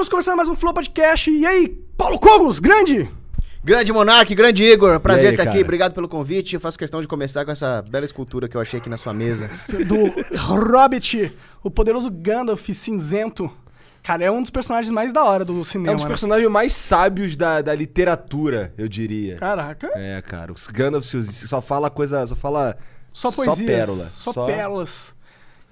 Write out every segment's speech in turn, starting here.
Estamos começando mais um Flow Podcast. E aí, Paulo Cogos, grande! Grande Monark, grande Igor, prazer aí, estar aqui, cara? obrigado pelo convite. Eu faço questão de começar com essa bela escultura que eu achei aqui na sua mesa. Do Hobbit, o poderoso Gandalf cinzento. Cara, é um dos personagens mais da hora do É cinema. um dos né? personagens mais sábios da, da literatura, eu diria. Caraca, É, cara. O Gandalf só fala coisa. Só fala. só poesia. pérola. Só, pérolas.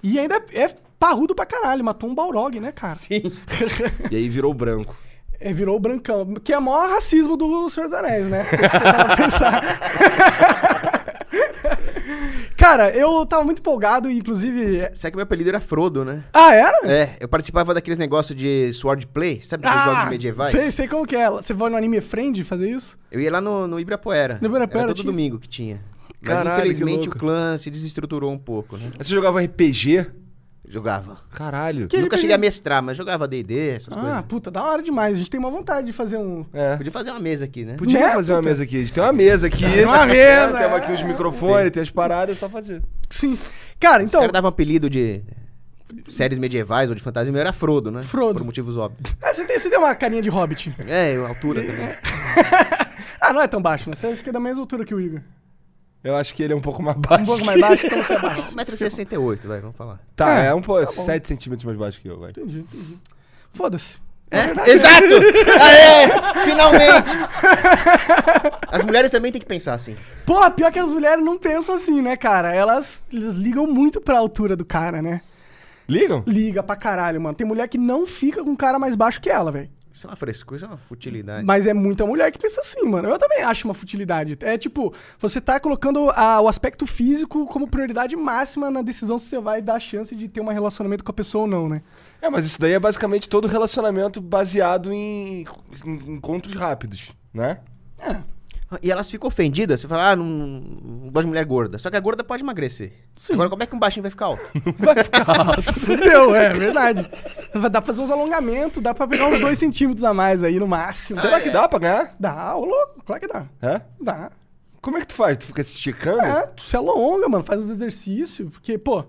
E ainda é, é parrudo pra caralho, matou um Balrog, né, cara? Sim. E aí virou branco. É, virou o brancão, que é o maior racismo do Senhor dos Anéis, né? Se você pensar. Cara, eu tava muito empolgado, inclusive. Sabe que meu apelido era Frodo, né? Ah, era? É, eu participava daqueles negócios de swordplay, sabe aqueles jogos medievais? Ah, Sei, sei como que é. Você vai no Anime Friend fazer isso? Eu ia lá no, no Ibirapuera. No Ibirapuera Era todo tinha? domingo que tinha. Mas Caralho, infelizmente o clã se desestruturou um pouco, né? Você jogava RPG? Jogava. Caralho. Que- Nunca RPG? cheguei a mestrar, mas jogava D&D, essas Ah, coisas. puta, da hora demais. A gente tem uma vontade de fazer um. É. Podia fazer uma mesa aqui, né? Podia Né, fazer uma mesa aqui. A gente tem uma mesa aqui. Tem uma mesa, Temos aqui é. os microfones, tem as paradas, é só fazer. Sim. Cara, Os então. caras davam apelido de séries medievais ou de fantasia, meu era Frodo, né? Frodo. Por motivos óbvios. Ah, você, tem, você tem uma carinha de hobbit. É, a altura também. Ah, não é tão baixo, né? Você acha que é da mesma altura que o Igor. Eu acho que ele é um pouco mais baixo. Um pouco mais baixo, então você é baixo. 1,68m, vai, vamos falar. Tá, É, é um pô, bom. 7 centímetros mais baixo que eu, vai. Entendi, entendi. Foda-se. É, exato! Aê! Finalmente! As mulheres também têm que pensar assim. Porra, pior que as mulheres não pensam assim, né, cara? Elas, elas ligam muito pra altura do cara, né? Ligam? Liga pra caralho, mano. Tem mulher que não fica com um cara mais baixo que ela, velho. Isso é uma frescura, isso é uma futilidade. Mas é muita mulher que pensa assim, mano. Eu também acho uma futilidade. É tipo, você tá colocando a- o aspecto físico como prioridade máxima na decisão se você vai dar a chance de ter um relacionamento com a pessoa ou não, né? É, mas isso daí é basicamente todo relacionamento baseado em, em encontros rápidos, né? E elas ficam ofendidas, você fala, ah, não, não gosto de mulher gorda. Só que a gorda pode emagrecer. Sim. Agora, como é que um baixinho vai ficar alto? Fudeu, é verdade. Dá pra fazer uns alongamentos, dá pra pegar uns dois centímetros a mais aí no máximo. Será que dá pra ganhar? Dá, ô louco, claro que dá. É? Dá. Como é que tu faz? Tu fica se esticando? É, tu se alonga, mano, faz os exercícios, porque, pô...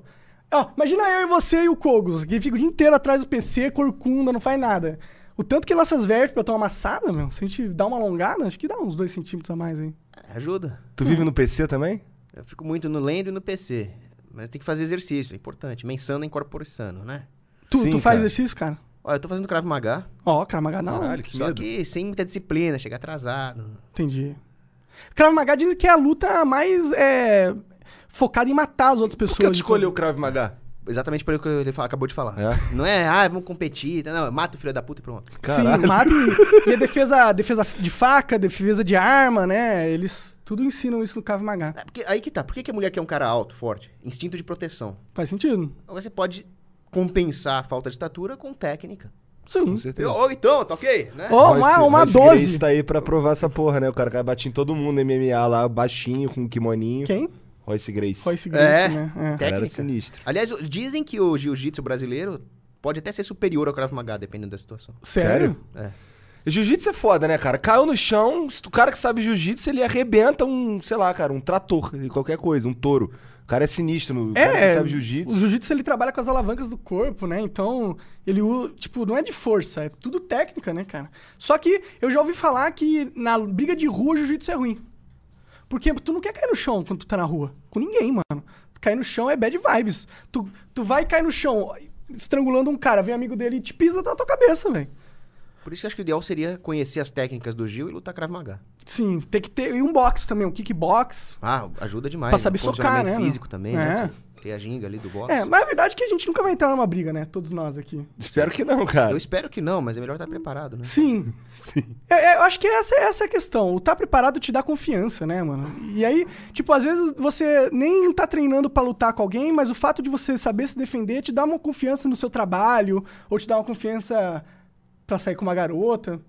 Ó, imagina eu e você e o Kogos, que fica o dia inteiro atrás do PC, corcunda, não faz nada. O tanto que nossas vértebras estão amassadas, meu, se a gente dá uma alongada, acho que dá uns dois centímetros a mais aí. É, Ajuda. Tu vive no PC também? Eu fico muito no lendo e no PC. Mas tem que fazer exercício, é importante. Mensando e incorporando, né? Tu, Sim, tu faz cara. exercício, cara? Olha, eu tô fazendo Krav Maga, Ó, Krav Maga não. Caralho, que só medo. que sem muita disciplina, chega atrasado. Entendi. Krav Maga dizem que é a luta mais é, focada em matar as outras Por pessoas. que tu escolheu o Krav Maga? Exatamente por o que ele fala- acabou de falar. É? Não é, ah, vamos competir. Não, mata o filho da puta e pronto. Caralho. Sim, mata e, e a defesa, defesa de faca, defesa de arma, né? Eles tudo ensinam isso no Krav Maga. É, porque, aí que tá. Por que, que a mulher quer um cara alto, forte? Instinto de proteção. Faz sentido? Então Você pode compensar a falta de estatura com técnica. Sim. Com certeza. Ou então, tá ok? Né? Ó, uma, Royce- uma Royce 12. Gracie tá aí pra provar essa porra, né? O cara vai bater em todo mundo MMA lá, baixinho, com um kimoninho. Quem? Royce Grace. Royce Gracie, É. né? É. Cara, era Técnica. sinistro. Aliás, dizem que o jiu-jitsu brasileiro pode até ser superior ao Krav Maga, dependendo da situação. Sério? É. Jiu-jitsu é foda, né, cara? Caiu no chão, se o cara que sabe jiu-jitsu, ele arrebenta um, sei lá, cara, um trator, qualquer coisa, um touro. O cara é sinistro, no, o cara que É, sabe o jiu-jitsu. jiu-jitsu ele trabalha com as alavancas do corpo, né? Então, ele, tipo, não é de força, é tudo técnica, né, cara? Só que eu já ouvi falar que na briga de rua o jiu-jitsu é ruim. Porque tu não quer cair no chão quando tu tá na rua. Com ninguém, mano. Cair no chão é bad vibes. Tu, tu vai cair no chão estrangulando um cara, vem um amigo dele e te pisa na tua cabeça, velho. Por isso que eu acho que o ideal seria conhecer as técnicas do Gil e lutar Krav Maga. Sim, tem que ter. E um box também, um kickbox. Ah, ajuda demais. Pra saber socar, condicionamento né, físico também, É. né? Ter a ginga ali do boxe. É, mas a verdade é que a gente nunca vai entrar numa briga, né? Todos nós aqui. Espero que não, cara. Eu espero que não, mas é melhor estar preparado, né? Sim. Sim. É, é, eu acho que essa, essa é a questão. O tá preparado te dá confiança, né, mano? E aí, tipo, às vezes você nem tá treinando pra lutar com alguém, mas o fato de você saber se defender te dá uma confiança no seu trabalho, ou te dá uma confiança pra sair com uma garota.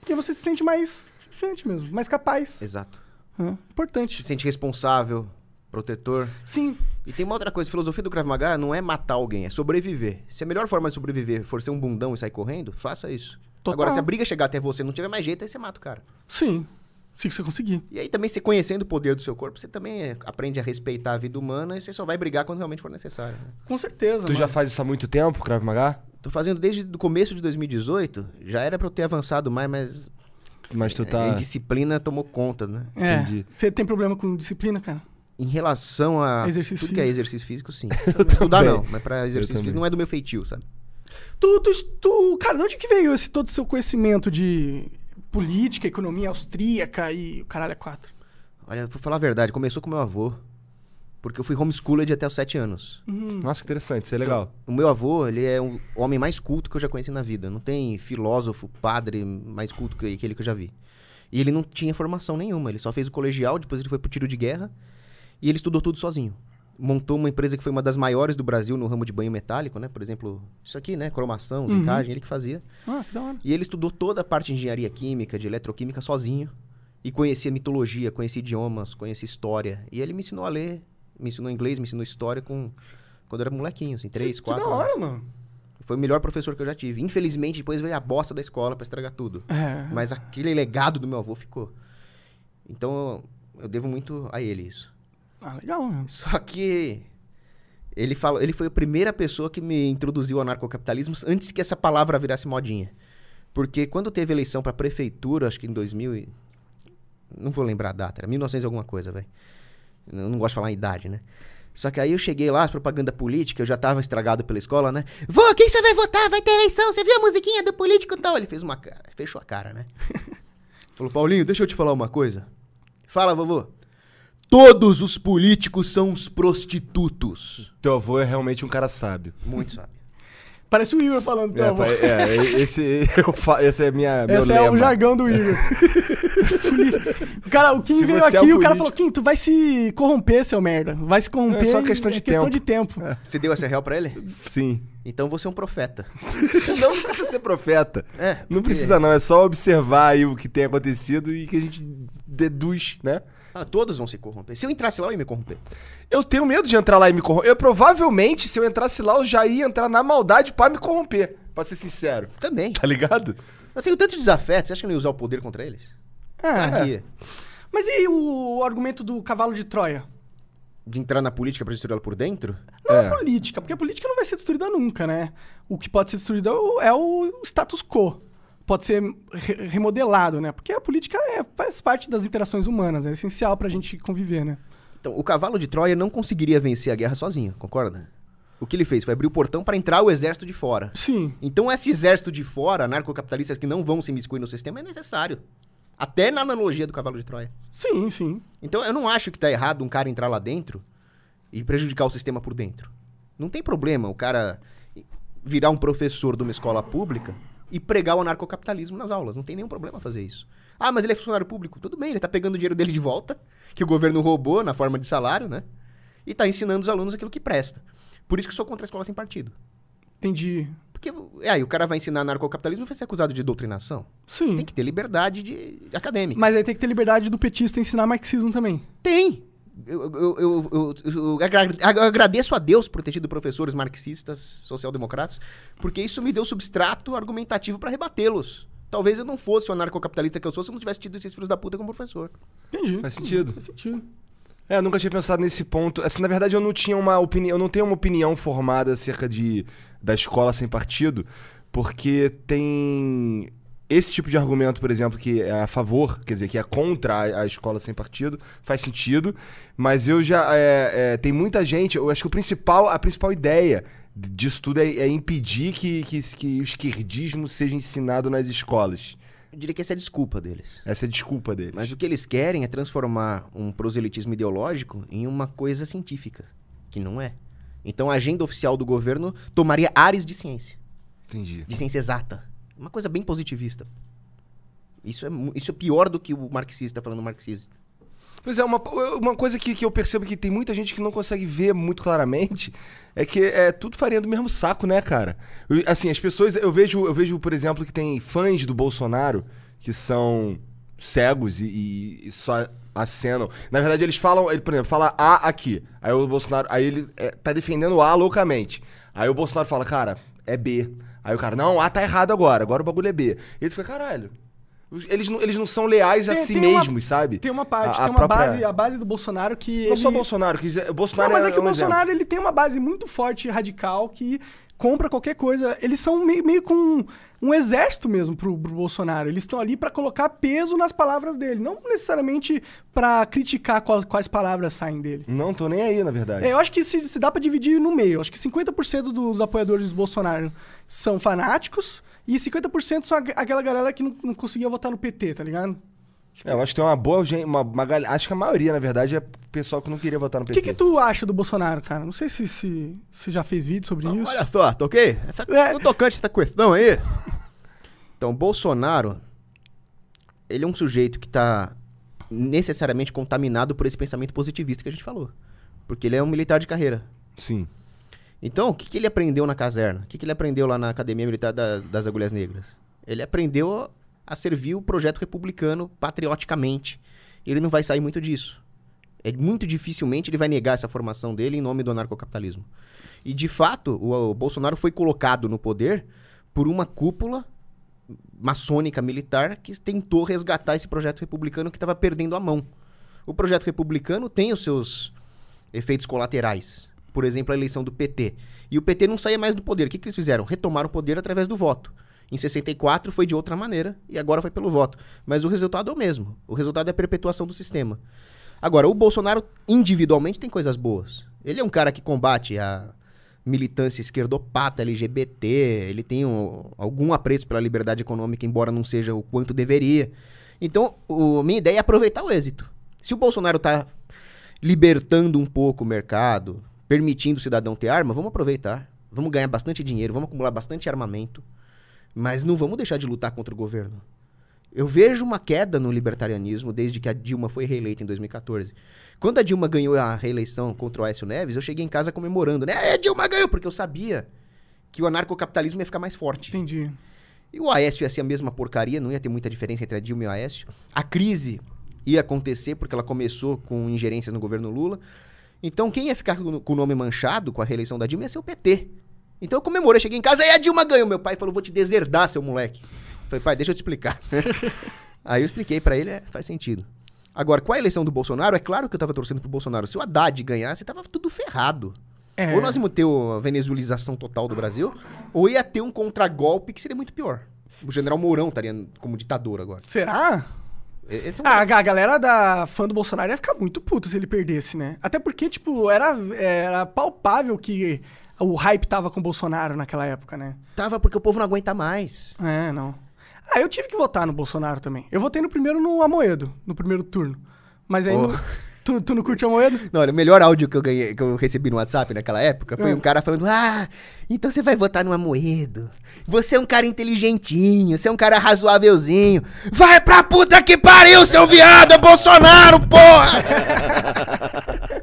Porque você se sente mais confiante mesmo, mais capaz. Exato. É, Se importante. sente responsável, protetor. Sim. E tem uma outra coisa, a filosofia do Krav Maga não é matar alguém, é sobreviver. Se a melhor forma de sobreviver for ser um bundão e sair correndo, faça isso. Total. Agora, se a briga chegar até você e não tiver mais jeito, aí você mata o cara. Sim. Se você conseguir. E aí também, você conhecendo o poder do seu corpo, você também é, aprende a respeitar a vida humana e você só vai brigar quando realmente for necessário. né? Com certeza. Tu mano. já faz isso há muito tempo, Krav Maga? Tô fazendo desde o começo de 2018. Já era pra eu ter avançado mais, mas Mas tu a tá. indisciplina tomou conta, né? É. Entendi. Você tem problema com disciplina, cara? Em relação a Exercício tudo que é físico. exercício físico, sim. Estudar também. não, mas pra exercício físico não é do meu feitio, sabe? Tu, tu, tu- cara, de onde que veio esse todo o seu conhecimento de política, economia austríaca e o caralho é quatro? Olha, vou falar a verdade, começou com meu avô. Porque eu fui homeschooler até os 7 anos. Uhum. Nossa, que interessante, isso é legal. O meu avô, ele é o homem mais culto que eu já conheci na vida. Não tem filósofo, padre mais culto que aquele que eu já vi. E ele não tinha formação nenhuma. Ele só fez o colegial, depois ele foi pro tiro de guerra. E ele estudou tudo sozinho. Montou uma empresa que foi uma das maiores do Brasil no ramo de banho metálico, né? Por exemplo, isso aqui, né? Cromação, zicagem, ele que fazia. Ah, que da hora. E ele estudou toda a parte de engenharia química, de eletroquímica sozinho. E conhecia mitologia, conhecia idiomas, conhecia história. E ele me ensinou a ler, me ensinou inglês, me ensinou história com quando eu era molequinho, assim, três, que quatro da anos. hora, mano. Foi o melhor professor que eu já tive. Infelizmente, depois veio a bosta da escola pra estragar tudo. É. Mas aquele legado do meu avô ficou. Então, eu, eu devo muito a ele isso. Ah, legal, mano. Só que ele falou, ele foi a primeira pessoa que me introduziu ao anarcocapitalismo antes que essa palavra virasse modinha. Porque quando teve eleição pra prefeitura, acho que em 2000 e... não vou lembrar a data, era 1900 e alguma coisa, velho. Não gosto de falar em idade, né? Só que aí eu cheguei lá, as propaganda política, eu já tava estragado pela escola, né? Vô, quem você vai votar? Vai ter eleição, você viu a musiquinha do político e tal? Ele fez uma cara, fechou a cara, né? Falou, Paulinho, deixa eu te falar uma coisa. Fala, vovô. Todos os políticos são os prostitutos. Teu avô é realmente um cara sábio. Muito sabe. Parece o Igor falando teu É, avô. pai, é, esse, eu fa- esse é minha, meu Esse é lema. o jargão do Igor. o cara, o Kim Se veio é aqui e um o cara falou, Kim, tu vai se corromper, seu merda. Vai se corromper. É só e questão de questão tempo. de tempo. Você deu essa real pra ele? Sim. Então você é um profeta. Não precisa ser profeta. É. Não precisa não, é só observar aí o que tem acontecido e que a gente deduz, né? Ah, todos vão se corromper. Se eu entrasse lá, eu ia me corromper. Eu tenho medo de entrar lá e me corromper. Eu provavelmente, se eu entrasse lá, eu já ia entrar na maldade pra me corromper. Pra ser sincero. Também. Tá ligado? Eu tenho tanto desafeto. Você acha que eu não ia usar o poder contra eles? É. Que ia. Mas e o argumento do cavalo de Troia? De entrar na política pra destruí-la por dentro? Não é. É. política, porque a política não vai ser destruída nunca, né? O que pode ser destruído é o, é o status quo. Pode ser re- remodelado, né? Porque a política é, faz parte das interações humanas, é essencial pra gente conviver, né? Então, o cavalo de Troia não conseguiria vencer a guerra sozinho, concorda? O que ele fez foi abrir o portão pra entrar o exército de fora. Sim. Então, esse exército de fora, narcocapitalistas que não vão se imiscuir no sistema, é necessário. Até na analogia do cavalo de Troia. Sim, sim. Então, eu não acho que tá errado um cara entrar lá dentro e prejudicar o sistema por dentro. Não tem problema o cara virar um professor de uma escola pública e pregar o anarcocapitalismo nas aulas. Não tem nenhum problema fazer isso. Ah, mas ele é funcionário público. Tudo bem, ele tá pegando o dinheiro dele de volta, que o governo roubou na forma de salário, né? E tá ensinando os alunos aquilo que presta. Por isso que sou contra a escola sem partido. Entendi. Porque é, aí o cara vai ensinar anarcocapitalismo e vai ser acusado de doutrinação. Sim. Tem que ter liberdade de acadêmica. Mas aí tem que ter liberdade do petista ensinar marxismo também. Tem. Eu, eu, eu, eu- eu agra- eu agradeço a Deus por ter tido professores marxistas, social-democratas, porque isso me deu substrato argumentativo para rebatê-los. Talvez eu não fosse o anarcocapitalista que eu sou se eu não tivesse tido esses filhos da puta como professor. Entendi. Faz sentido. Faz sentido. É, eu nunca tinha pensado nesse ponto. Assim, na verdade, eu não tinha uma opinião, eu não tenho uma opinião formada acerca de da escola sem partido, porque tem esse tipo de argumento, por exemplo, que é a favor, quer dizer, que é contra a, a escola sem partido, faz sentido. Mas eu já é, é, tem muita gente. Eu acho que o principal, a principal ideia disso tudo é, é impedir que, que, que o esquerdismo seja ensinado nas escolas. Eu diria que essa é a desculpa deles. Essa é a desculpa deles. Mas o que eles querem é transformar um proselitismo ideológico em uma coisa científica, que não é. Então a agenda oficial do governo tomaria áreas de ciência, Entendi. de ciência exata. Uma coisa bem positivista. Isso é, isso é pior do que o marxista falando marxista. Pois é, uma, uma coisa que, que eu percebo que tem muita gente que não consegue ver muito claramente é que é tudo farinha do mesmo saco, né, cara? Eu- assim, as pessoas. Eu vejo, eu vejo, por exemplo, que tem fãs do Bolsonaro que são cegos e, e- só acenam. Na verdade, eles falam, ele, por exemplo, fala A aqui. Aí o Bolsonaro. Aí ele é, tá defendendo A loucamente. Aí o Bolsonaro fala, cara, é B. Aí o cara, não, A tá errado agora, agora o bagulho é B. E ele fica, caralho. Eles não, eles não são leais a Tem- si tem uma- mesmos, sabe? Tem uma parte, A- a tem uma própria- base, a base do Bolsonaro que. Não ele... só o Bolsonaro, que o Bolsonaro Não, mas é que o um exemplo. Bolsonaro ele tem uma base muito forte e radical que compra qualquer coisa. Eles são meio, meio com um exército mesmo pro, pro Bolsonaro. Eles estão ali pra colocar peso nas palavras dele, não necessariamente pra criticar qual- quais palavras saem dele. Não tô nem aí, na verdade. É, eu acho que se, se dá pra dividir no meio. Eu acho que 50% dos apoiadores do Bolsonaro são fanáticos e 50% são aquela galera que não, não conseguia votar no PT, tá ligado? É, eu acho que tem uma boa gente, uma, uma acho que a maioria, na verdade, é pessoal que não queria votar no O PT. que, que tu acha do Bolsonaro, cara? Não sei se se, se já fez vídeo sobre isso. Olha só, toquei? Essa, É. No tocante essa questão aí. Então, Bolsonaro, ele é um sujeito que tá necessariamente contaminado por esse pensamento positivista que a gente falou. Porque ele é um militar de carreira. Sim. Então, o que, que ele aprendeu na caserna? O que, que ele aprendeu lá na Academia Militar da- das Agulhas Negras? Ele aprendeu a servir o projeto republicano patrioticamente. Ele não vai sair muito disso. É muito dificilmente ele vai negar essa formação dele em nome do anarcocapitalismo. E, de fato, o, o Bolsonaro foi colocado no poder por uma cúpula maçônica militar que tentou resgatar esse projeto republicano que estava perdendo a mão. O projeto republicano tem os seus efeitos colaterais. Por exemplo, a eleição do PT. E o PT não saía mais do poder. O que, que eles fizeram? Retomaram o poder através do voto. Em 64 foi de outra maneira e agora foi pelo voto. Mas o resultado é o mesmo. O resultado é a perpetuação do sistema. Agora, o Bolsonaro individualmente tem coisas boas. Ele é um cara que combate a militância esquerdopata, LGBT, ele tem um- algum apreço pela liberdade econômica, embora não seja o quanto deveria. Então, o, minha ideia é aproveitar o êxito. Se o Bolsonaro tá libertando um pouco o mercado, permitindo o cidadão ter arma, vamos aproveitar. Vamos ganhar bastante dinheiro, vamos acumular bastante armamento. Mas não vamos deixar de lutar contra o governo. Eu vejo uma queda no libertarianismo desde que a Dilma foi reeleita em 2014. Quando a Dilma ganhou a reeleição contra o Aécio Neves, eu cheguei em casa comemorando, né? É, Dilma ganhou, porque eu sabia que o anarcocapitalismo ia ficar mais forte. Entendi. E o Aécio ia ser a mesma porcaria, não ia ter muita diferença entre a Dilma e o Aécio. A crise ia acontecer porque ela começou com ingerências no governo Lula. Então quem ia ficar com o nome manchado com a reeleição da Dilma ia ser o PT. Então eu comemorei, cheguei em casa e a Dilma ganhou. Meu pai falou, vou te deserdar, seu moleque. Falei, pai, deixa eu te explicar. Aí eu expliquei pra ele, é, faz sentido. Agora, com a eleição do Bolsonaro, é claro que eu tava torcendo pro Bolsonaro. Se o Haddad ganhasse, tava tudo ferrado. É. Ou nós íamos ter a venezuelização total do Brasil, ou ia ter um contragolpe que seria muito pior. O general Mourão estaria como ditador agora. Será? Esse é um Ah, a ga- galera da fã do Bolsonaro ia ficar muito puta se ele perdesse, né? Até porque, tipo, era, era palpável que o hype tava com o Bolsonaro naquela época, né? Tava porque o povo não aguenta mais. É, não. Ah, eu tive que votar no Bolsonaro também. Eu votei no primeiro no Amoedo, no primeiro turno. Mas aí Oh. no- tu, tu não curte o Amoedo? Não, olha, o melhor áudio que eu ganhei, que eu recebi no WhatsApp naquela época foi É. um cara falando: Ah, então você vai votar no Amoedo. Você é um cara inteligentinho, você é um cara razoávelzinho. Vai pra puta que pariu, seu viado, é Bolsonaro, porra!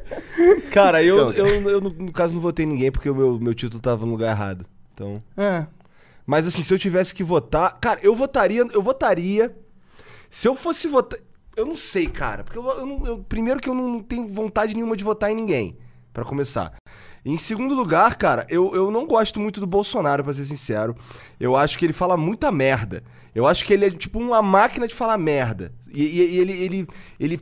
Cara, eu, Então. eu, eu, no, no caso não votei em ninguém porque o meu, meu título tava no lugar errado. Então. É. Mas assim, se eu tivesse que votar. Cara, eu votaria. Eu votaria. Se eu fosse votar. Eu não sei, cara. Porque eu, eu não- eu- primeiro que eu não tenho vontade nenhuma de votar em ninguém. Pra começar. Em segundo lugar, cara, eu, eu não gosto muito do Bolsonaro, pra ser sincero. Eu acho que ele fala muita merda. Eu acho que ele é tipo uma máquina de falar merda. E, e- e ele, ele, ele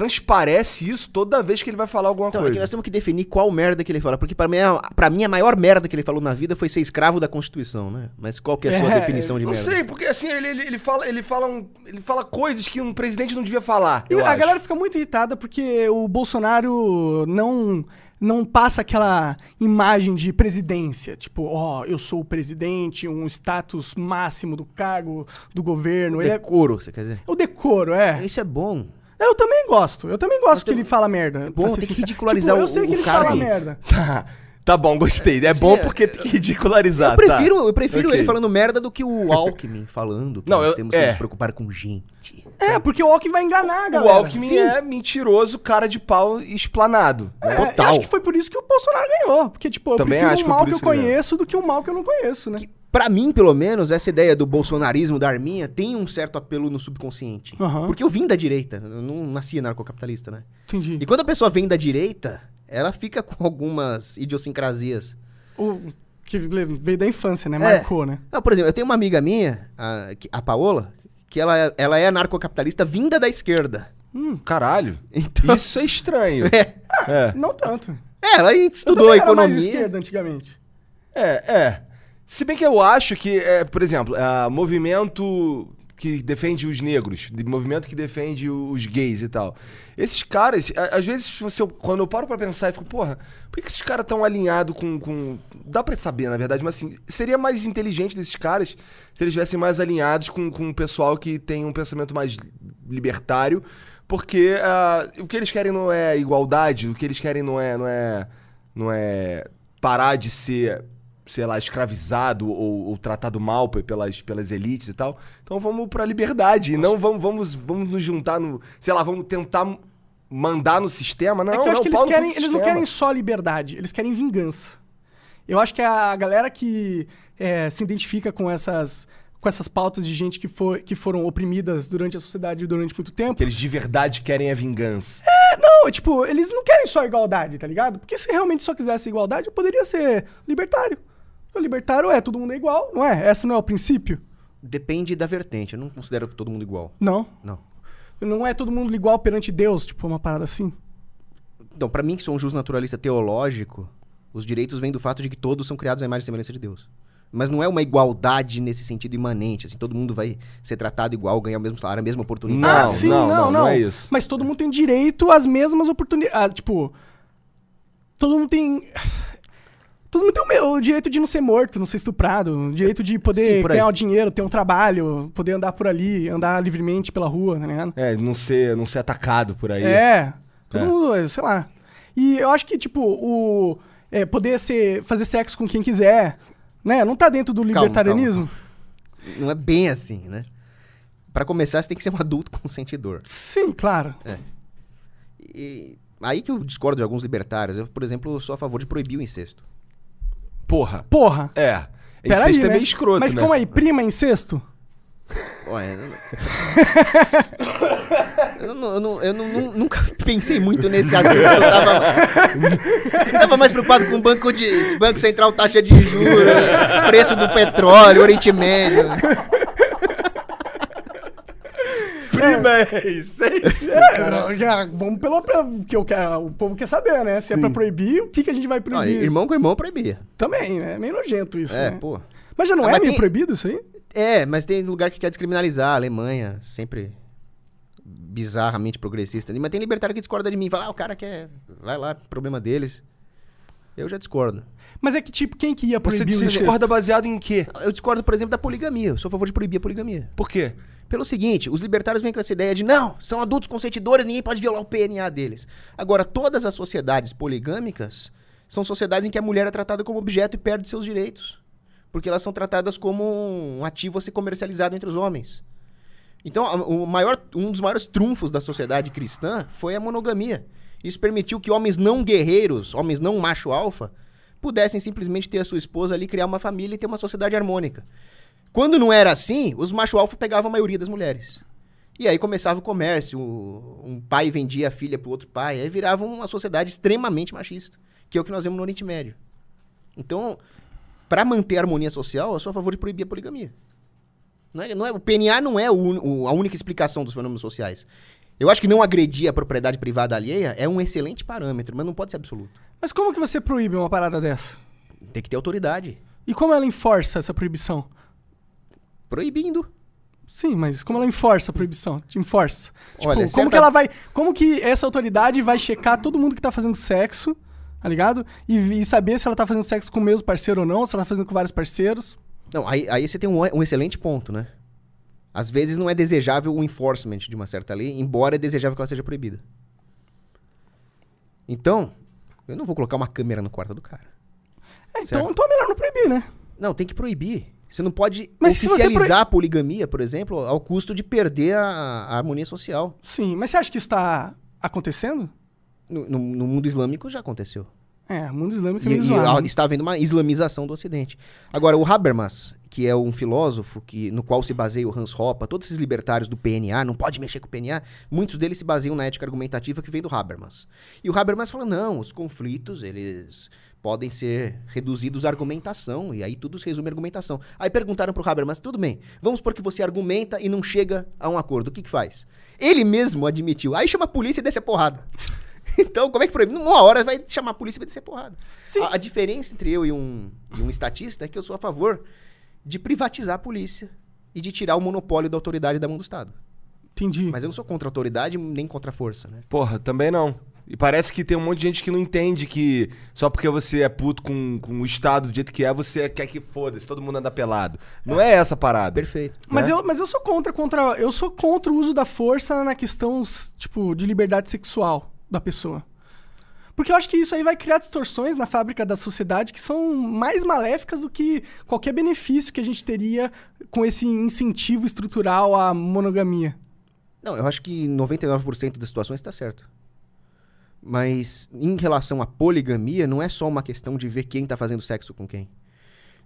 transparece isso toda vez que ele vai falar alguma Então, é que coisa. nós temos que definir qual merda que ele fala. Porque pra mim, a- pra mim, a maior merda que ele falou na vida foi ser escravo da Constituição, né? Mas qual que é a sua É, definição de Não merda? sei, porque assim, ele, ele, ele fala, ele, fala um- ele fala coisas que um presidente não devia falar. E Eu a acho. galera fica muito irritada porque o Bolsonaro não não passa aquela imagem de presidência, tipo, ó, eu sou o presidente, um status máximo do cargo do governo. Ele é Decoro, você quer dizer? o decoro, é. Isso é bom. Eu também gosto. Eu também gosto que tem- ele fala merda. bom, pra ser tem que sincero. ridicularizar tipo, eu o- sei que ele cara fala que- merda. Tá, tá bom, gostei. É Sim, bom é- porque tem que ridicularizar. Eu prefiro, tá. eu prefiro Ok. ele falando merda do que o Alckmin falando que Não, nós eu- temos que é. nos preocupar com gente. É, porque o Alckmin vai enganar, a O galera. Alckmin Sim. é mentiroso, cara de pau esplanado. É, eu Total. acho que foi por isso que o Bolsonaro ganhou. Porque, tipo, eu Também prefiro acho que um foi mal por que eu isso que ele ganhou. conheço do que um mal que eu não conheço, né? Pra mim, pelo menos, essa ideia do bolsonarismo da Arminha tem um certo apelo no subconsciente. Aham. Porque eu vim da direita, eu não nasci narcocapitalista, né? Entendi. E quando a pessoa vem da direita, ela fica com algumas idiosincrasias. O que veio da infância, né? É. Marcou, né? Não, por exemplo, eu tenho uma amiga minha, a, a Paola, que ela, é- ela é narcocapitalista vinda da esquerda. Hum, caralho. Então, Isso é estranho. é, É. Não tanto. É, ela Eu estudou também era mais economia. esquerda antigamente. É, é. Se bem que eu acho que, é, por exemplo, é, movimento que defende os negros, de movimento que defende os gays e tal. Esses caras, às vezes, quando eu paro pra pensar, eu fico, porra, por que esses caras estão alinhados com, com. Dá pra saber, na verdade, mas assim, seria mais inteligente desses caras se eles estivessem mais alinhados com, com o pessoal que tem um pensamento mais libertário, porque ah, o que eles querem não é igualdade, o que eles querem não é. não é. não é parar de ser sei lá, escravizado ou, ou tratado mal pe- pelas, pelas elites e tal. Então vamos pra liberdade. E não vamos, vamos, vamos nos juntar no. Sei lá, vamos tentar mandar no sistema. Não, é que eu acho não, que eles, querem, eles não querem só liberdade, eles querem vingança. Eu acho que a galera que é, se identifica com essas, com essas pautas de gente que, foi, que foram oprimidas durante a sociedade durante muito tempo. Que eles de verdade querem a vingança. Não, tipo, eles não querem só igualdade, tá ligado? Porque se realmente só quisesse igualdade, eu poderia ser libertário. O libertário é todo mundo é igual, não é? Esse não é o princípio? Depende da vertente. Eu não considero todo mundo igual. Não. Não. Não é todo mundo igual perante Deus, tipo, uma parada assim. Então, pra mim, que sou um justnaturalista teológico, os direitos vêm do fato de que todos são criados à imagem e semelhança de Deus. Mas não é uma igualdade nesse sentido imanente, assim, todo mundo vai ser tratado igual, ganhar o mesmo salário, a mesma oportunidade. Não, ah, sim, não, não, não, não. não é isso. Mas todo mundo tem direito às mesmas oportunidades. tipo, todo mundo tem. Todo mundo tem o, meu- o direito de não ser morto, não ser estuprado, o direito de poder Sim, ganhar o dinheiro, ter um trabalho, poder andar por ali, andar livremente pela rua, tá ligado? É, não ser, não ser atacado por aí. É. Todo É. mundo, sei lá. E eu acho que, tipo, o. é, poder ser, fazer sexo com quem quiser, né? Não tá dentro do Calma, libertarianismo? Não é bem assim, né? Pra começar, você tem que ser um adulto consentidor. Sim, claro. E aí que eu discordo de alguns libertários. Eu, por exemplo, sou a favor de proibir o incesto. Porra. Porra. É. Peraí, Incesto né? é meio escroto, Mas né? como aí, prima é incesto? Olha, eu, não- eu, não- eu não- nu- nunca pensei muito nesse assunto. Eu tava, eu tava mais preocupado com banco de banco central, taxa de juros, preço do petróleo, Oriente Médio. Prima é incesto. É, não, já, vamos pelo que eu quero, o povo quer saber, né? Se é pra proibir, o que, que a gente vai proibir? irmão com irmão proibia. Também, né? É meio nojento isso, É, né? pô. Mas já não Ah, é mas meio tem- proibido isso aí? É, mas tem lugar que quer descriminalizar, Alemanha, sempre bizarramente progressista. Mas tem libertário que discorda de mim, fala, ah, o cara quer, vai lá, problema deles. Eu já discordo. Mas é que, tipo, quem que ia Você proibir o incesto? discorda baseado em quê? Eu discordo, por exemplo, da poligamia. Eu sou a favor de proibir a poligamia. Por quê? Pelo seguinte, os libertários vêm com essa ideia de não, são adultos consentidores, ninguém pode violar o PNA deles. Agora, todas as sociedades poligâmicas são sociedades em que a mulher é tratada como objeto e perde seus direitos. Porque elas são tratadas como um ativo a ser comercializado entre os homens. Então, o maior, um dos maiores trunfos da sociedade cristã foi a monogamia. Isso permitiu que homens não guerreiros, homens não macho alfa, pudessem simplesmente ter a sua esposa ali, criar uma família e ter uma sociedade harmônica. Quando não era assim, os macho alfa pegavam a maioria das mulheres. E aí começava o comércio, um pai vendia a filha pro outro pai, aí virava uma sociedade extremamente machista, que é o que nós vemos no Oriente Médio. Então, para manter a harmonia social, eu sou a favor de proibir a poligamia. Não é, não é- o PNA não é o o- a única explicação dos fenômenos sociais. Eu acho que não agredir a propriedade privada alheia é um excelente parâmetro, mas não pode ser absoluto. Mas como que você proíbe uma parada dessa? Tem que ter autoridade. E como ela enforça essa proibição? Proibindo. Sim, mas como ela enforça a proibição? Te Enforça. Tipo, Olha, como certa- que ela vai. Como que essa autoridade vai checar todo mundo que tá fazendo sexo, tá ligado? E, e saber se ela tá fazendo sexo com o mesmo parceiro ou não, se ela tá fazendo com vários parceiros. Não, aí, aí você tem um, um excelente ponto, né? Às vezes não é desejável o enforcement de uma certa lei, embora é desejável que ela seja proibida. Então, eu não vou colocar uma câmera no quarto do cara. É, então, então é melhor não proibir, né? Não, tem que proibir. Você não pode Mas oficializar a poligamia, por exemplo, ao custo de perder a, a harmonia social. Sim, mas você acha que isso tá acontecendo? No, no- no mundo islâmico já aconteceu. É, o mundo islâmico é E, meio e zoado. está havendo uma islamização do Ocidente. Agora, o Habermas, que é um filósofo que, no qual se baseia o Hans Hoppe, todos esses libertários do PNA, não pode mexer com o PNA, muitos deles se baseiam na ética argumentativa que vem do Habermas. E o Habermas fala, não, os conflitos, eles podem ser reduzidos à argumentação, e aí tudo se resume à argumentação. Aí perguntaram pro Habermas, tudo bem, vamos supor que você argumenta e não chega a um acordo, o que que faz? Ele mesmo admitiu, aí chama a polícia e desce a porrada. Então, como é que proíbe? Numa hora vai chamar a polícia e vai descer porrada. Sim. A, a diferença entre eu e um, e um estatista é que eu sou a favor de privatizar a polícia e de tirar o monopólio da autoridade da mão do Estado. Entendi. Mas eu não sou contra a autoridade nem contra a força, né? Porra, também não. E parece que tem um monte de gente que não entende que só porque você é puto com, com o Estado do jeito que é, você quer que foda-se, todo mundo anda pelado. Não é essa a parada. Perfeito. Mas, né? eu, mas eu sou contra, contra. Eu sou contra o uso da força na questão, tipo, de liberdade sexual da pessoa. Porque eu acho que isso aí vai criar distorções na fábrica da sociedade que são mais maléficas do que qualquer benefício que a gente teria com esse incentivo estrutural à monogamia. Não, eu acho que 99% das situações está certo. Mas em relação à poligamia, não é só uma questão de ver quem está fazendo sexo com quem.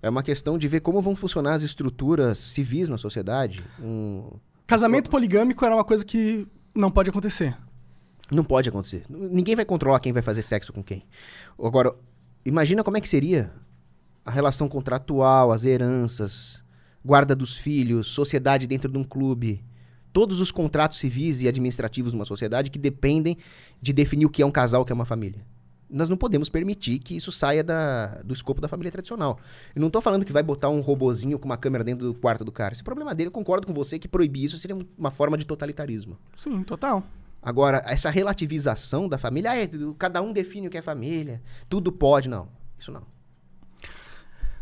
É uma questão de ver como vão funcionar as estruturas civis na sociedade. Um- Casamento poligâmico era uma coisa que não pode acontecer. Não pode acontecer. Ninguém vai controlar quem vai fazer sexo com quem. Agora, imagina como é que seria a relação contratual, as heranças, guarda dos filhos, sociedade dentro de um clube. Todos os contratos civis e administrativos de uma sociedade que dependem de definir o que é um casal, o que é uma família. Nós não podemos permitir que isso saia da- do escopo da família tradicional. Eu não estou falando que vai botar um robozinho com uma câmera dentro do quarto do cara. Esse é o problema dele. Eu concordo com você que proibir isso seria uma forma de totalitarismo. Sim, total. Agora, essa relativização da família, ah, é, cada um define o que é família, tudo pode, não. Isso não.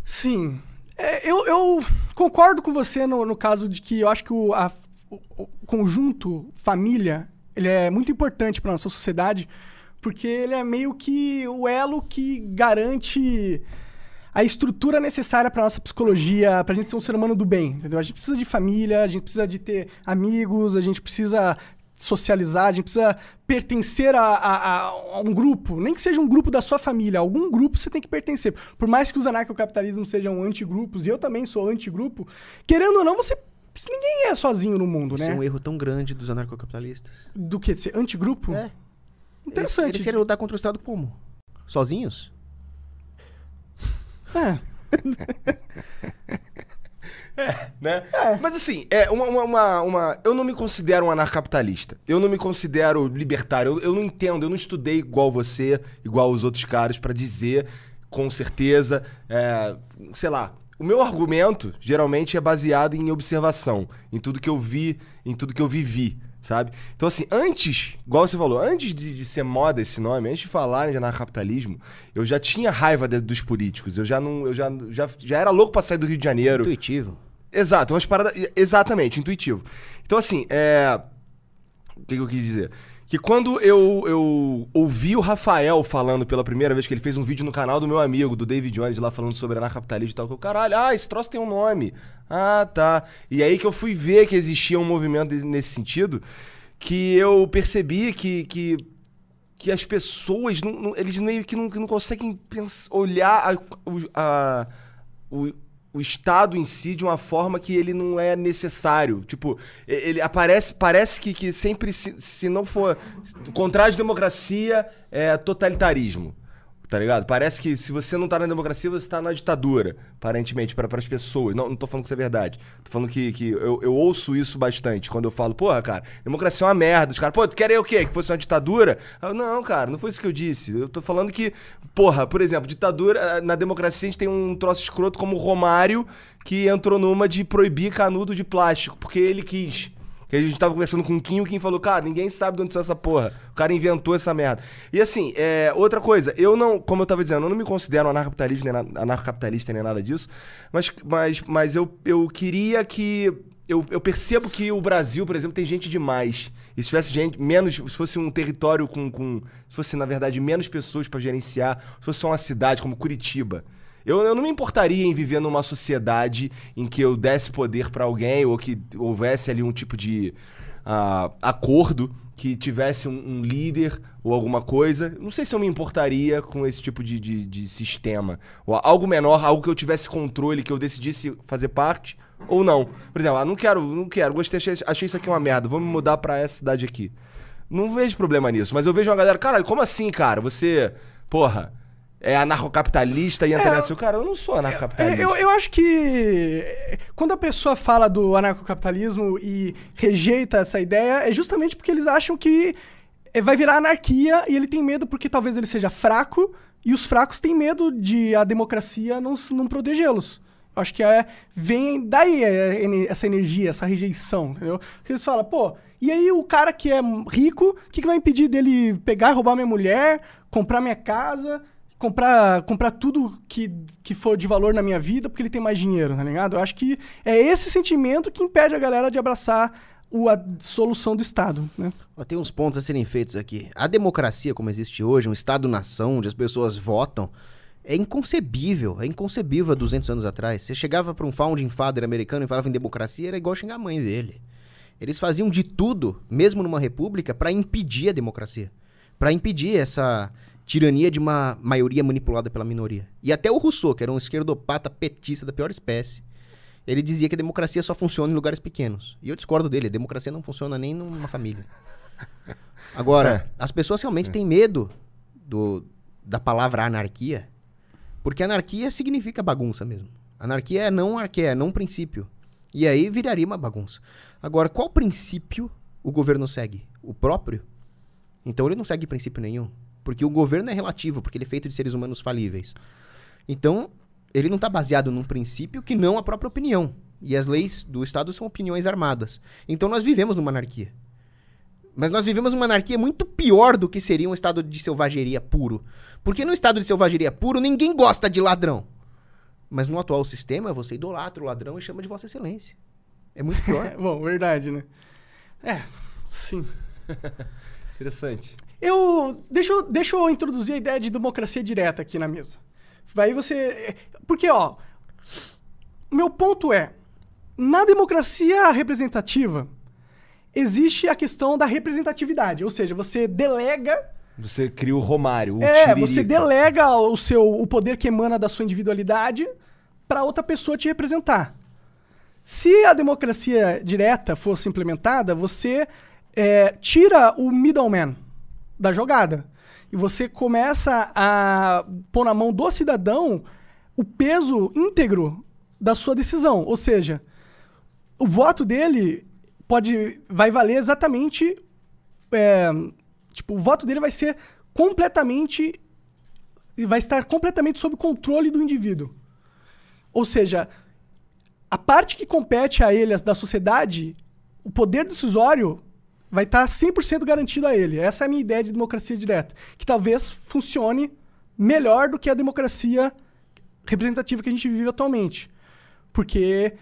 Sim. É, eu, eu concordo com você no, no caso de que eu acho que o, a- o- o conjunto família ele é muito importante para nossa sociedade, porque ele é meio que o elo que garante a estrutura necessária para nossa psicologia, para a gente ser um ser humano do bem, entendeu? A gente precisa de família, a gente precisa de ter amigos, a gente precisa socializar, a gente precisa pertencer a, a- a um grupo, nem que seja um grupo da sua família, algum grupo você tem que pertencer. Por mais que os anarcocapitalismos sejam antigrupos, e eu também sou antigrupo, querendo ou não, você ninguém é sozinho no mundo, Isso né? é um erro tão grande dos anarcocapitalistas. Do que ser antigrupo? É. Interessante. Eles, eles querem lutar contra o Estado como? Sozinhos? É. né? Mas assim, é uma, uma, uma, uma- Eu não me considero um anarcapitalista. Eu não me considero libertário. Eu, eu não entendo, eu não estudei igual você, igual os outros caras, pra dizer com certeza. é, sei lá. O meu argumento geralmente é baseado em observação, em tudo que eu vi, em tudo que eu vivi, sabe? Então, assim, antes, igual você falou, antes de, de ser moda esse nome, antes de falarem de anarcapitalismo, eu já tinha raiva de- dos políticos. Eu já não. Eu já, já, já era louco pra sair do Rio de Janeiro. Intuitivo. Exato, umas paradas. Exatamente, intuitivo. Então, assim, é. O que, que eu quis dizer? Que quando eu, eu ouvi o Rafael falando pela primeira vez que ele fez um vídeo no canal do meu amigo, do David Jones, lá falando sobre anarcapitalismo e tal, que eu, caralho, ah, esse troço tem um nome. Ah, tá. E aí que eu fui ver que existia um movimento nesse sentido, que eu percebi que, que, que as pessoas, não, não- eles meio que não, não conseguem pens- olhar a- o- a- o, o Estado em si de uma forma que ele não é necessário. Tipo, ele aparece, parece que, que sempre, se, se não for. Contrário de democracia é totalitarismo. Tá ligado? Parece que se você não tá na democracia, você tá na ditadura, aparentemente, para as pessoas. Não, não tô falando que isso é verdade. Tô falando que, que eu, eu ouço isso bastante quando eu falo, porra, cara, democracia é uma merda. Os caras, pô, tu quer o quê? Que fosse uma ditadura? Eu, não, cara, não foi isso que eu disse. Eu tô falando que, porra, por exemplo, ditadura, eh, na democracia a gente tem um troço escroto como o Romário, que entrou numa de proibir canudo de plástico, porque ele quis. Que a gente tava conversando com o Kim, o Kim falou, cara, ninguém sabe de onde saiu essa porra. O cara inventou essa merda. E assim, é, outra coisa, eu não, como eu tava dizendo, eu não me considero anarcocapitalista nem, na- anarcocapitalista nem nada disso, mas, mas, mas eu, eu queria que. Eu, eu percebo que o Brasil, por exemplo, tem gente demais. E se tivesse gente, menos. Se fosse um território com. com se fosse, na verdade, menos pessoas pra gerenciar, se fosse só uma cidade como Curitiba. Eu, eu não me importaria em viver numa sociedade em que eu desse poder pra alguém ou que houvesse ali um tipo de ah, acordo que tivesse um, um líder ou alguma coisa. Não sei se eu me importaria com esse tipo de, de, de sistema. Ou algo menor, algo que eu tivesse controle, que eu decidisse fazer parte ou não. Por exemplo, ah, não quero, não quero, gostei, achei, achei isso aqui uma merda, vou me mudar pra essa cidade aqui. Não vejo problema nisso, mas eu vejo uma galera, caralho, como assim, cara? Você, porra, é anarcocapitalista e entra nessa. Cara, eu não sou anarcocapitalista. É, eu, eu acho que é, quando a pessoa fala do anarcocapitalismo e rejeita essa ideia, é justamente porque eles acham que é, vai virar anarquia e ele tem medo porque talvez ele seja fraco e os fracos têm medo de a democracia não, não protegê-los. Eu Acho que é, vem daí é, essa energia, essa rejeição, entendeu? Porque eles falam, pô, e aí o cara que é rico, o que, que vai impedir dele pegar e roubar minha mulher, comprar minha casa, comprar, comprar tudo que, que for de valor na minha vida porque ele tem mais dinheiro, tá ligado? Eu acho que é esse sentimento que impede a galera de abraçar o, a solução do Estado, né? Ó, Tem uns pontos a serem feitos aqui. A democracia, como existe hoje, um Estado-nação, onde as pessoas votam, é inconcebível. É inconcebível há 200 anos atrás. Você chegava para um founding father americano e falava em democracia, era igual xingar a mãe dele. Eles faziam de tudo, mesmo numa república, para impedir a democracia. Para impedir essa tirania de uma maioria manipulada pela minoria. E até o Rousseau, que era um esquerdopata petista da pior espécie, ele dizia que a democracia só funciona em lugares pequenos. E eu discordo dele, a democracia não funciona nem numa família. Agora, as pessoas realmente têm medo do, da palavra anarquia, porque anarquia significa bagunça mesmo. Anarquia é não arqué, é não princípio. E aí viraria uma bagunça. Agora, qual princípio o governo segue? O próprio? Então ele não segue princípio nenhum. Porque o governo é relativo, porque ele é feito de seres humanos falíveis. Então, ele não está baseado num princípio que não a própria opinião. E as leis do Estado são opiniões armadas. Então nós vivemos numa anarquia. Mas nós vivemos uma anarquia muito pior do que seria um estado de selvageria puro. Porque no estado de selvageria puro, ninguém gosta de ladrão. Mas no atual sistema, você idolatra o ladrão e chama de Vossa Excelência. É muito pior. Bom, verdade, né? É, sim. Interessante. Eu deixa, eu. deixa eu introduzir a ideia de democracia direta aqui na mesa. Vai você. Porque, ó. Meu ponto é: na democracia representativa, existe a questão da representatividade. Ou seja, você delega. Você cria o Romário, o É, Tiririca. você delega o seu o poder que emana da sua individualidade para outra pessoa te representar. Se a democracia direta fosse implementada, você é, tira o middleman da jogada. E você começa a pôr na mão do cidadão o peso íntegro da sua decisão. Ou seja, o voto dele pode vai valer exatamente é, tipo o voto dele vai ser completamente vai estar completamente sob controle do indivíduo ou seja a parte que compete a ele da sociedade o poder decisório vai estar 100% garantido a ele. Essa é a minha ideia de democracia direta. Que talvez funcione melhor do que a democracia representativa que a gente vive atualmente. Porque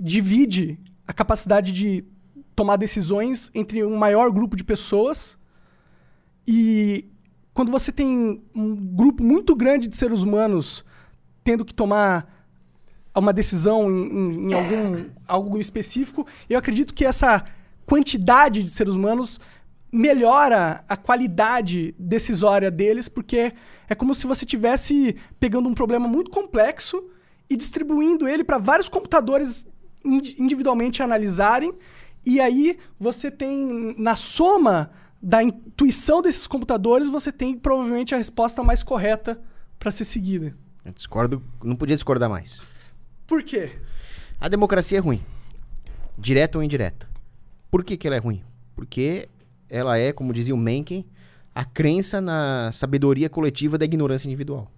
divide a capacidade de tomar decisões entre um maior grupo de pessoas e quando você tem um grupo muito grande de seres humanos tendo que tomar uma decisão em, em- em algum algo específico, eu acredito que essa quantidade de seres humanos melhora a qualidade decisória deles, porque é como se você tivesse pegando um problema muito complexo e distribuindo ele para vários computadores indi- individualmente analisarem, e aí você tem na soma da intuição desses computadores, você tem provavelmente a resposta mais correta para ser seguida. Eu discordo, não podia discordar mais. Por quê? A democracia é ruim. Direta ou indireta. Por que, que ela é ruim? Porque ela é, como dizia o Mencken, a crença na sabedoria coletiva da ignorância individual.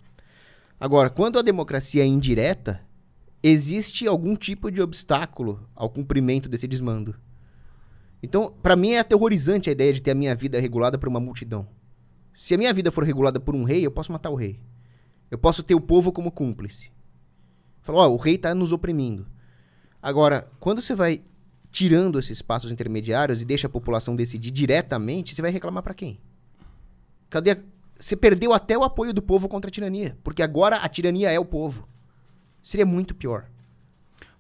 Agora, quando a democracia é indireta, existe algum tipo de obstáculo ao cumprimento desse desmando. Então, para mim é aterrorizante a ideia de ter a minha vida regulada por uma multidão. Se a minha vida for regulada por um rei, eu posso matar o rei. Eu posso ter o povo como cúmplice. Falou, ó, o rei tá nos oprimindo. Agora, quando você vai tirando esses passos intermediários e deixa a população decidir diretamente, você vai reclamar pra quem? Cadê a... Você perdeu até o apoio do povo contra a tirania, porque agora a tirania é o povo. Seria muito pior.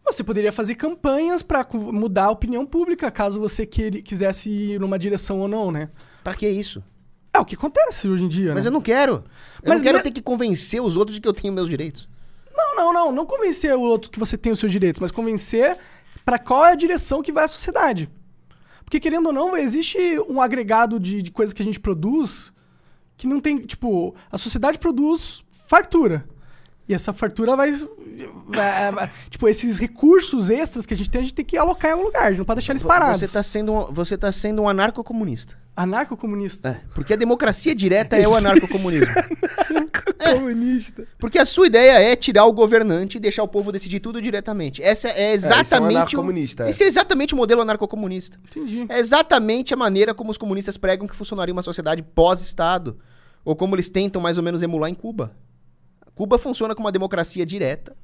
Você poderia fazer campanhas para mudar a opinião pública, caso você queira- quisesse ir numa direção ou não, né? Pra que isso? É o que acontece hoje em dia, Mas né? eu não quero. Eu Mas não quero me- ter que convencer os outros de que eu tenho meus direitos. Não, não, não. Não convencer o outro que você tem os seus direitos, mas convencer para qual é a direção que vai a sociedade. Porque, querendo ou não, existe um agregado de, de coisas que a gente produz que não tem. Tipo, a sociedade produz fartura. E essa fartura vai, é, é, tipo, esses recursos extras que a gente tem, a gente tem que alocar em algum lugar. A gente não pode deixar eles parados. Você tá sendo, um- você tá sendo um anarcocomunista. Anarco-comunista. É, porque a democracia direta é o anarcocomunismo. Comunista. Porque a sua ideia é tirar o governante e deixar o povo decidir tudo diretamente. Essa é exatamente. o, anarcocomunista, é. esse é exatamente o modelo anarcocomunista. Entendi. É exatamente a maneira como os comunistas pregam que funcionaria uma sociedade pós-Estado. Ou como eles tentam mais ou menos emular em Cuba. Cuba funciona como uma democracia direta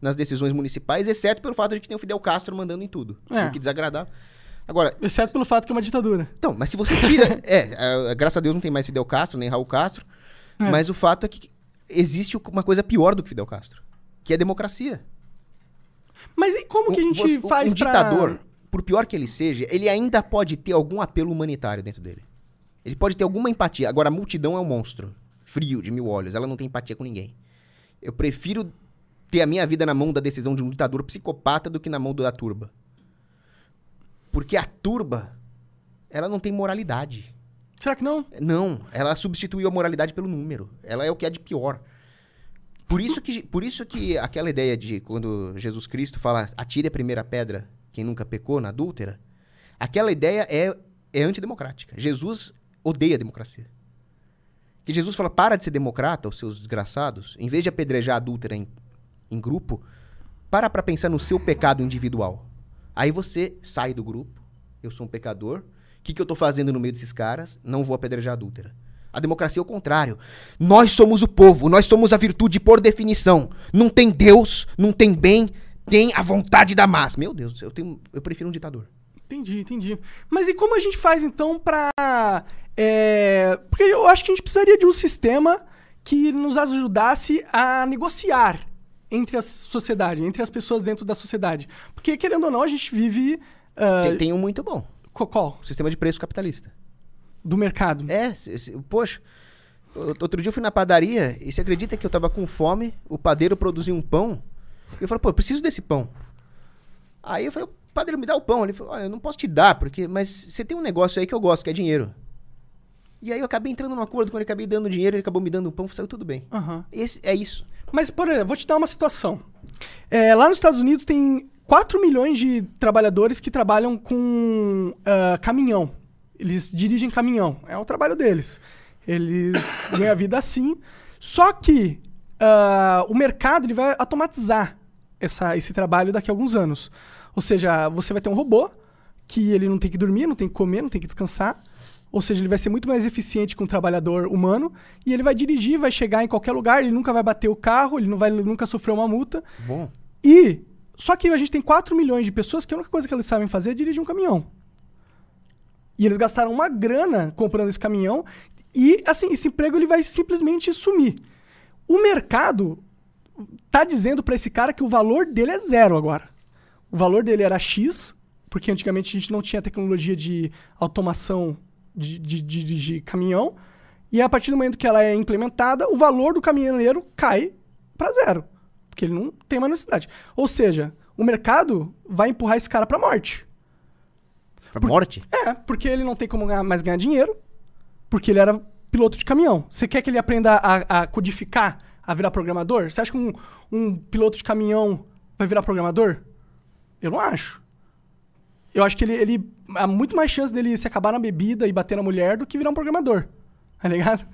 nas decisões municipais, exceto pelo fato de que tem o Fidel Castro mandando em tudo. É. O que desagradável. Agora, Exceto pelo fato que é uma ditadura. então, mas se você tira. é, é, graças a Deus não tem mais Fidel Castro, nem Raul Castro. É. Mas o fato é que existe uma coisa pior do que Fidel Castro. Que é a democracia. Mas e como que a gente você- faz um pra... ditador, por pior que ele seja, ele ainda pode ter algum apelo humanitário dentro dele. Ele pode ter alguma empatia. Agora, a multidão é um monstro. Frio, de mil olhos. Ela não tem empatia com ninguém. Eu prefiro ter a minha vida na mão da decisão de um ditador psicopata do que na mão da turba. Porque a turba, ela não tem moralidade. Será que não? Não, ela substituiu a moralidade pelo número. Ela é o que é de pior. Por isso que, por isso que aquela ideia de quando Jesus Cristo fala atire a primeira pedra quem nunca pecou na adúltera, aquela ideia é, é antidemocrática. Jesus odeia a democracia. Que Jesus fala, para de ser democrata, os seus desgraçados, em vez de apedrejar a adúltera em, em grupo, para pra pensar no seu pecado individual. Aí você sai do grupo, eu sou um pecador, o que, que eu tô fazendo no meio desses caras? Não vou apedrejar a adúltera. A democracia é o contrário. Nós somos o povo, nós somos a virtude por definição. Não tem Deus, não tem bem, tem a vontade da massa. Meu Deus, eu, tenho, eu prefiro um ditador. Entendi, entendi. Mas e como a gente faz então pra. É, Porque eu acho que a gente precisaria de um sistema que nos ajudasse a negociar entre a sociedade, entre as pessoas dentro da sociedade. Porque, querendo ou não, a gente vive. ah, Tem, tem um muito bom, Qual? o sistema de preço capitalista. Do mercado. É, se- se- poxa, o- outro dia eu fui na padaria e você acredita que eu tava com fome, o padeiro produziu um pão, e eu falei, pô, eu preciso desse pão. Aí eu falei, padeiro, me dá o pão. Ele falou, olha, eu não posso te dar, porque, mas você tem um negócio aí que eu gosto, que é dinheiro. E aí eu acabei entrando num acordo com ele, acabei dando dinheiro, ele acabou me dando um pão, saiu tudo bem. Aham. Esse, é isso. Mas, por exemplo, vou te dar uma situação. É, lá nos Estados Unidos tem 4 milhões de trabalhadores que trabalham com ah, caminhão. Eles dirigem caminhão. É o trabalho deles. Eles ganham a vida assim. Só que ah, o mercado ele vai automatizar essa, esse trabalho daqui a alguns anos. Ou seja, você vai ter um robô que ele não tem que dormir, não tem que comer, não tem que descansar. Ou seja, ele vai ser muito mais eficiente que um trabalhador humano e ele vai dirigir, vai chegar em qualquer lugar, ele nunca vai bater o carro, ele não vai nunca sofrer uma multa. Bom. E só que a gente tem 4 milhões de pessoas que a única coisa que eles sabem fazer é dirigir um caminhão. E eles gastaram uma grana comprando esse caminhão e assim, esse emprego ele vai simplesmente sumir. O mercado tá dizendo para esse cara que o valor dele é zero agora. O valor dele era X, porque antigamente a gente não tinha tecnologia de automação de, de, de dirigir caminhão. E a partir do momento que ela é implementada, o valor do caminhoneiro cai para zero. Porque ele não tem mais necessidade. Ou seja, o mercado vai empurrar esse cara para morte. Pra morte? É, porque ele não tem como ganhar- mais ganhar dinheiro, porque ele era piloto de caminhão. Você quer que ele aprenda a, a codificar, a virar programador? Você acha que um, um piloto de caminhão vai virar programador? Eu não acho. Eu acho que ele, ele há muito mais chance dele se acabar na bebida e bater na mulher do que virar um programador. Tá ligado?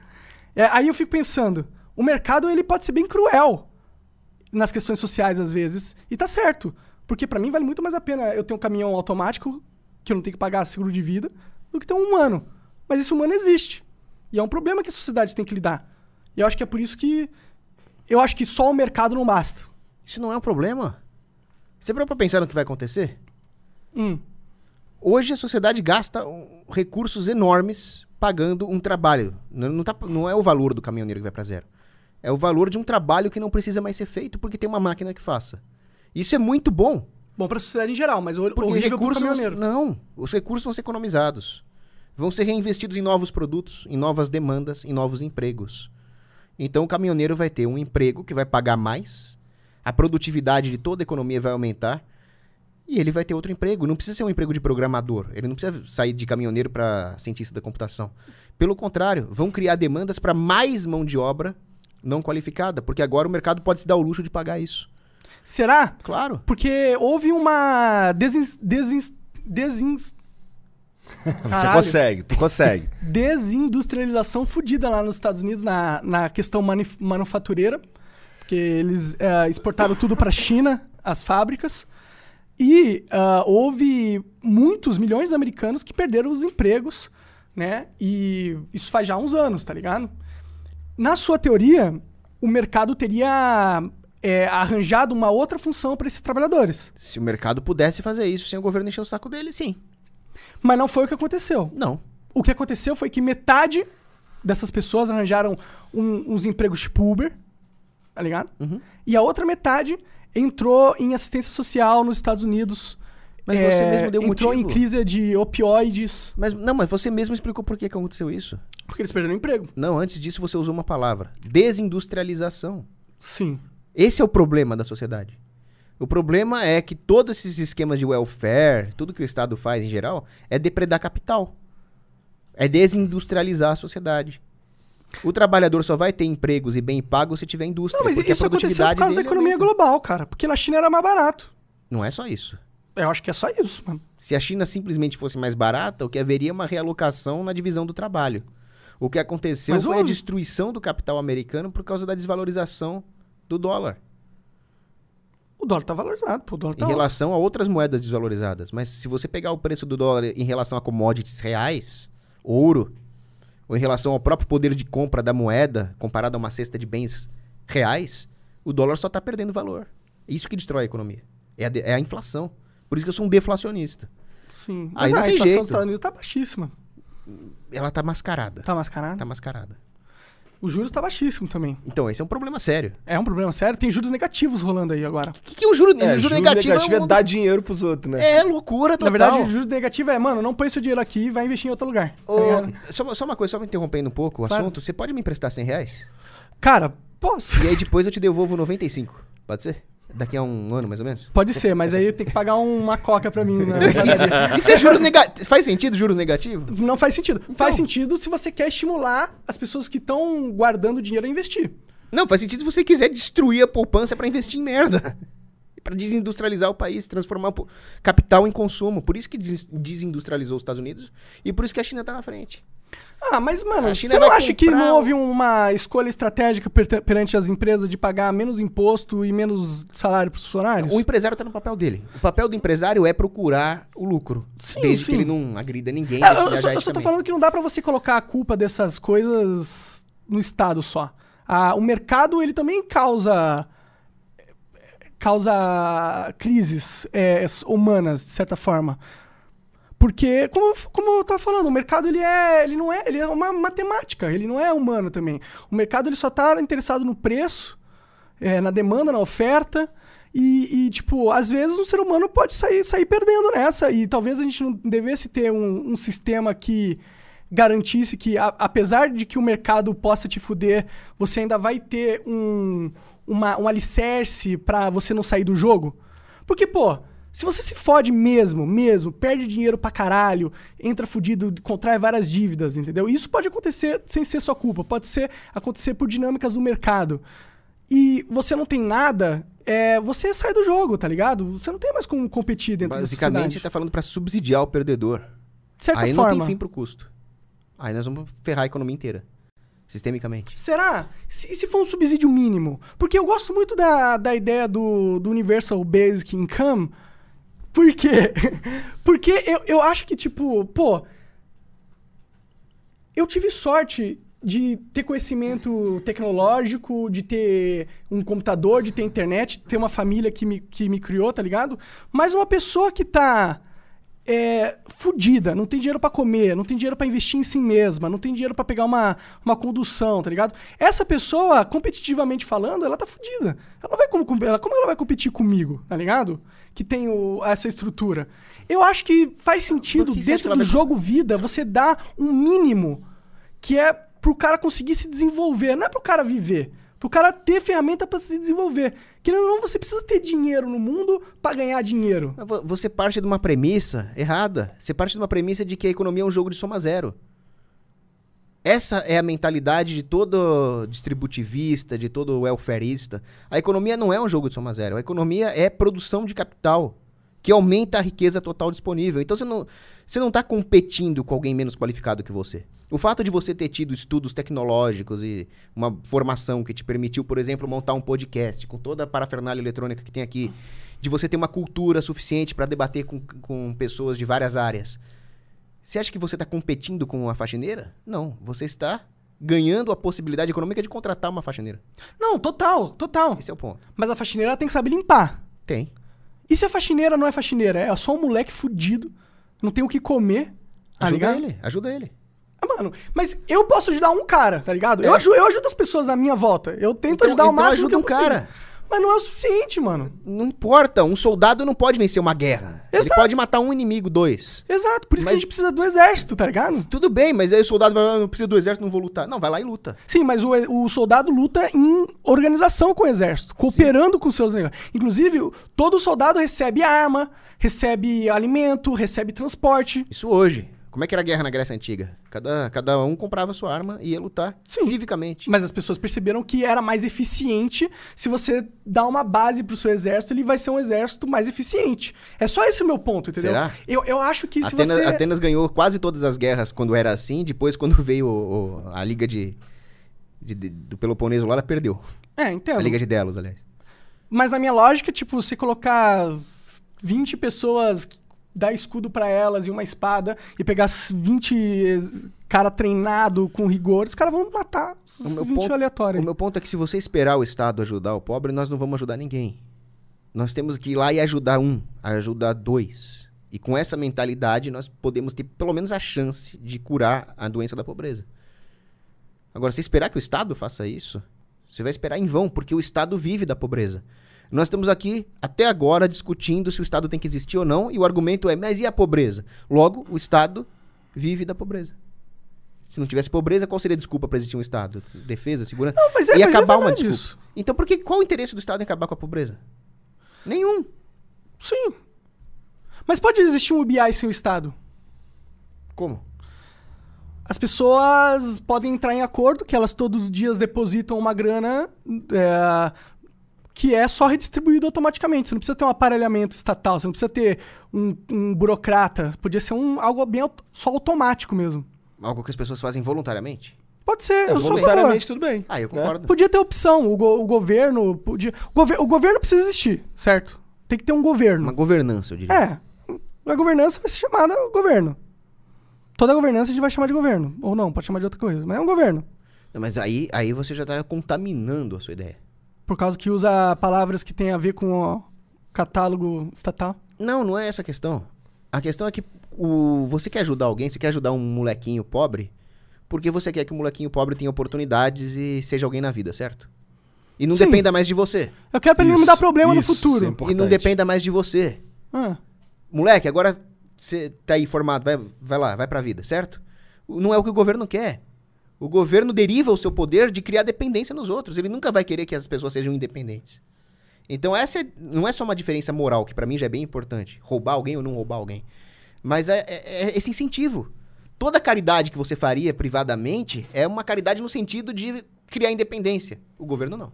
É, aí eu fico pensando, o mercado ele pode ser bem cruel nas questões sociais às vezes, e tá certo. Porque pra mim vale muito mais a pena eu ter um caminhão automático que eu não tenho que pagar seguro de vida do que ter um humano. Mas esse humano existe. E é um problema que a sociedade tem que lidar. E eu acho que é por isso que eu acho que só o mercado não basta. Isso não é um problema. Você parou pra pensar no que vai acontecer? Hum. Hoje a sociedade gasta recursos enormes pagando um trabalho. Não, não tá- não é o valor do caminhoneiro que vai para zero. É o valor de um trabalho que não precisa mais ser feito porque tem uma máquina que faça. Isso é muito bom. Bom pra sociedade em geral, mas o horrível pro recursos caminhoneiro. não, os recursos vão ser economizados. Vão ser reinvestidos em novos produtos, em novas demandas, em novos empregos. Então o caminhoneiro vai ter um emprego que vai pagar mais, a produtividade de toda a economia vai aumentar e ele vai ter outro emprego. Não precisa ser um emprego de programador, ele não precisa sair de caminhoneiro para cientista da computação. Pelo contrário, vão criar demandas para mais mão de obra não qualificada, porque agora o mercado pode se dar o luxo de pagar isso. Será? Claro. Porque houve uma. Você consegue, tu consegue. desindustrialização fodida lá nos Estados Unidos na, na questão mani- manufatureira, porque eles eh, exportaram tudo para a China, as fábricas, e ah, houve muitos milhões de americanos que perderam os empregos, né? E isso faz já uns anos, tá ligado? Na sua teoria, o mercado teria eh, arranjado uma outra função para esses trabalhadores, Se o mercado pudesse fazer isso sem o governo encher o saco dele, sim. mas não foi o que aconteceu. Não. O que aconteceu foi que metade dessas pessoas arranjaram um- uns empregos tipo Uber, tá ligado? Uhum. E a outra metade entrou em assistência social nos Estados Unidos. Mas É, você mesmo deu um Entrou motivo. em crise de opioides, Mas não, mas você mesmo explicou por que, aconteceu isso. porque eles perderam o emprego. Não, antes disso você usou uma palavra: desindustrialização. Sim. Esse é o problema da sociedade. O problema é que todos esses esquemas de welfare, tudo que o Estado faz em geral, é depredar capital. É desindustrializar a sociedade. O trabalhador só vai ter empregos e bem pagos se tiver indústria. Não, mas isso aconteceu por causa da dele economia aumenta. global, cara. Porque na China era mais barato. Não é só isso. Eu acho que é só isso, mano. Se a China simplesmente fosse mais barata, o que haveria é uma realocação na divisão do trabalho. O que aconteceu Mas foi a destruição do capital americano por causa da desvalorização do dólar O dólar tá valorizado, pô. O dólar tá em relação a outras moedas desvalorizadas. Mas se você pegar o preço do dólar em relação a commodities reais, ouro, ou em relação ao próprio poder de compra da moeda, comparado a uma cesta de bens reais, o dólar só está perdendo valor. É isso que destrói a economia. É a, de- é a inflação. Por isso que eu sou um deflacionista. Sim. Aí Mas não a tem inflação jeito. dos Estados Unidos tá baixíssima. Ela tá mascarada. Tá mascarada. Tá mascarada. O juros tá baixíssimo também. Então, esse é um problema sério. É um problema sério. Tem juros negativos rolando aí agora. O que, que é um juro, É, um juro juro negativo? negativo, é, é um- dar dinheiro pros outros, né? é loucura total. Na verdade, o juros negativo é, mano, não põe seu dinheiro aqui e vai investir em outro lugar. tá Ô, ligado? só, só uma coisa, só me interrompendo um pouco o Claro. assunto. Você pode me emprestar 100 reais? Cara, posso. E aí depois eu te devolvo 95. Pode ser? Daqui a um ano, mais ou menos? Pode ser, mas aí tem que pagar uma coca pra mim. Né? Isso, isso é juros negativos? Faz sentido juros negativos? Não faz sentido. Então. Faz sentido se você quer estimular as pessoas que estão guardando dinheiro a investir. Não, faz sentido se você quiser destruir a poupança pra investir em merda. Pra desindustrializar o país, transformar o capital em consumo. Por isso que des- desindustrializou os Estados Unidos e por isso que a China tá na frente. Ah, mas, mano, A você não acha que não houve uma escolha estratégica per- perante as empresas de pagar menos imposto e menos salário pros funcionários? O empresário tá no papel dele. O papel do empresário é procurar o lucro. Sim, desde sim. que ele não agrida ninguém. É, eu, só, haja eu só tô eticamente. falando que não dá pra você colocar a culpa dessas coisas no Estado só. Ah, o mercado, ele também causa causa crises é, humanas, de certa forma. Porque, como, como eu tava falando, o mercado ele é, ele não é, ele é uma matemática, ele não é humano também. O mercado ele só tá interessado no preço, é, na demanda, na oferta. E, e, tipo, às vezes um ser humano pode sair, sair perdendo nessa. E talvez a gente não devesse ter um, um sistema que garantisse que, a- apesar de que o mercado possa te fuder, você ainda vai ter um, uma, um alicerce pra você não sair do jogo. Porque, pô, se você se fode mesmo, mesmo, perde dinheiro pra caralho, entra fudido, contrai várias dívidas, entendeu? Isso pode acontecer sem ser sua culpa, pode ser acontecer por dinâmicas do mercado. E você não tem nada, é, você sai do jogo, tá ligado? Você não tem mais como competir dentro da Basicamente, sociedade. você tá falando pra subsidiar o perdedor. De certa Aí não forma. tem fim pro custo. Aí nós vamos ferrar a economia inteira. Sistemicamente. Será? Se, e se for um subsídio mínimo? Porque eu gosto muito da, da ideia do, do Universal Basic Income. Por quê? Porque eu, eu acho que, tipo, pô. Eu tive sorte de ter conhecimento tecnológico, de ter um computador, de ter internet, ter uma família que me, que me criou, tá ligado? Mas uma pessoa que tá é, fudida, não tem dinheiro pra comer, não tem dinheiro pra investir em si mesma, não tem dinheiro pra pegar uma, uma condução, tá ligado? Essa pessoa, competitivamente falando, ela tá fudida. Ela não vai como, com- ela, como ela vai competir comigo, tá ligado? Que tem o- essa estrutura. Eu acho que faz sentido, que dentro do vai- jogo vida, você dar um mínimo que é pro cara conseguir se desenvolver, não é pro cara viver. Pro cara ter ferramenta pra se desenvolver. Querendo ou não, você precisa ter dinheiro no mundo pra ganhar dinheiro. Você parte de uma premissa errada. Você parte de uma premissa de que a economia é um jogo de soma zero. Essa é a mentalidade de todo distributivista, de todo welfareista. A economia não é um jogo de soma zero. A economia é produção de capital, que aumenta a riqueza total disponível. Então você não você não está competindo com alguém menos qualificado que você. O fato de você ter tido estudos tecnológicos e uma formação que te permitiu, por exemplo, montar um podcast com toda a parafernália eletrônica que tem aqui, de você ter uma cultura suficiente para debater com, com pessoas de várias áreas. Você acha que você está competindo com uma faxineira? Não. Você está ganhando a possibilidade econômica de contratar uma faxineira. Não, total, total. Esse é o ponto. Mas a faxineira tem que saber limpar. Tem. E se a faxineira não é faxineira? É só um moleque fudido, não tem o que comer, tá Ajuda ligado? ele, ajuda ele. Ah, mano, mas eu posso ajudar um cara, tá ligado? Eu, É. ajudo, eu ajudo as pessoas à minha volta. Eu tento Então- ajudar o então máximo ajuda que eu um consigo. cara. Mas não é o suficiente, mano. Não importa, um soldado não pode vencer uma guerra. Ele Exato. pode matar um inimigo, dois. Exato, por isso que a Mas- gente precisa do exército, tá ligado? Tudo bem, mas aí o soldado vai lá, "Ah, não precisa do exército, não vou lutar. Não, vai lá e luta. Sim, mas o, o soldado luta em organização com o exército, cooperando com os seus negócios. Inclusive, o- todo soldado recebe arma, recebe alimento, recebe transporte. Isso hoje. Como é que era a guerra na Grécia Antiga? Cada, cada um comprava sua arma e ia lutar Sim. civicamente. Mas as pessoas perceberam que era mais eficiente se você dá uma base pro seu exército, ele vai ser um exército mais eficiente. É só esse o meu ponto, entendeu? Será? Eu, eu acho que se Atenas, você... Atenas ganhou quase todas as guerras quando era assim. Depois, quando veio o- o- a Liga de, de- de- do Peloponeso lá, ela perdeu. É, entendo. A Liga de Delos, aliás. Mas na minha lógica, tipo, você colocar 20 pessoas, dar escudo pra elas e uma espada, e pegar as 20 cara treinado com rigor, os caras vão matar os O meu 20 ponto- aleatórios. O meu ponto é que se você esperar o Estado ajudar o pobre, nós não vamos ajudar ninguém. Nós temos que ir lá e ajudar um, ajudar dois. E com essa mentalidade, nós podemos ter pelo menos a chance de curar a doença da pobreza. Agora, se esperar que o Estado faça isso, você vai esperar em vão, porque o Estado vive da pobreza. Nós estamos aqui, até agora, discutindo se o Estado tem que existir ou não, e o argumento é, mas e a pobreza? Logo, o Estado vive da pobreza. Se não tivesse pobreza, qual seria a desculpa para existir um Estado? Defesa, segurança? Não, mas é, Ia mas é acabar uma verdade desculpa. isso. Então, por que, qual o interesse do Estado em acabar com a pobreza? Nenhum. Sim. Mas pode existir um UBI sem o Estado? Como? As pessoas podem entrar em acordo que elas todos os dias depositam uma grana é, que é só redistribuído automaticamente. Você não precisa ter um aparelhamento estatal, você não precisa ter um, um burocrata. Podia ser um, algo bem só automático mesmo. Algo que as pessoas fazem voluntariamente? Pode ser, É, eu sou a favor. voluntariamente, tudo bem. Ah, eu né? concordo. Podia ter opção, o, go- o governo podia... O, gover- o governo precisa existir, certo? Tem que ter um governo. Uma governança, eu diria. É, a governança vai ser chamada governo. Toda governança a gente vai chamar de governo. Ou não, pode chamar de outra coisa, mas é um governo. Não, Mas aí, aí você já está contaminando a sua ideia. Por causa que usa palavras que têm a ver com o catálogo estatal. Não, não é essa a questão. A questão é que o, você quer ajudar alguém, você quer ajudar um molequinho pobre, porque você quer que o molequinho pobre tenha oportunidades e seja alguém na vida, certo? E não Sim. dependa mais de você. Eu quero pra ele não me Isso, dar problema no isso, futuro. sempre. E não dependa mais de você. Ah, Moleque, agora você tá aí formado, vai, vai lá, vai pra vida, certo? Não é o que o governo quer. O governo deriva o seu poder de criar dependência nos outros. Ele nunca vai querer que as pessoas sejam independentes. Então essa é- não é só uma diferença moral, que pra mim já é bem importante. Roubar alguém ou não roubar alguém. Mas é, é- é esse incentivo. Toda caridade que você faria privadamente é uma caridade no sentido de criar independência. O governo não.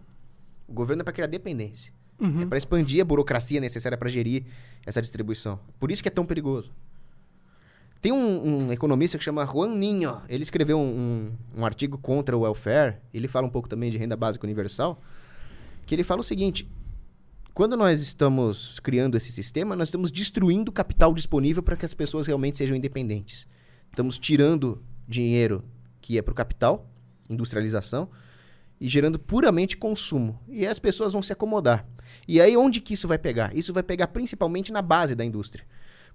O governo é para criar dependência. uhum. É para expandir a burocracia necessária para gerir essa distribuição. Por isso que é tão perigoso. Tem um, um economista que chama Juan Ninho. Ele escreveu um, um- um artigo contra o welfare. Ele fala um pouco também de renda básica universal. Que ele fala o seguinte: quando nós estamos criando esse sistema, nós estamos destruindo o capital disponível para que as pessoas realmente sejam independentes. Estamos tirando dinheiro que é para o capital, industrialização, e gerando puramente consumo. E as pessoas vão se acomodar. E aí onde que isso vai pegar? Isso vai pegar principalmente na base da indústria.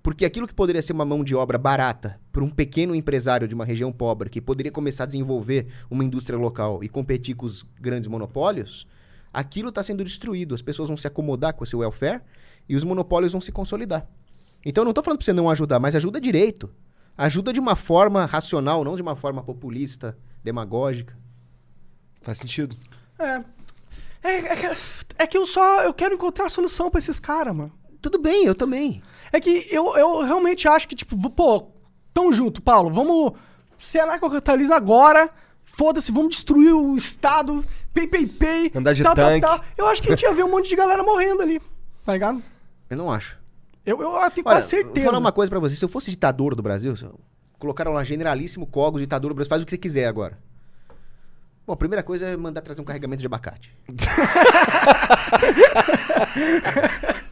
Porque aquilo que poderia ser uma mão de obra barata para um pequeno empresário de uma região pobre que poderia começar a desenvolver uma indústria local e competir com os grandes monopólios, aquilo está sendo destruído. As pessoas vão se acomodar com esse welfare e os monopólios vão se consolidar. Então eu não estou falando para você não ajudar, mas ajuda direito. Ajuda de uma forma racional, não de uma forma populista, demagógica. Faz sentido. É. É, é que- é que eu só eu quero encontrar a solução pra esses caras, mano. Tudo bem, eu também. É que eu, eu realmente acho que, tipo, pô, tamo junto, Paulo, vamos ser anarcocapitalismo agora. Foda-se, vamos destruir o Estado. Pay, pay, pay. Andar de tal, tanque. tal. Eu acho que a gente ia ver um monte de galera morrendo ali. Tá ligado? Eu não acho. Eu, eu tenho Olha, quase vou certeza. falar uma coisa pra você. Se eu fosse ditador do Brasil, eu- colocaram lá generalíssimo Cogos, ditador do Brasil, faz o que você quiser agora. Bom, a primeira coisa é mandar trazer um carregamento de abacate.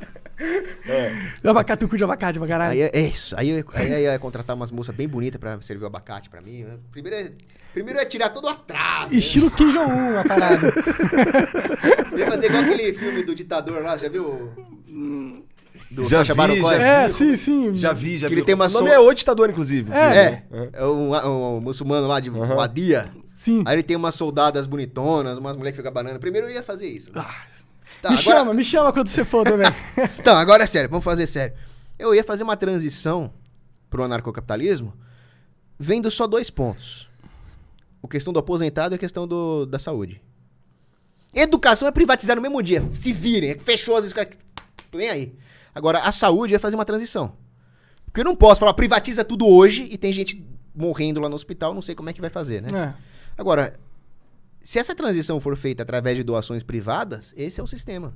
Abacate, o cu de abacate pra caralho. Aí é, é isso. Aí eu, ia- aí eu ia contratar umas moças bem bonitas pra servir o abacate pra mim. Primeiro é, primeiro é tirar todo o atraso. né? Estilo Kim Jong-un, a parada. Eu ia fazer igual aquele filme do ditador lá, já viu? Do Já Sacha vi, Baron Cohen? já é, sim, sim. Já vi, já Que vi. ele tem uma o nome é o ditador, inclusive. É. É, é um, um, um muçulmano lá de. Wadia. Sim. Aí ele tem umas soldadas bonitonas, umas mulheres que ficam banana. Primeiro eu ia fazer isso. Tá, me chama, me chama quando você for também. Então, agora é sério, vamos fazer sério. Eu ia fazer uma transição pro anarcocapitalismo vendo só dois pontos. A questão do aposentado e a questão do, da saúde. Educação é privatizar no mesmo dia. Se virem, é fechou as escolas. Tô nem aí. Agora, a saúde é fazer uma transição. Porque eu não posso falar, privatiza tudo hoje e tem gente morrendo lá no hospital, não sei como é que vai fazer, né? É. Agora, se essa transição for feita através de doações privadas, esse é o sistema.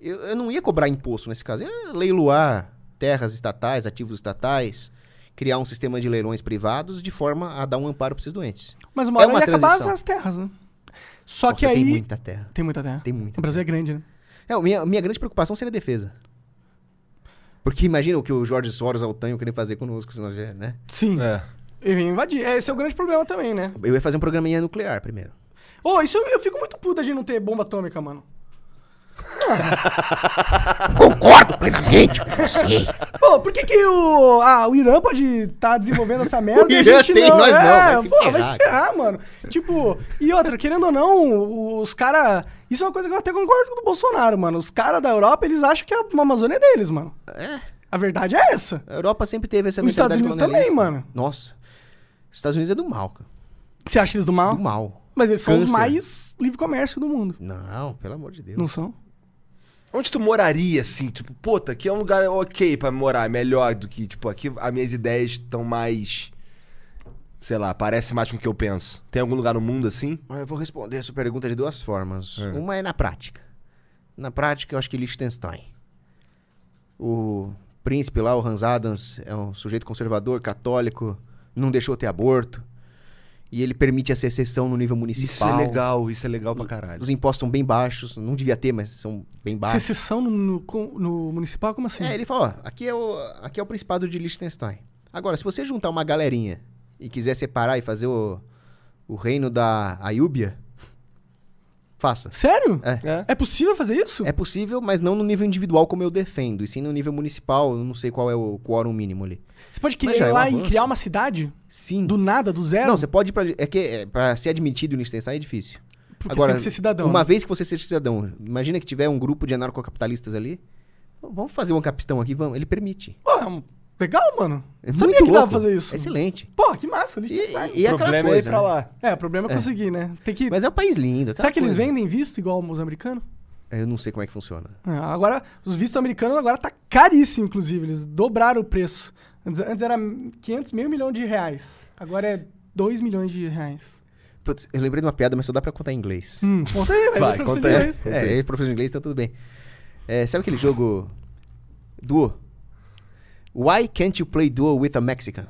Eu, eu não ia cobrar imposto nesse caso. Eu ia leiloar terras estatais, ativos estatais, criar um sistema de leilões privados de forma a dar um amparo para esses doentes. Mas uma É hora uma ia acabar as, transição. as terras, né? Só Nossa, que aí. Tem muita terra. Tem muita terra. Tem muita O Brasil é grande, né? É, a minha, minha grande preocupação seria a defesa. Porque imagina o que o Jorge Soros Altanho queria fazer conosco, se nós vier, né? Sim. É. Ia invadir. Esse é o grande problema também, né? Eu ia fazer um programinha nuclear primeiro. Ô, isso eu, eu fico muito puta de não ter bomba atômica, mano. Concordo plenamente com você. Pô, por que que o, ah, o Irã pode estar desenvolvendo essa merda O e a gente tem, não? nós não, é, vai se pô, vai se ferrar, mano. Tipo, e outra, querendo ou não, os caras... Isso é uma coisa que eu até concordo com o do Bolsonaro, mano. Os caras da Europa, eles acham que a Amazônia é deles, mano. É. A verdade é essa. A Europa sempre teve essa Os Estados Unidos também, mano. Nossa. Os Estados Unidos é do mal, cara. Você acha eles do mal? Do mal. Mas eles são os Câncer. mais livre comércio do mundo. Não, pelo amor de Deus. Não são? Onde tu moraria, assim? Tipo, puta, aqui é um lugar ok pra morar, melhor do que, tipo, aqui as minhas ideias estão mais. Sei lá, parece mais com o que eu penso. Tem algum lugar no mundo assim? Eu vou responder essa pergunta de duas formas. É. Uma é na prática. Na prática, eu acho que Liechtenstein. O príncipe lá, o Hans Adams, é um sujeito conservador, católico, não deixou ter aborto. E ele permite essa exceção no nível municipal. Isso é legal, isso é legal pra caralho. Os impostos são bem baixos, não devia ter, mas são bem baixos. Secessão no, no, com- no municipal? Como assim? É, ele falou, ó, aqui é o, aqui é o Principado de Liechtenstein. Agora, se você juntar uma galerinha e quiser separar e fazer o, o reino da Ayúbia, faça. Sério? É. É. É possível fazer isso? É possível, mas não no nível individual como eu defendo, e sim no nível municipal, eu não sei qual é o quórum mínimo ali. Você pode querer já ir é um lá e criar uma cidade? Sim. Do nada, do zero? Não, você pode ir pra... É que é, pra ser admitido em Liechtenstein é difícil. Porque Agora, você tem que ser cidadão. Uma né? vez que você seja cidadão, imagina que tiver um grupo de anarcocapitalistas ali, vamos fazer um capistão aqui, vamos. Ele permite. Pô, é um- legal, mano. É Sabia muito que dava louco. pra fazer isso. Excelente. Pô, que massa. E, Liechtenstein. e, e é o aquela problema é ir coisa, pra né? lá. É, o problema é É. conseguir, né? Tem que... Mas é um país lindo. Será que eles vendem visto igual os americanos? Eu não sei como é que funciona. É, agora, os vistos americanos agora tá caríssimo, inclusive. Eles dobraram o preço. Antes, antes era 500 mil milhão de reais. Agora é 2 milhões de reais. Putz, eu lembrei de uma piada, mas só dá pra contar em inglês. Hum, conta aí. Vai, conta aí. É, ele é professor de inglês, então tudo bem. É, sabe aquele jogo Duo? Why can't you play Duo with a Mexican?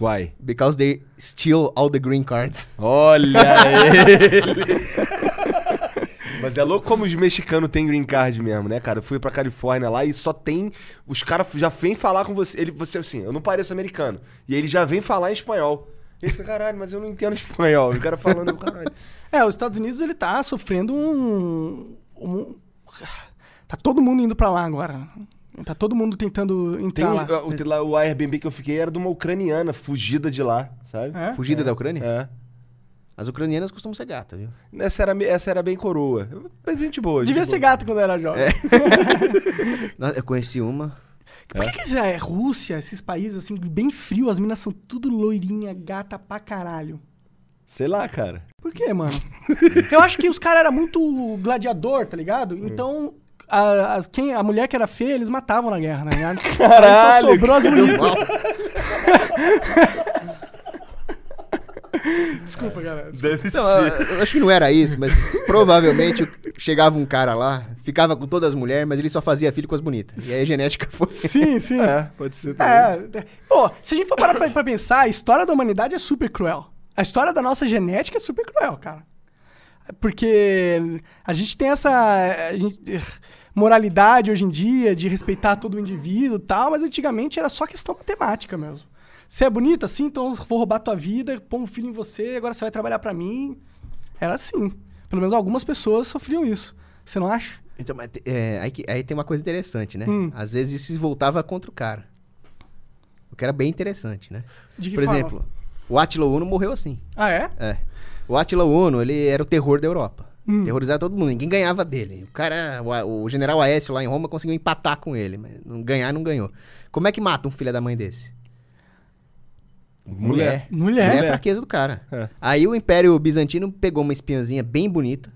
Why? Because they steal all the green cards. Olha ele! Mas é louco como os mexicanos têm green card mesmo, né, cara? Eu fui pra Califórnia lá e só tem. Os caras já vêm falar com você. Ele, você assim, eu não pareço americano. E ele já vem falar em espanhol. E ele fica, caralho, mas eu não entendo espanhol. O cara falando, caralho. É, os Estados Unidos, ele tá sofrendo um, um- Tá todo mundo indo pra lá agora. Tá todo mundo tentando entrar um, lá. o, lá, o Airbnb que eu fiquei era de uma ucraniana fugida de lá, sabe? É? Fugida da Ucrânia? É. As ucranianas costumam ser gata, viu? Essa era, essa era bem coroa. Bem gente boa. Devia gente ser boa. gato quando era jovem. Nossa, Eu conheci uma. Por que, que isso é Rússia, esses países assim, bem frio, as minas são tudo loirinha, gata pra caralho? Sei lá, cara. Por quê, mano? Eu acho que os caras eram muito gladiador, tá ligado? Então, a, a- quem, a mulher que era feia, eles matavam na guerra, né? Aí Caralho, só sobrou as bonitas. Desculpa, galera. Deve Não, eu, eu acho que não era isso, mas provavelmente chegava um cara lá, ficava com todas as mulheres, mas ele só fazia filho com as bonitas. E aí a genética foi. Sim, sim. É, pode ser também. É, é. Pô, se a gente for parar pra, pra pensar, a história da humanidade é super cruel. A história da nossa genética é super cruel, cara. Porque a gente tem essa gente- moralidade hoje em dia de respeitar todo o indivíduo e tal, mas antigamente era só questão matemática mesmo. Você é bonita, assim, então eu vou roubar tua vida, pôr um filho em você, agora você vai trabalhar pra mim. Era assim. Pelo menos algumas pessoas sofriam isso. Você não acha? Então, mas, é, aí, aí tem uma coisa interessante, né? Hum. Às vezes isso se voltava contra o cara. O que era bem interessante, né? Por forma? exemplo, o Attila Uno morreu assim. Ah, é? É. O Attila Uno, ele era o terror da Europa. Hum. Terrorizava todo mundo, ninguém ganhava dele. O cara, o, o general Aécio lá em Roma conseguiu empatar com ele, mas não ganhar, não ganhou. Como é que mata um filho da mãe desse? Mulher. Mulher. Mulher é a fraqueza do cara. É. Aí o Império Bizantino pegou uma espiãzinha bem bonita,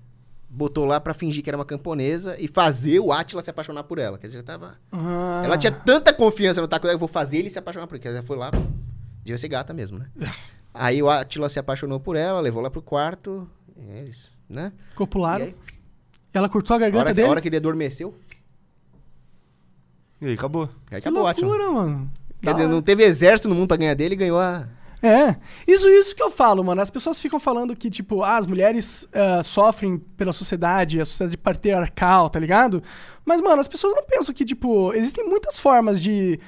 botou lá pra fingir que era uma camponesa e fazer o Átila se apaixonar por ela. Quer dizer, já tava... Ah. Ela tinha tanta confiança no taco dela, eu vou fazer ele se apaixonar por ela. Quer dizer, foi lá, devia ser gata mesmo, né? Aí o Átila se apaixonou por ela, levou lá pro quarto, e eles, né? E Copularam. aí, Ela cortou a a garganta hora, que- dele? a hora que ele adormeceu, E aí, acabou. aí Que acabou Átila. loucura, mano. Quer dizer, hora. não teve exército no mundo pra ganhar dele e ganhou a... É, isso, isso que eu falo, mano. As pessoas ficam falando que, tipo, ah, as mulheres ah, sofrem pela sociedade, a sociedade patriarcal, tá ligado? Mas, mano, as pessoas não pensam que, tipo, existem muitas formas de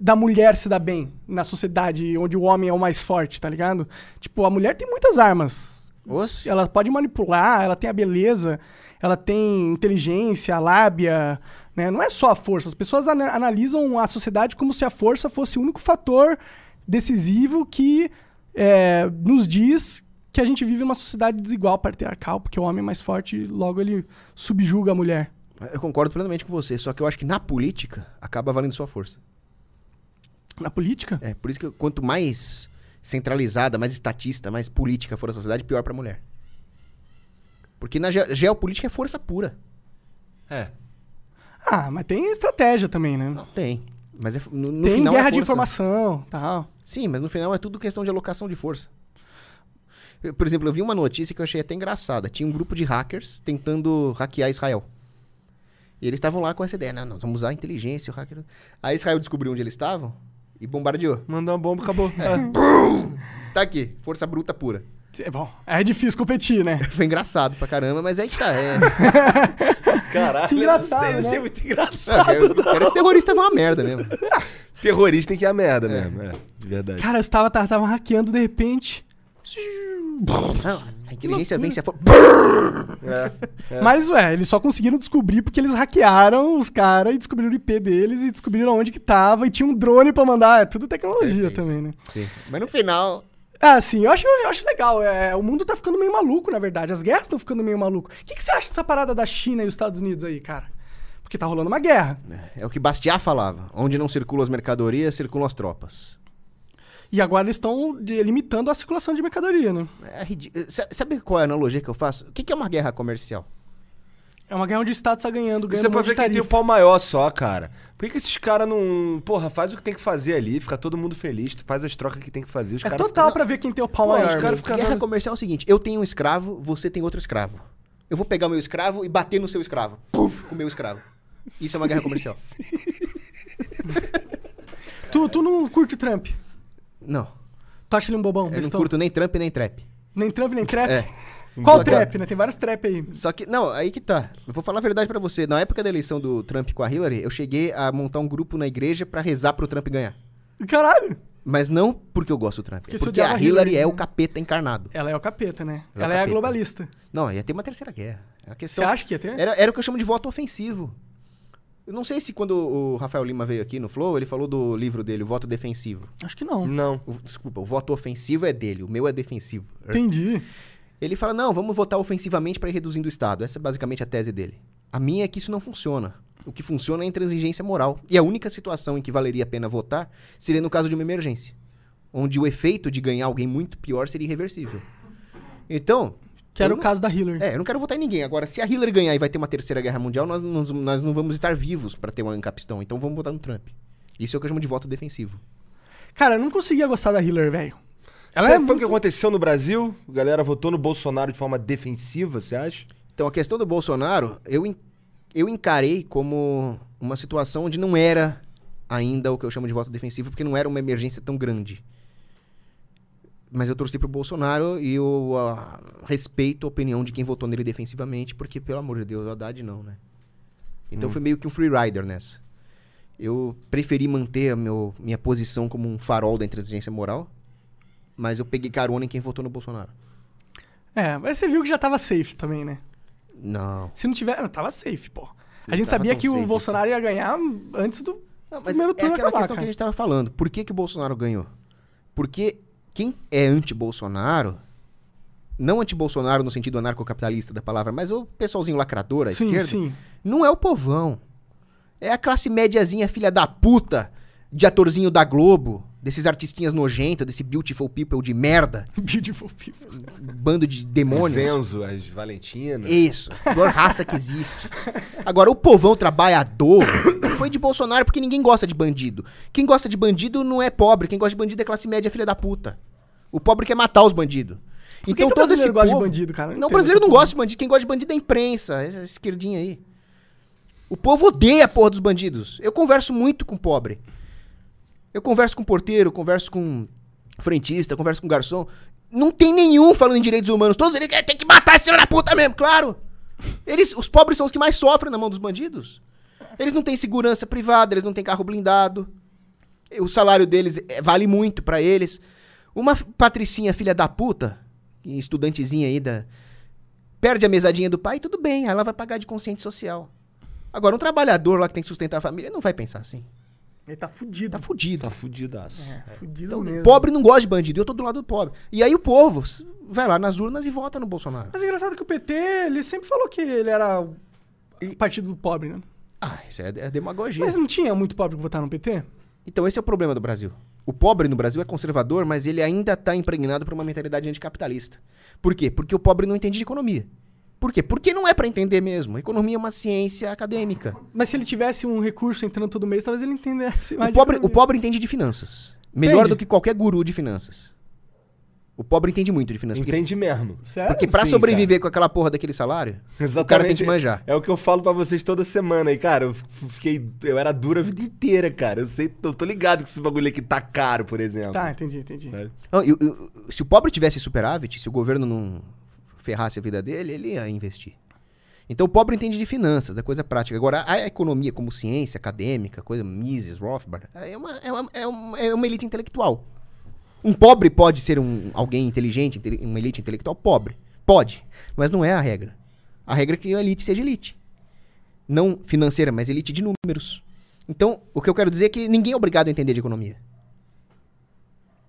da mulher se dar bem na sociedade onde o homem é o mais forte, tá ligado? Tipo, a mulher tem muitas armas. Oxe. Ela pode manipular, ela tem a beleza, ela tem inteligência, lábia, né? Não é só a força. As pessoas ana- analisam a sociedade como se a força fosse o único fator decisivo que é, nos diz que a gente vive uma sociedade desigual, patriarcal, porque o homem é mais forte e logo ele subjuga a mulher. Eu concordo plenamente com você, só que eu acho que na política acaba valendo sua força. Na política? É, por isso que quanto mais centralizada, mais estatista, mais política for a sociedade, pior pra mulher. Porque na ge- geopolítica é força pura. É. Ah, mas tem estratégia também, né? Não tem. Mas é, no, no tem final é guerra de força. informação tal. Sim, mas no final é tudo questão de alocação de força. Eu, por exemplo, eu vi uma notícia que eu achei até engraçada. Tinha um grupo de hackers tentando hackear Israel. E eles estavam lá com essa ideia. Não, não, vamos usar a inteligência, o hacker. Aí Israel descobriu onde eles estavam e bombardeou. Mandou uma bomba, acabou. É. Tá aqui, força bruta pura. É bom, é difícil competir, né? Foi engraçado pra caramba, mas aí que tá. É. Caralho. Que engraçado, eu achei né? muito Não, engraçado. eu quero esse terrorista vai uma merda mesmo. Terrorista tem que ir a merda mesmo. É, de verdade. Cara, eu estava, tava, tava hackeando de repente. Não, a inteligência vence a força. É. Mas, ué, eles só conseguiram descobrir porque eles hackearam os caras e descobriram o IP deles e descobriram onde que tava e tinha um drone pra mandar. É tudo tecnologia Perfeito. também, né? Sim. Mas no final. Ah, sim, eu acho, eu acho legal. É, o mundo tá ficando meio maluco, na verdade. As guerras estão ficando meio maluco. O que, que você acha dessa parada da China e os Estados Unidos aí, cara? Porque tá rolando uma guerra. É o que Bastiat falava. Onde não circulam as mercadorias, circulam as tropas. E agora eles estão limitando a circulação de mercadoria, né? É ridí- Sa- Sabe qual é a analogia que eu faço? O que que é uma guerra comercial? É uma guerra onde o Estado tá ganhando, ganhando é pra um monte ver de quem tem o pau maior só, cara. Por que, que esses caras não. Porra, faz o que tem que fazer ali, fica todo mundo feliz, tu faz as trocas que tem que fazer. Os É total ficam- pra ver quem tem o pau Pô, maior. os né? caras ficam Guerra comercial é o seguinte: eu tenho um escravo, você tem outro escravo. Eu vou pegar o meu escravo e bater no seu escravo. Puf, com o meu escravo. Isso é uma guerra comercial. Tu, tu não curte o Trump? Não. Tu acha ele um bobão? Eu não bestão? curto nem Trump nem trap. Nem Trump, nem trap? É. Qual Só que- trap, né? Tem vários trap aí. Só que, não, aí que tá. Eu vou falar a verdade pra você. Na época da eleição do Trump com a Hillary, eu cheguei a montar um grupo na igreja pra rezar pro Trump ganhar. Caralho! Mas não porque eu gosto do Trump. Porque é porque a a Hillary, Hillary, é né? o capeta encarnado. Ela é o capeta, né? Ela é Ela é a capeta. globalista. Não, ia ter uma terceira guerra. É Você questão... acha que ia ter? Era, era o que eu chamo de voto ofensivo. Eu não sei se quando o Rafael Lima veio aqui no Flow, ele falou do livro dele, o voto defensivo. Acho que não. Não. O- desculpa, o voto ofensivo é dele, o meu é defensivo. Entendi. Ele fala, não, vamos votar ofensivamente para ir reduzindo o Estado. Essa é basicamente a tese dele. A minha é que isso não funciona. O que funciona é a intransigência moral. E a única situação em que valeria a pena votar seria no caso de uma emergência. Onde o efeito de ganhar alguém muito pior seria irreversível. Então, Que era Eu o não- caso da Hillary. É, eu não quero votar em ninguém. Agora, se a Hillary ganhar e vai ter uma terceira guerra mundial, nós, nós, nós não vamos estar vivos pra ter uma encapistão. Então vamos votar no Trump. Isso é o que eu chamo de voto defensivo. Cara, eu não conseguia gostar da Hillary, velho. Ela é foi o muito... que aconteceu no Brasil? A galera votou no Bolsonaro de forma defensiva, você acha? Então, a questão do Bolsonaro, eu, en- eu encarei como uma situação onde não era ainda o que eu chamo de voto defensivo, porque não era uma emergência tão grande. Mas eu torci pro Bolsonaro e eu ah, respeito a opinião de quem votou nele defensivamente, porque, pelo amor de Deus, o Haddad não, né? Então foi meio que um free rider nessa. Eu preferi manter a meu, minha posição como um farol da inteligência moral, mas eu peguei carona em quem votou no Bolsonaro. É, mas você viu que já tava safe também, né? Não. Se não tiver... Não, tava safe, pô. A Não gente sabia que safe o Bolsonaro ia ganhar antes do Não, mas primeiro é turno aquela acabar, questão que cara. a gente tava falando. Por que, que o Bolsonaro ganhou? Porque quem é anti-Bolsonaro, não anti-Bolsonaro no sentido anarcocapitalista da palavra, mas o pessoalzinho lacrador, a Sim, esquerda, sim. não é o povão. É a classe médiazinha, filha da puta, de atorzinho da Globo, desses artistinhas nojentos, desse beautiful people de merda, Beautiful people. bando de demônio. Zenzo, as Valentinas. Isso, a pior raça que existe. Agora, o povão trabalhador foi de Bolsonaro porque ninguém gosta de bandido. Quem gosta de bandido não é pobre, quem gosta de bandido é classe média filha da puta. O pobre quer matar os bandidos. Então que todo esse brasileiro gosta de povo... bandido, cara? Não Não, o brasileiro não gosta de bandido. Quem gosta de bandido é a imprensa, essa esquerdinha aí. O povo odeia a porra dos bandidos. Eu converso muito com pobre. Eu converso com porteiro, converso com frentista, converso com garçom. Não tem nenhum falando em direitos humanos. Todos eles querem ter que matar esse filho da puta mesmo, claro. Eles, os pobres são os que mais sofrem na mão dos bandidos. Eles não têm segurança privada, eles não têm carro blindado. O salário deles é- vale muito pra eles. Uma patricinha filha da puta, estudantezinha aí da perde a mesadinha do pai, tudo bem, ela vai pagar de consciente social. Agora um trabalhador lá que tem que sustentar a família não vai pensar assim. Ele tá fudido. Tá fudido. Tá fudidaço. É, fudido Então, mesmo. pobre não gosta de bandido, eu tô do lado do pobre. E aí o povo vai lá nas urnas e vota no Bolsonaro. Mas é engraçado que o PT, ele sempre falou que ele era o partido do pobre, né? Ah, isso é, é demagogia. Mas não tinha muito pobre que votaram no PT? Então esse é o problema do Brasil. O pobre no Brasil é conservador, mas ele ainda tá impregnado por uma mentalidade anticapitalista. Por quê? Porque o pobre não entende de economia. Por quê? Porque não é pra entender mesmo. Economia é uma ciência acadêmica. Mas se ele tivesse um recurso entrando todo mês, talvez ele entendesse mais O pobre, o pobre entende de finanças. Melhor do que qualquer guru de finanças. O pobre entende muito de finanças. Porque, Entende mesmo. Sério? porque pra Sim, sobreviver com aquela porra daquele salário, o cara tem que manjar. É o que eu falo pra vocês toda semana. E, cara, eu fiquei. Eu era duro a vida inteira, cara. Eu sei, eu tô ligado que esse bagulho aqui tá caro, por exemplo. Tá, entendi, entendi. Não, e- e- se o pobre tivesse superávit, se o governo não ferrasse a vida dele, ele ia investir. Então o pobre entende de finanças, da coisa prática. Agora, a economia como ciência acadêmica, coisa Mises, Rothbard, é uma, é uma, é uma, é uma elite intelectual. Um pobre pode ser um, alguém inteligente, inte- uma elite intelectual pobre. Pode, mas não é a regra. A regra é que a elite seja elite. Não financeira, mas elite de números. Então, o que eu quero dizer é que ninguém é obrigado a entender de economia.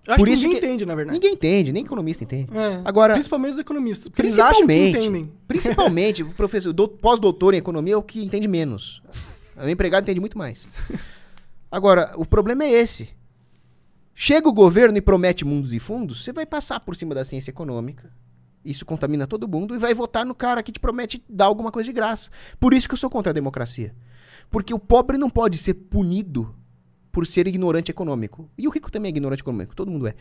Eu acho Por que isso ninguém que- entende, na verdade. Ninguém entende, nem economista entende. É, Agora- Principalmente os economistas. Principalmente, entendem. principalmente, o professor, dou- pós-doutor em economia é o que entende menos. O empregado entende muito mais. Agora, o problema é esse. Chega o governo e promete mundos e fundos, você vai passar por cima da ciência econômica. Isso contamina todo mundo e vai votar no cara que te promete dar alguma coisa de graça. Por isso que eu sou contra a democracia. Porque o pobre não pode ser punido por ser ignorante econômico. E o rico também é ignorante econômico, todo mundo é.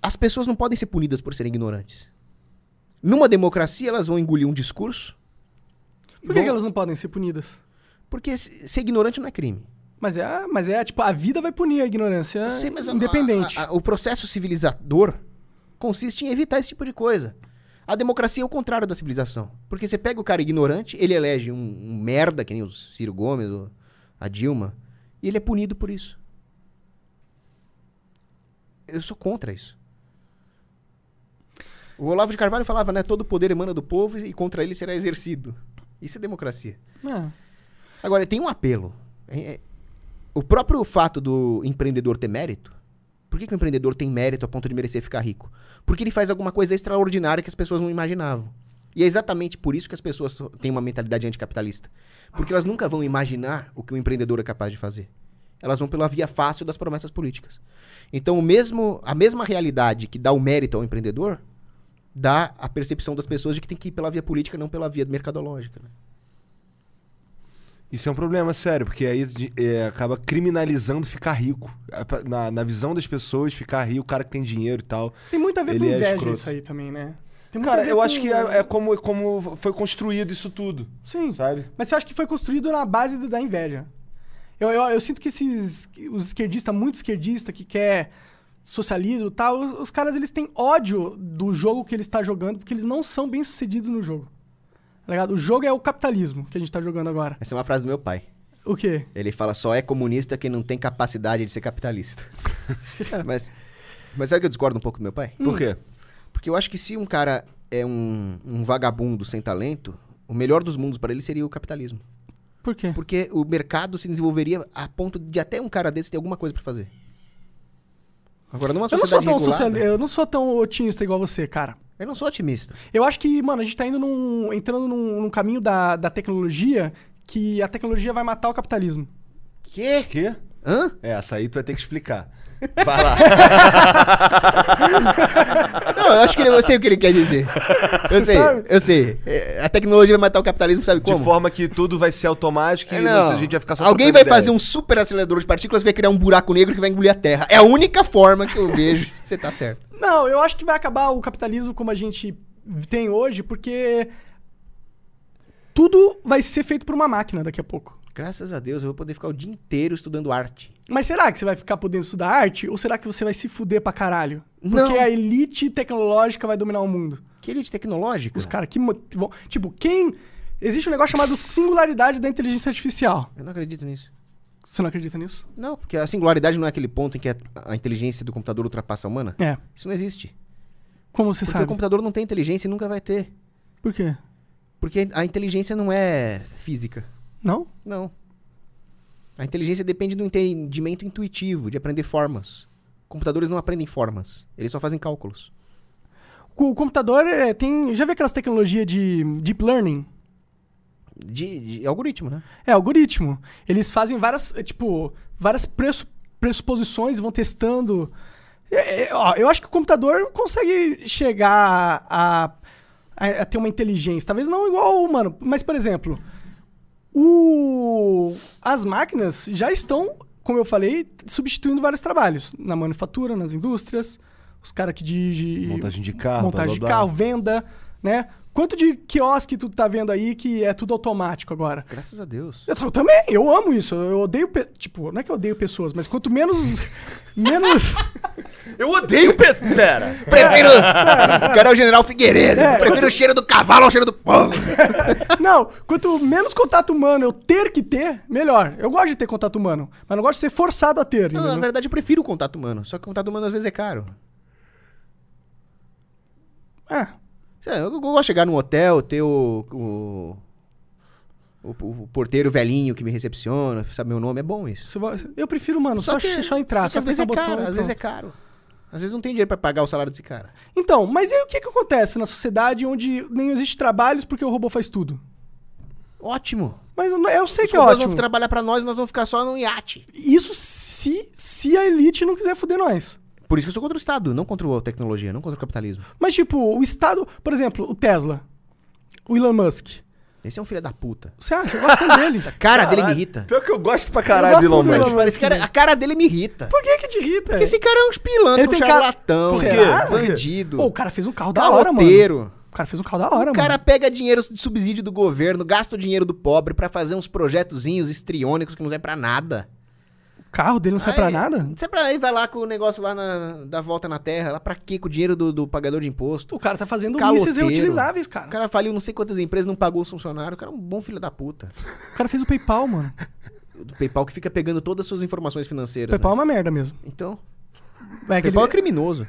As pessoas não podem ser punidas por serem ignorantes. Numa democracia, elas vão engolir um discurso. Por que, vão- que elas não podem ser punidas? Porque se- ser ignorante não é crime. Mas é, mas é tipo, a vida vai punir a ignorância Sim, mas a- independente. a- a- o processo civilizador consiste em evitar esse tipo de coisa. A democracia é o contrário da civilização. Porque você pega o cara ignorante, ele elege um, um merda, que nem o Ciro Gomes, ou a Dilma, e ele é punido por isso. Eu sou contra isso. O Olavo de Carvalho falava, né? Todo poder emana do povo e contra ele será exercido. Isso é democracia. É. Agora, tem um apelo. É- é- o próprio fato do empreendedor ter mérito. Por que, que o empreendedor tem mérito a ponto de merecer ficar rico? Porque ele faz alguma coisa extraordinária que as pessoas não imaginavam. E é exatamente por isso que as pessoas so- têm uma mentalidade anticapitalista. Porque elas nunca vão imaginar o que o empreendedor é capaz de fazer. Elas vão pela via fácil das promessas políticas. Então, o mesmo, a mesma realidade que dá o mérito ao empreendedor dá a percepção das pessoas de que tem que ir pela via política, não pela via mercadológica. Né? Isso é um problema sério, porque aí é, acaba criminalizando ficar rico. É Na, na visão das pessoas, ficar rico, o cara que tem dinheiro e tal. Tem muito a ver com é inveja escroto. isso aí também, né? Cara, eu acho que é, é como, como foi construído isso tudo, Sim. sabe? Mas você acha que foi construído na base do- da inveja? Eu, eu, eu sinto que esses. Os esquerdistas, muito esquerdista que quer socialismo e tal, os, os caras eles têm ódio do jogo que eles estão jogando porque eles não são bem sucedidos no jogo. Tá ligado? O jogo é o capitalismo que a gente tá jogando agora. Essa é uma frase do meu pai. O quê? Ele fala só é comunista quem não tem capacidade de ser capitalista. mas, mas sabe que eu discordo um pouco do meu pai? Por quê? Porque eu acho que se um cara é um, um vagabundo sem talento, o melhor dos mundos para ele seria o capitalismo. Por quê? Porque o mercado se desenvolveria a ponto de até um cara desse ter alguma coisa pra fazer. Agora, numa Eu não, sou sociedade tão regulada, social... eu não sou tão otimista igual você, cara. Eu não sou otimista. Eu acho que, mano, a gente tá indo num, entrando num, num caminho da, da tecnologia que a tecnologia vai matar o capitalismo. Quê? Quê? Hã? É, essa aí tu vai ter que explicar. Vai lá. Não, eu acho que ele- eu sei o que ele quer dizer. Eu sei, sabe? eu sei. É, A tecnologia vai matar o capitalismo, sabe De como? forma que tudo vai ser automático e É, não. a gente vai ficar só Alguém vai ideia. fazer um super acelerador de partículas e vai criar um buraco negro que vai engolir a Terra. É a única forma que eu vejo. Você tá certo. Não, eu acho que vai acabar o capitalismo como a gente tem hoje, porque tudo vai ser feito por uma máquina daqui a pouco. Graças a Deus, eu vou poder ficar o dia inteiro estudando arte. Mas será que você vai ficar podendo estudar arte? Ou será que você vai se fuder pra caralho? Porque Não. a elite tecnológica vai dominar o mundo. Que elite tecnológica? Os caras que. mo- vão- Tipo, quem. Existe um negócio chamado singularidade da inteligência artificial. Eu não acredito nisso. Você não acredita nisso? Não, porque a singularidade não é aquele ponto em que a, a inteligência do computador ultrapassa a humana. É. Isso não existe. Como você Porque sabe? o computador não tem inteligência e nunca vai ter. Por quê? Porque a inteligência não é física. Não? Não. A inteligência depende do entendimento intuitivo, de aprender formas. Computadores não aprendem formas, eles só fazem cálculos. O computador é, tem. Já viu aquelas tecnologias de deep learning? De, de algoritmo, né? É, algoritmo. Eles fazem várias, é, tipo, várias pressu- pressuposições e vão testando. É, é, ó, eu acho que o computador consegue chegar a, a, a ter uma inteligência. Talvez não igual ao humano. Mas, por exemplo, o, as máquinas já estão, como eu falei, substituindo vários trabalhos. Na manufatura, nas indústrias, os caras que dirigem Montagem de carro, montagem blá, blá, de blá. carro, venda, né? Quanto de quiosque tu tá vendo aí que é tudo automático agora? Graças a Deus. Eu, eu também, eu amo isso. Eu odeio, pe- tipo, não é que eu odeio pessoas, mas quanto menos menos Eu odeio pe... Pera. Prefiro. O cara é o general Figueiredo. Prefiro o cheiro do cavalo ao cheiro do povo. Não, quanto menos contato humano eu ter que ter, melhor. Eu gosto de ter contato humano, mas não gosto de ser forçado a ter, Não, na verdade, eu prefiro o contato humano. Só que o contato humano às vezes é caro. É. É, Eu, gosto de chegar num hotel, ter o, o, o, o porteiro velhinho que me recepciona, sabe meu nome, é bom isso. Eu prefiro, mano, só, que- só entrar, só só, que às vezes é caro, botão e às vezes é caro. Às vezes não tem dinheiro pra pagar o salário desse cara. Então, mas e aí o que que acontece na sociedade onde nem existe trabalhos porque o robô faz tudo? Ótimo. Mas eu, eu sei Os que é ótimo. vão trabalhar pra nós, nós vamos ficar só num iate. Isso se, se a elite não quiser fuder nós. Por isso que eu sou contra o Estado, não contra a tecnologia, não contra o capitalismo. Mas, tipo, o Estado, por exemplo, o Tesla, o Elon Musk. Esse é um filho da puta. Você acha? Eu gosto dele. A cara dele me irrita. Pior que eu gosto pra caralho gosto do Elon Musk. Mano, esse cara- a cara dele me irrita. Por que que te irrita? Porque esse cara é um pilantra, Ele um tem cara- charlatão, um bandido, Pô, o cara fez um carro da hora, mano. O cara fez um carro da hora, O cara mano. pega dinheiro de subsídio do governo, gasta o dinheiro do pobre pra fazer uns projetozinhos estriônicos que não servem pra nada. O carro dele não sai pra nada? Não sai pra aí, vai lá com o negócio lá na, da volta na terra, lá pra quê? Com o dinheiro do, do pagador de imposto. O cara tá fazendo Caloteiro. mísseis reutilizáveis, cara. O cara faliu não sei quantas empresas, não pagou os funcionários. O cara é um bom filho da puta. O cara fez o PayPal, mano. Do PayPal que fica pegando todas as suas informações O financeiras. PayPal é né? uma merda mesmo. Então, É o que ele- PayPal é criminoso.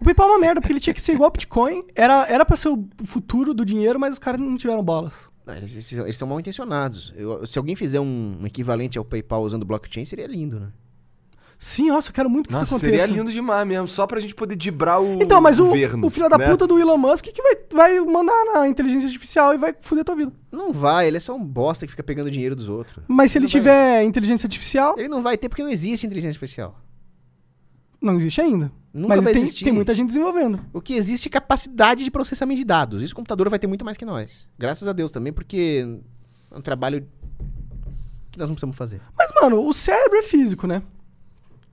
O PayPal é uma merda, porque ele tinha que ser igual ao Bitcoin. Era, era pra ser o futuro do dinheiro, mas os caras não tiveram bolas. Não, Eles, eles- eles são mal intencionados. Eu- se alguém fizer um, um equivalente ao PayPal usando blockchain, seria lindo, né? Sim, nossa, eu quero muito que Nossa, isso aconteça. seria lindo demais mesmo, só pra gente poder dibrar o Então, mas o, governo. o filho da né? puta do Elon Musk que vai, vai mandar na inteligência artificial e vai foder tua vida. Não vai, ele é só um bosta que fica pegando dinheiro dos outros. Mas se ele vai. tiver inteligência artificial, Ele não vai ter porque não existe inteligência artificial. não existe ainda. Nunca Mas vai tem, existir. tem muita gente desenvolvendo. O que existe é capacidade de processamento de dados. Isso o computador vai ter muito mais que nós. Graças a Deus também, porque é um trabalho que nós não precisamos fazer. Mas, mano, o cérebro é físico, né?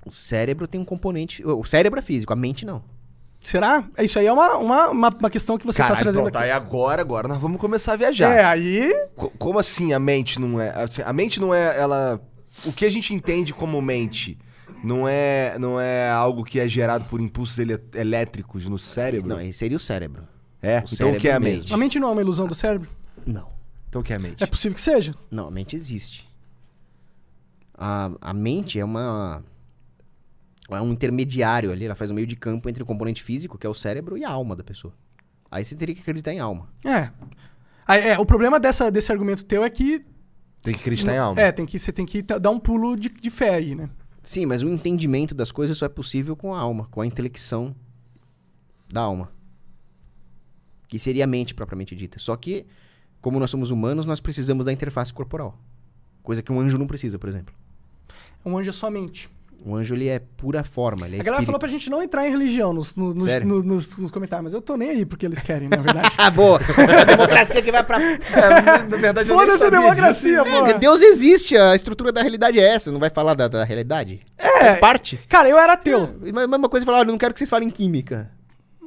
O cérebro tem um componente. O cérebro é físico, a mente não. Será? Isso aí é uma, uma, uma, uma questão que você tá Caralho, trazendo pronto, aqui. aí agora, agora nós vamos começar a viajar. É, aí. Co- Como assim a mente não é. assim, a mente não é. Ela. O que a gente entende como mente não é, não é algo que é gerado por impulsos elétricos no cérebro? Não, seria o cérebro. é? o Então o cérebro que é a mesmo. mente? A mente não é uma ilusão do cérebro? Não. Então o que é a mente? É possível que seja. Não, a mente existe. A, a mente é uma. É um intermediário ali, ela faz um meio de campo entre o componente físico, que é o cérebro, e a alma da pessoa. Aí você teria que acreditar em alma. É. Aí, é, o problema dessa, desse argumento teu é que. Tem que acreditar em alma. É, tem que, você tem que dar um pulo de, de fé aí, né? Sim, mas o entendimento das coisas só é possível com a alma, com a intelecção da alma. Que seria a mente propriamente dita. Só que, como nós somos humanos, nós precisamos da interface corporal. Coisa que um anjo não precisa, por exemplo. Um anjo é só mente. O anjo ele é pura forma, ele é a galera espírito. falou pra gente não entrar em religião nos, nos, nos- nos- nos comentários, mas eu tô nem aí porque eles querem, na verdade. Ah, boa! É a democracia que vai pra. É, na verdade, Foda-se a democracia, disso. É, Deus existe, a estrutura da realidade é essa. Não vai falar da, da realidade? É. Faz parte. Cara, eu era ateu. E a mesma coisa falar, olha, eu não quero que vocês falem química.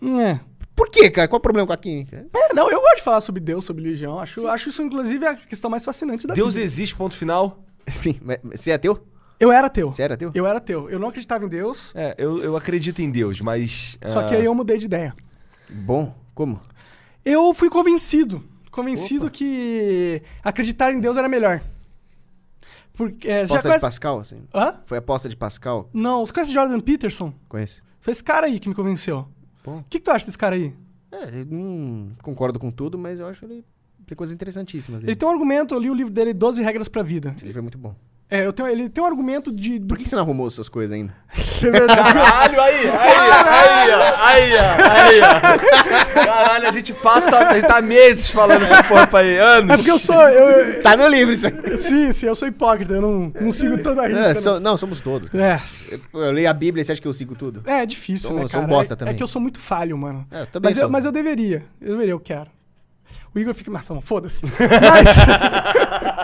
É. Por quê, cara? Qual o problema com a química? É, não, eu gosto de falar sobre Deus, sobre religião. Acho, acho isso, inclusive, a questão mais fascinante da Deus vida. existe, ponto final. Sim, mas você é ateu? Eu era ateu. Você era ateu? Eu era ateu. Eu não acreditava em Deus, É, eu, eu acredito em Deus, mas. só ah, que aí eu mudei de ideia. Bom, como? Eu fui convencido. Convencido que acreditar em Deus era melhor. Porque, é, você já Aposta de conhece... Pascal, assim? Hã? Foi aposta de Pascal? Não, você conhece Jordan Peterson? Conheço. Foi esse cara aí que me convenceu. Bom. O que, que tu acha desse cara aí? É, eu não concordo com tudo, mas eu acho ele tem coisas interessantíssimas. Ele tem um argumento, eu li o livro dele, 12 Regras pra Vida. Esse livro é muito bom. É, eu tenho, ele tem um argumento de... do Por que você não arrumou suas coisas ainda? É. Caralho, aí, aí, aí, ó, aí, ó, aí, ó. Caralho, a gente passa, a gente tá meses falando essa porra pra aí, anos. É porque eu sou... Eu, Tá no livro isso aí. sim, sim, eu sou hipócrita, eu não, não sigo toda a risca. É, não. so- não, somos todos. É, Eu, eu leio a Bíblia e você acha que eu sigo tudo? é difícil, Sou- né, sou cara? bosta é, também. é que eu sou muito falho, mano. É, eu também mas, eu, sou. mas eu deveria. Eu deveria, eu quero. O Igor fica... Mas, foda-se. Mas...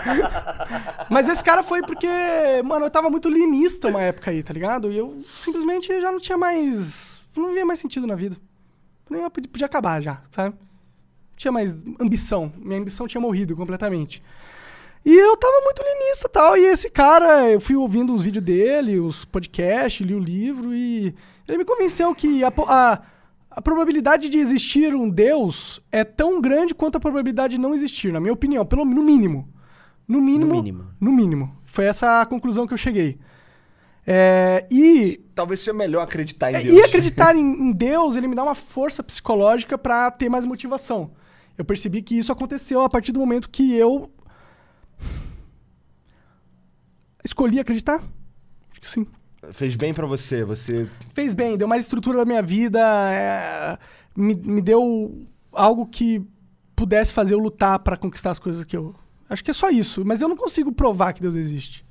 mas esse cara foi porque... Mano, eu tava muito linista uma época aí, tá ligado? E eu simplesmente já não tinha mais... Não via mais sentido na vida. Eu podia, acabar já, sabe? Não tinha mais ambição. Minha ambição tinha morrido completamente. E eu tava muito linista e tal. E esse cara, eu fui ouvindo os vídeos dele, os podcasts, li o livro e ele me convenceu que a, a, a probabilidade de existir um Deus é tão grande quanto a probabilidade de não existir, na minha opinião, pelo no mínimo. No mínimo. No mínimo. No mínimo. Foi essa a conclusão que eu cheguei. É, e Talvez seja melhor acreditar em é, Deus. E acreditar em, em Deus, ele me dá uma força psicológica pra ter mais motivação. Eu percebi que isso aconteceu a partir do momento que eu escolhi acreditar. Acho que sim. Fez bem pra você, você... Fez bem, deu mais estrutura na minha vida, é, me, me deu algo que pudesse fazer eu lutar pra conquistar as coisas que eu. Acho que é só isso, mas eu não consigo provar que Deus existe.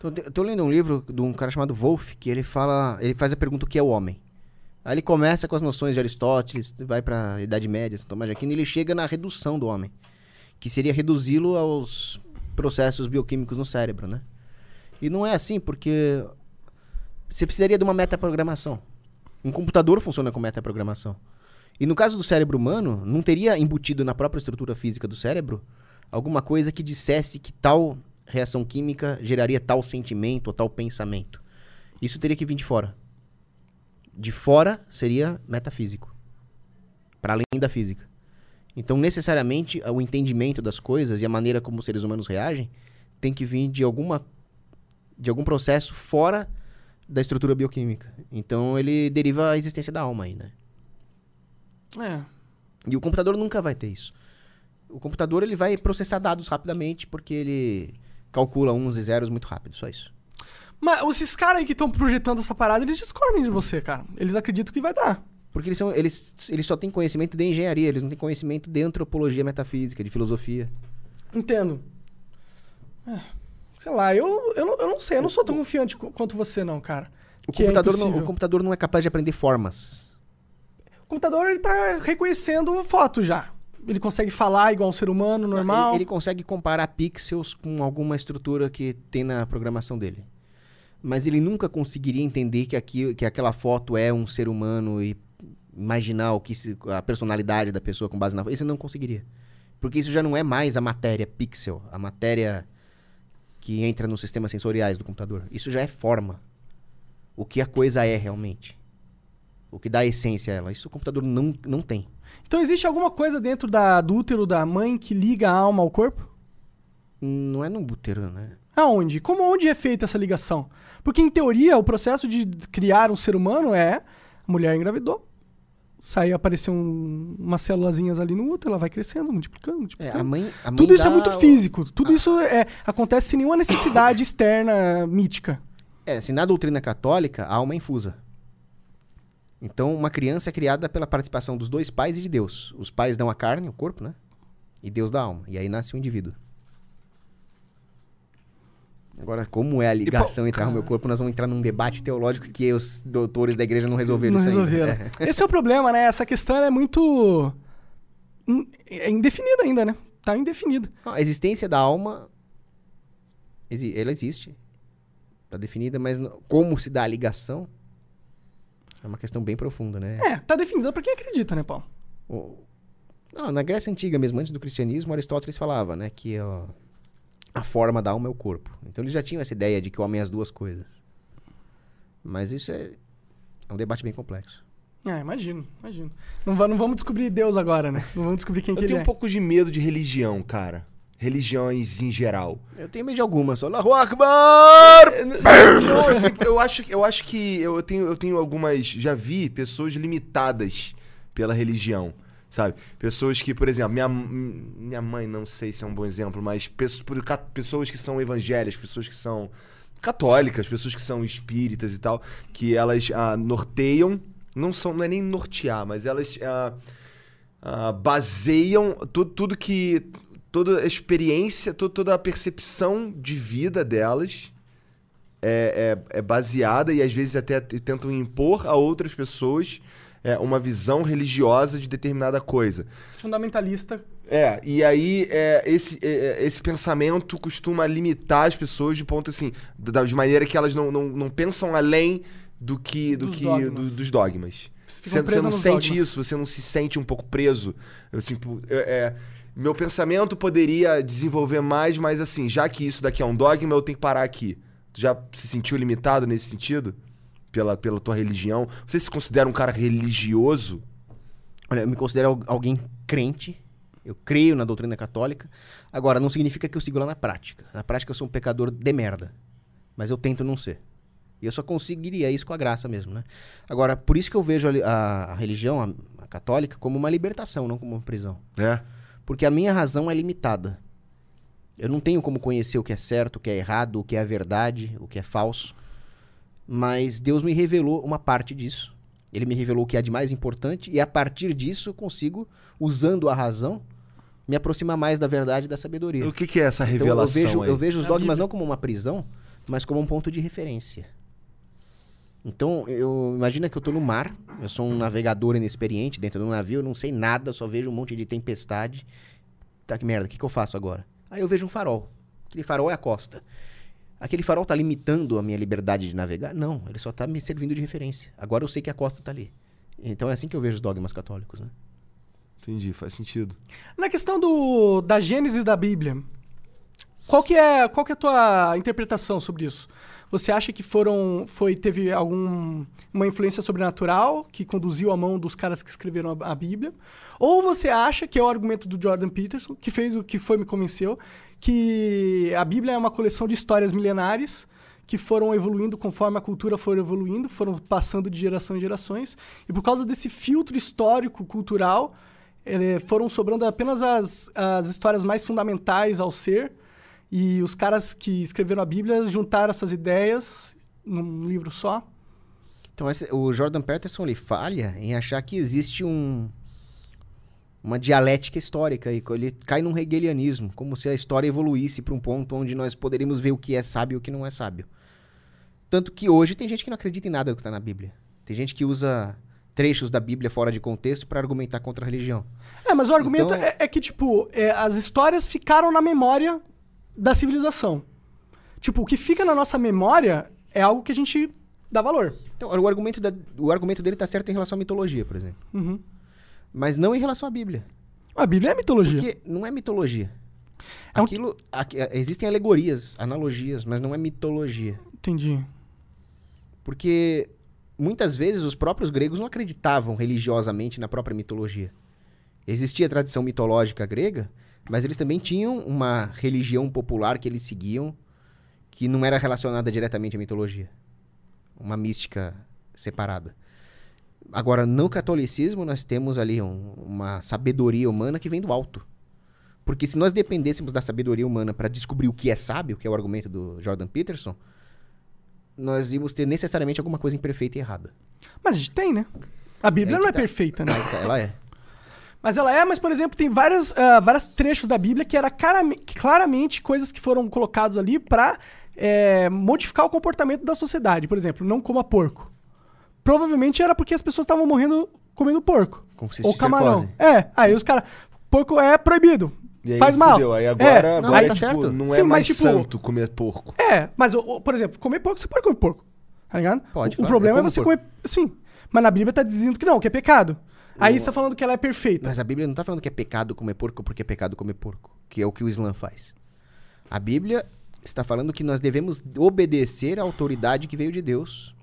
Tô, eu tô lendo um livro de um cara chamado Wolff, que ele fala, ele faz a pergunta o que é o homem. Aí ele começa com as noções de Aristóteles, vai pra Idade Média, São Tomás de Aquino, e ele chega na redução do homem, que seria reduzi-lo aos processos bioquímicos no cérebro, né? E não é assim, porque você precisaria de uma metaprogramação. Um computador funciona com metaprogramação. E no caso do cérebro humano, não teria embutido na própria estrutura física do cérebro alguma coisa que dissesse que tal reação química geraria tal sentimento ou tal pensamento. Isso teria que vir de fora. De fora seria metafísico. Para além da física. Então, necessariamente, o entendimento das coisas e a maneira como os seres humanos reagem tem que vir de alguma de algum processo fora da estrutura bioquímica. Então, ele deriva a existência da alma aí, né? É. E o computador nunca vai ter isso. O computador ele vai processar dados rapidamente porque ele calcula uns e zeros muito rápido, só isso. Mas esses caras aí que estão projetando essa parada, eles discordam de você, cara. Eles acreditam que vai dar. Porque eles, são, eles, eles só têm conhecimento de engenharia, eles não têm conhecimento de antropologia metafísica, de filosofia. Entendo. É, sei lá, eu, eu, não, eu não sei, eu não sou tão confiante qu- quanto você, não, cara. O Que é computador, não, impossível. o computador não é capaz de aprender formas. O computador ele tá reconhecendo foto já. Ele consegue falar igual um ser humano normal. Ele, ele consegue comparar pixels com alguma estrutura que tem na programação dele. Mas ele nunca conseguiria entender que, aqui, que aquela foto é um ser humano e imaginar o que se- a personalidade da pessoa com base na foto. Isso ele não conseguiria. Porque isso já não é mais a matéria pixel, a matéria que entra nos sistemas sensoriais do computador. Isso já é forma. O que a coisa é realmente. O que dá essência a ela. Isso o computador não, não tem. Então existe alguma coisa dentro da, do útero da mãe que liga a alma ao corpo? Não é no útero, né? Aonde? Como onde é feita essa ligação? Porque em teoria o processo de criar um ser humano é a mulher engravidou, sai aparecer um, umas célulazinhas ali no útero, ela vai crescendo, multiplicando, É, multiplicando. a mãe, a mãe Tudo isso é muito o- físico. Tudo isso é, acontece sem nenhuma necessidade externa mítica. É, se na doutrina católica, a alma é infusa. Então, uma criança é criada pela participação dos dois pais e de Deus. Os pais dão a carne, o corpo, né? E Deus dá a alma. E aí nasce um indivíduo. Agora, como é a ligação entre alma e o corpo, nós vamos entrar num debate teológico que os doutores da igreja não resolveram Não isso ainda. resolveram. É. Esse é o problema, né? Essa questão é muito. É indefinida ainda, né? Tá indefinida. A existência da alma, ela existe. Está definida, mas como se dá a ligação é uma questão bem profunda, né? É, tá definida pra quem acredita, né, Paulo? Não, na Grécia Antiga mesmo, antes do cristianismo, Aristóteles falava, né, que ó, a forma da alma é o corpo. Então eles já tinham essa ideia de que o homem é as duas coisas. Mas isso é, é um debate bem complexo. É, imagino, imagino. Não, não vamos descobrir Deus agora, né? Não vamos descobrir quem Eu que ele tenho é. um pouco de medo de religião, cara. Religiões em geral. Eu tenho medo de algumas, só Allahu Akbar! Não, assim, eu acho, eu acho que eu tenho, eu tenho algumas. Já vi pessoas limitadas pela religião. Sabe? Pessoas que, por exemplo, minha, minha mãe, não sei se é um bom exemplo, mas pesso- por ca- pessoas que são evangélicas, pessoas que são católicas, pessoas que são espíritas e tal, que elas ah, norteiam, não são, não é nem nortear, mas elas ah, ah, baseiam tudo, tudo que. toda a experiência, to- toda a percepção de vida delas é, é, é baseada e às vezes até tentam impor a outras pessoas é, uma visão religiosa de determinada coisa. Fundamentalista. É, e aí é, esse, é, é, esse pensamento costuma limitar as pessoas de ponto assim, da- de maneira que elas não, não, não pensam além do que, do Dos que dogmas. do- dos dogmas. Você, você não sente dogmas. isso, você não se sente um pouco preso. Eu, assim, é, é, meu pensamento poderia desenvolver mais, mas assim, já que isso daqui é um dogma, eu tenho que parar aqui. Tu já se sentiu limitado nesse sentido? Pela, pela tua religião? Você se considera um cara religioso? Olha, eu me considero al- alguém crente. Eu creio na doutrina católica. Agora, não significa que eu sigo lá na prática. Na prática, eu sou um pecador de merda. Mas eu tento não ser. E eu só conseguiria isso com a graça mesmo, né? Agora, por isso que eu vejo a, a- a religião, a, a católica, como uma libertação, não como uma prisão. É. Porque a minha razão é limitada. Eu não tenho como conhecer o que é certo, o que é errado, o que é verdade, o que é falso. Mas Deus me revelou uma parte disso. Ele me revelou o que é de mais importante e a partir disso eu consigo, usando a razão, me aproximar mais da verdade e da sabedoria. O que, que é essa Então, revelação eu vejo, aí? eu vejo os Na dogmas não como uma prisão, mas como um ponto de referência. Então, eu imagina que eu tô no mar, eu sou um navegador inexperiente dentro do navio, eu não sei nada, só vejo um monte de tempestade. Tá que merda, o que, que eu faço agora? Aí eu vejo um farol. Aquele farol é a costa. Aquele farol tá limitando a minha liberdade de navegar? Não, ele só tá me servindo de referência. Agora eu sei que a costa tá ali. Então é assim que eu vejo os dogmas católicos, né? Entendi, faz sentido. Na questão do, da Gênesis da Bíblia, qual que é, qual que é a tua interpretação sobre isso? Você acha que foram, foi, teve alguma influência sobrenatural que conduziu a mão dos caras que escreveram a, a Bíblia? Ou você acha que é o argumento do Jordan Peterson, que fez o que foi me convenceu, que a Bíblia é uma coleção de histórias milenares que foram evoluindo conforme a cultura foi evoluindo, foram passando de geração em gerações, e por causa desse filtro histórico, cultural, eh, foram sobrando apenas as, as histórias mais fundamentais ao ser, e os caras que escreveram a Bíblia juntaram essas ideias num livro só. Então esse- o Jordan Peterson ele falha em achar que existe um uma dialética histórica e ele cai num hegelianismo, como se a história evoluísse para um ponto onde nós poderíamos ver o que é sábio e o que não é sábio. Tanto que hoje tem gente que não acredita em nada do que está na Bíblia. Tem gente que usa trechos da Bíblia fora de contexto para argumentar contra a religião. É, mas o argumento Então- é, é que, tipo, é, as histórias ficaram na memória da civilização. Tipo, o que fica na nossa memória é algo que a gente dá valor. Então, o argumento, da- o argumento dele está certo em relação à mitologia, por exemplo. Uhum. Mas não em relação à Bíblia. A Bíblia é mitologia. Porque não é mitologia. É um- Aquilo, aqui- é, existem alegorias, analogias, mas não é mitologia. Entendi. Porque muitas vezes os próprios gregos não acreditavam religiosamente na própria mitologia. Existia a tradição mitológica grega, mas eles também tinham uma religião popular que eles seguiam que não era relacionada diretamente à mitologia. Uma mística separada. Agora, no catolicismo, nós temos ali um- uma sabedoria humana que vem do alto. Porque se nós dependêssemos da sabedoria humana para descobrir o que é sábio, que é o argumento do Jordan Peterson, nós íamos ter necessariamente alguma coisa imperfeita e errada. Mas a gente tem, né? A Bíblia É não é tá. perfeita, né? Tá, ela é. Mas ela é, mas, por exemplo, tem vários, ah, vários trechos da Bíblia que era claramente coisas que foram colocados ali pra é, modificar o comportamento da sociedade. Por exemplo, não coma porco. Provavelmente era porque as pessoas estavam morrendo comendo porco. Ou camarão. É, aí os caras. Porco é proibido. E aí faz mal. fudeu. Aí agora, É, não, agora tá tipo, certo. não Sim, é mas, mais tipo- santo comer porco. É, mas, por exemplo, comer porco, você pode comer porco. Tá ligado? Pode, O, o claro, problema é você porco. comer. Sim. Mas na Bíblia tá dizendo que não, que é pecado. Aí você tá falando que ela é perfeita. Mas a Bíblia não tá falando que é pecado comer porco porque é pecado comer porco, que é o que o Islã faz. A Bíblia está falando que nós devemos obedecer à autoridade que veio de Deus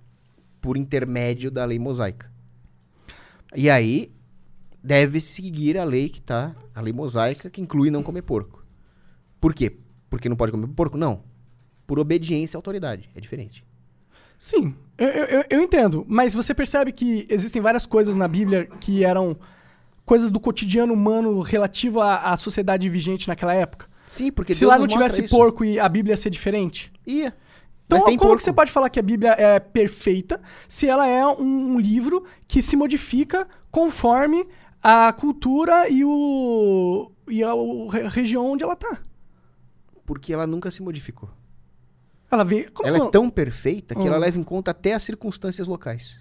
por intermédio da lei mosaica. E aí deve seguir a lei que tá, a lei mosaica, que inclui não comer porco. Por quê? Porque não pode comer porco? Não. Por obediência à autoridade. É diferente. Sim, eu, eu, eu- entendo. Mas você percebe que existem várias coisas na Bíblia que eram coisas do cotidiano humano relativo à, à sociedade vigente naquela época? Sim, porque Se Deus lá não tivesse isso. porco e a Bíblia ia ser diferente? Ia. Então, como porco. que você pode falar que a Bíblia é perfeita se ela é um, um livro que se modifica conforme a cultura e, o, e a, a região onde ela tá? Porque ela nunca se modificou. Ela Ela não? é tão perfeita que ela Hum. leva em conta até as circunstâncias locais.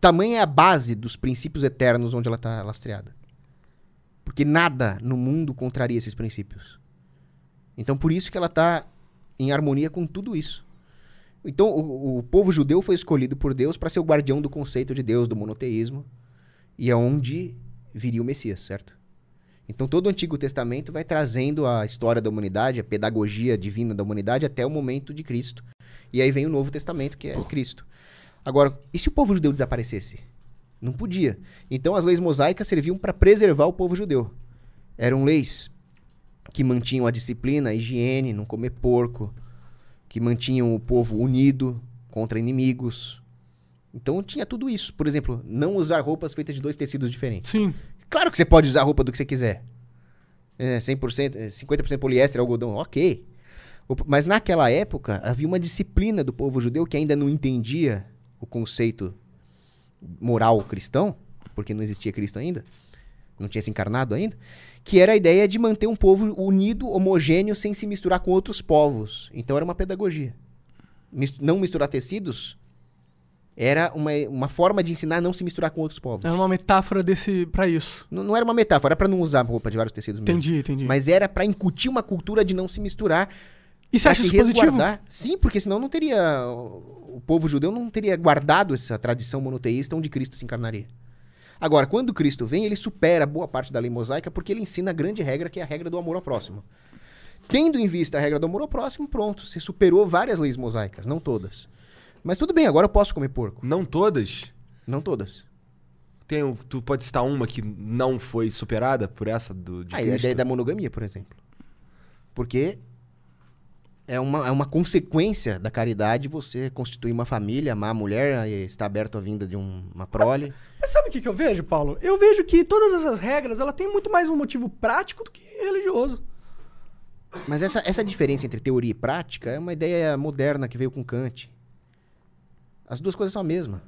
Tamanha é a base dos princípios eternos onde ela está lastreada. Porque nada no mundo contraria esses princípios. Então, por isso que ela está em harmonia com tudo isso. Então, o, o povo judeu foi escolhido por Deus para ser o guardião do conceito de Deus, do monoteísmo, e é onde viria o Messias, certo? Então todo o Antigo Testamento vai trazendo a história da humanidade, a pedagogia divina da humanidade até o momento de Cristo. E aí vem o Novo Testamento, que é Cristo. Agora, e se o povo judeu desaparecesse? Não podia. Então as leis mosaicas serviam para preservar o povo judeu. Eram leis que mantinham a disciplina, a higiene, não comer porco, que mantinham o povo unido contra inimigos. Então tinha tudo isso. Por exemplo, não usar roupas feitas de dois tecidos diferentes. Sim. Claro que você pode usar a roupa do que você quiser. É, 100%, é, 50% poliéster, algodão, ok. Mas naquela época havia uma disciplina do povo judeu que ainda não entendia o conceito moral cristão, porque não existia Cristo ainda, não tinha se encarnado ainda, que era a ideia de manter um povo unido, homogêneo, sem se misturar com outros povos. Então era uma pedagogia. Não misturar tecidos era uma, uma forma de ensinar a não se misturar com outros povos. Era uma metáfora desse para isso. Não, não era uma metáfora, era pra não usar roupa de vários tecidos mesmo. Entendi, entendi. Mas era pra incutir uma cultura de não se misturar. e você acha se isso positivo? Sim, porque senão não teria. O povo judeu não teria guardado essa tradição monoteísta onde Cristo se encarnaria. Agora, quando Cristo vem, ele supera boa parte da lei mosaica porque ele ensina a grande regra, que é a regra do amor ao próximo. Tendo em vista a regra do amor ao próximo, pronto, você superou várias leis mosaicas, não todas. Mas tudo bem, agora eu posso comer porco. Não todas. Não todas. Tem, um- tu pode citar uma que não foi superada por essa do, de Aí, a Cristo? ideia da monogamia, por exemplo. Porque é uma, é uma consequência da caridade você constituir uma família, amar a mulher, e estar aberto à vinda de um- uma prole. Mas sabe o que, que eu vejo, Paulo? Eu vejo que todas essas regras, ela tem muito mais um motivo prático do que religioso. Mas essa, essa diferença entre teoria e prática é uma ideia moderna que veio com Kant. As duas coisas são a mesma.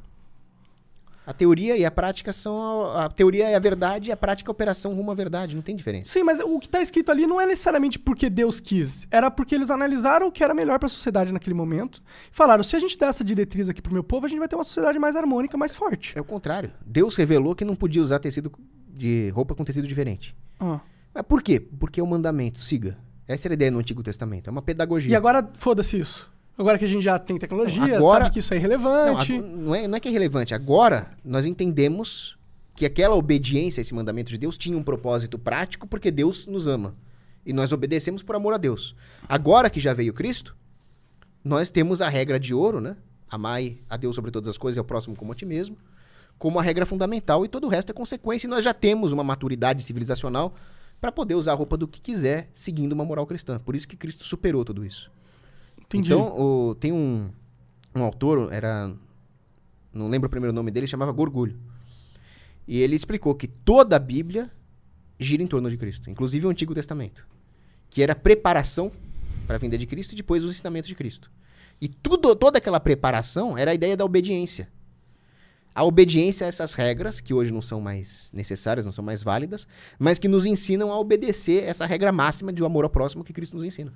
A teoria e a prática são. A, a teoria é a verdade e a prática é a operação rumo à verdade. Não tem diferença. Sim, mas o que tá escrito ali não é necessariamente porque Deus quis. Era porque eles analisaram o que era melhor pra sociedade naquele momento. E falaram: se a gente der essa diretriz aqui pro meu povo, a gente vai ter uma sociedade mais harmônica, mais forte. É o contrário. Deus revelou que não podia usar tecido de roupa com tecido diferente. Ah. Mas por quê? Porque é o mandamento. Siga. Essa era a ideia no Antigo Testamento. É uma pedagogia. E agora, foda-se isso. Agora que a gente já tem tecnologia, Agora- sabe que isso é Não, irrelevante. ago- não, é, não é que é relevante. Agora, nós entendemos que aquela obediência a esse mandamento de Deus tinha um propósito prático porque Deus nos ama. E nós obedecemos por amor a Deus. Agora que já veio Cristo, nós temos a regra de ouro, né? Amai a Deus sobre todas as coisas e ao próximo como a ti mesmo, como a regra fundamental e todo o resto é consequência. E nós já temos uma maturidade civilizacional para poder usar a roupa do que quiser, seguindo uma moral cristã. Por isso que Cristo superou tudo isso. Entendi. Então, o- tem um, um autor, era. Não lembro o primeiro nome dele, chamava Gorgulho. E ele explicou que toda a Bíblia gira em torno de Cristo, inclusive o Antigo Testamento. Que era preparação para a vinda de Cristo e depois os ensinamentos de Cristo. E tudo, toda aquela preparação era a ideia da obediência. A obediência a essas regras, que hoje não são mais necessárias, não são mais válidas, mas que nos ensinam a obedecer essa regra máxima de um amor ao próximo que Cristo nos ensina.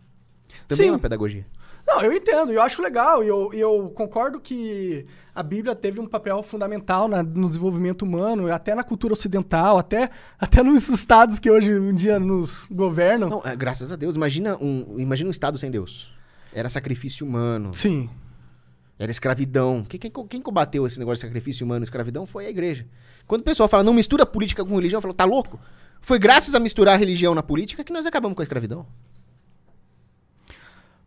Também Sim. é uma pedagogia. Não, eu entendo, eu acho legal, e eu, eu concordo que a Bíblia teve um papel fundamental na- no desenvolvimento humano, até na cultura ocidental, até, até nos estados que hoje um dia nos governam. Não, é, graças a Deus. Imagina um, imagina um Estado sem Deus. Era sacrifício humano, Sim. era escravidão. Quem, quem, quem combateu esse negócio de sacrifício humano e escravidão foi a igreja. Quando o pessoal fala, não mistura política com religião, eu falo, tá louco? Foi graças a misturar a religião na política que nós acabamos com a escravidão.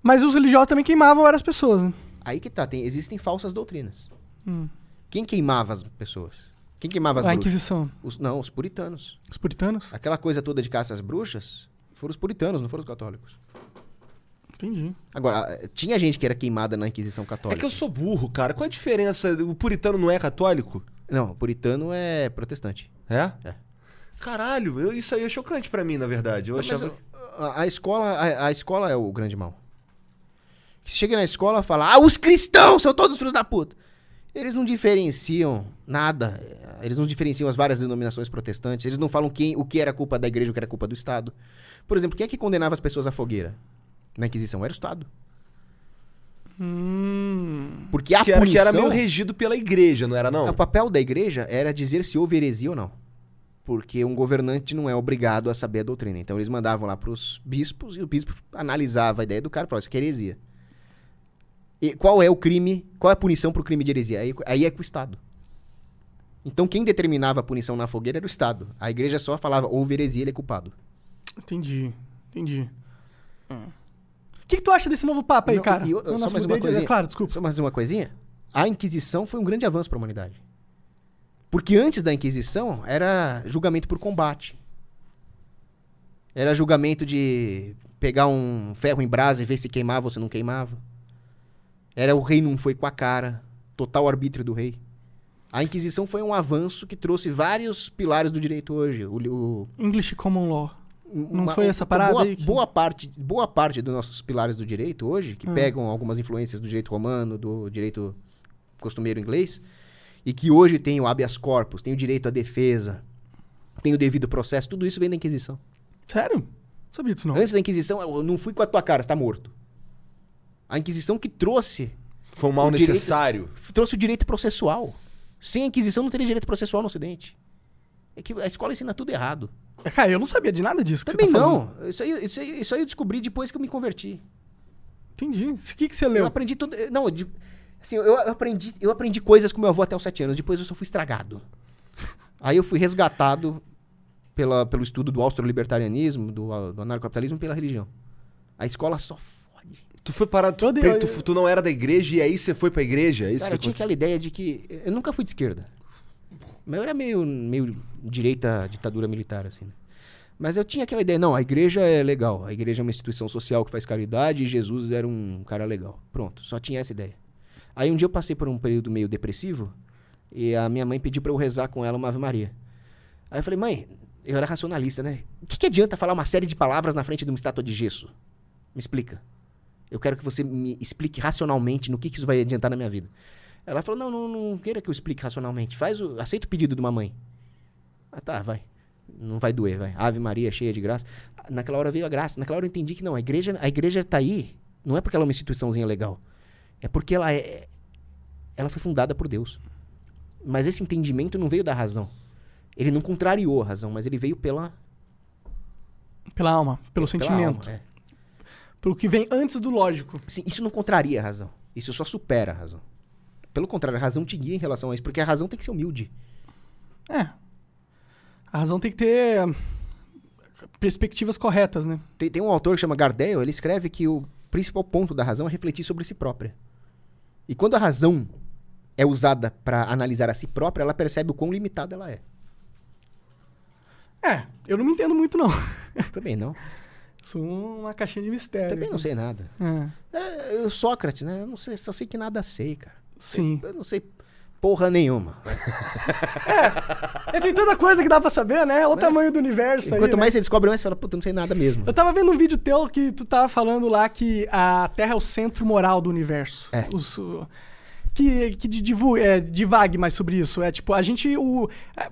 Mas os religiosos também queimavam várias pessoas, né? Aí que tá, tem, existem falsas doutrinas. Hum. Quem queimava as pessoas? Quem queimava as A bruxas? Inquisição. Os- não, os puritanos. Os puritanos? Aquela coisa toda de caça às bruxas, foram os puritanos, não foram os católicos. Entendi. Agora, eh, tinha gente que era queimada na Inquisição É Católica. que eu sou burro, cara. Qual a diferença? O puritano não é católico? Não, puritano é protestante. É? É. Caralho, eu- isso aí é chocante pra mim, na verdade. Eu Mas achava... a, a escola, a, a escola é o grande mal. Chega na escola e fala, ah, os cristãos são todos filhos da puta. Eles não diferenciam nada. Eles não diferenciam as várias denominações protestantes. Eles não falam quem, o que era culpa da igreja o que era culpa do Estado. Por exemplo, quem é que condenava as pessoas à fogueira? Na Inquisição era o Estado. Hum. Porque a que, era, que punição... era meio regido pela igreja, não era não? O papel da igreja era dizer se houve heresia ou não. Porque um governante não é obrigado a saber a doutrina. Então eles mandavam lá pros bispos e o bispo analisava a ideia do cara e falava, isso aqui é heresia. E qual é o crime, qual é a punição pro crime de heresia? Aí, aí é com o Estado. Então quem determinava a punição na fogueira era o Estado. A igreja só falava, houve heresia, ele é culpado. Entendi. Entendi. O que, que tu acha desse novo Papa aí, Não, cara? eu- Não, só mais uma coisinha. É claro, desculpa. Só mais uma coisinha. A Inquisição foi um grande avanço para a humanidade. Porque antes da Inquisição era julgamento por combate. Era julgamento de pegar um ferro em brasa e ver se queimava ou se não queimava. Era o rei não foi com a cara. Total arbítrio do rei. A Inquisição foi um avanço que trouxe vários pilares do direito hoje. O, o- English Common Law. Não uma- foi essa parada boa, aí que- boa parte boa parte dos nossos pilares do direito hoje que Ah. pegam algumas influências do direito romano do direito costumeiro inglês e que hoje tem o habeas corpus tem o direito à defesa tem o devido processo tudo isso vem da Inquisição Sério? Não sabia disso, não. antes da Inquisição eu não fui com a tua cara está morto a Inquisição que trouxe Foi um mal o direito- necessário. trouxe o direito processual sem a Inquisição não teria direito processual no Ocidente é que a escola ensina tudo errado É, Cara, eu não sabia de nada disso que também você tá não isso aí, isso, aí, isso aí eu descobri depois que eu me converti Entendi. O que, que você Eu leu? aprendi tudo. Não, de- assim, eu, eu aprendi, eu aprendi coisas com meu avô até os sete anos. Depois eu só fui estragado. Aí eu fui resgatado pela, pelo estudo do austro-libertarianismo, do, do anarcocapitalismo e pela religião. A escola só. Tu foi parar. Tu, Eu tu, tu não era da igreja e aí você foi pra igreja? É isso Cara, eu que tinha aconteceu? aquela ideia de que. Eu nunca fui de esquerda. Mas eu era meio, meio direita ditadura militar, assim. né? Mas eu tinha aquela ideia, não, a igreja é legal. A igreja é uma instituição social que faz caridade e Jesus era um cara legal. Pronto, só tinha essa ideia. Aí um dia eu passei por um período meio depressivo e a minha mãe pediu pra eu rezar com ela uma Ave Maria. Aí eu falei, mãe, eu era racionalista, né? O que, que adianta falar uma série de palavras na frente de uma estátua de gesso? Me explica. Eu quero que você me explique racionalmente no que, que isso vai adiantar na minha vida. Ela falou, não, não, não queira que eu explique racionalmente. Faz o, aceita o pedido de uma mãe. Ah, tá, vai. Não vai doer, vai. Ave Maria, cheia de graça. Naquela hora veio a graça. Naquela hora eu entendi que não, a igreja, a igreja tá aí, não é porque ela é uma instituiçãozinha legal. É porque ela é ela foi fundada por Deus. Mas esse entendimento não veio da razão. Ele não contrariou a razão, mas ele veio pela Pela alma, pelo sentimento. alma, é. Pelo que vem antes do lógico. Sim, isso não contraria a razão. Isso só supera a razão. Pelo contrário, a razão te guia em relação a isso, porque a razão tem que ser humilde. É. A razão tem que ter hum, perspectivas corretas, né? Tem, tem um autor que chama Gardel, ele escreve que o principal ponto da razão é refletir sobre si própria. E quando a razão é usada para analisar a si própria, ela percebe o quão limitada ela é. É, eu não me entendo muito, não. Também não. Sou uma caixinha de mistério. Também não sei nada. É, É, eu, Sócrates, né? Eu não sei, só sei que nada sei, cara. sim. Eu não sei porra nenhuma. É, tem tanta coisa que dá pra saber, né? Olha o tamanho do universo aí, Quanto né? mais você descobre, mais você fala, puta, eu não sei nada mesmo. Eu tava vendo um vídeo teu que tu tava falando lá que a Terra é o centro moral do universo. É. Os- que que di- divu- é, divague mais sobre isso. É tipo, a gente. O, é,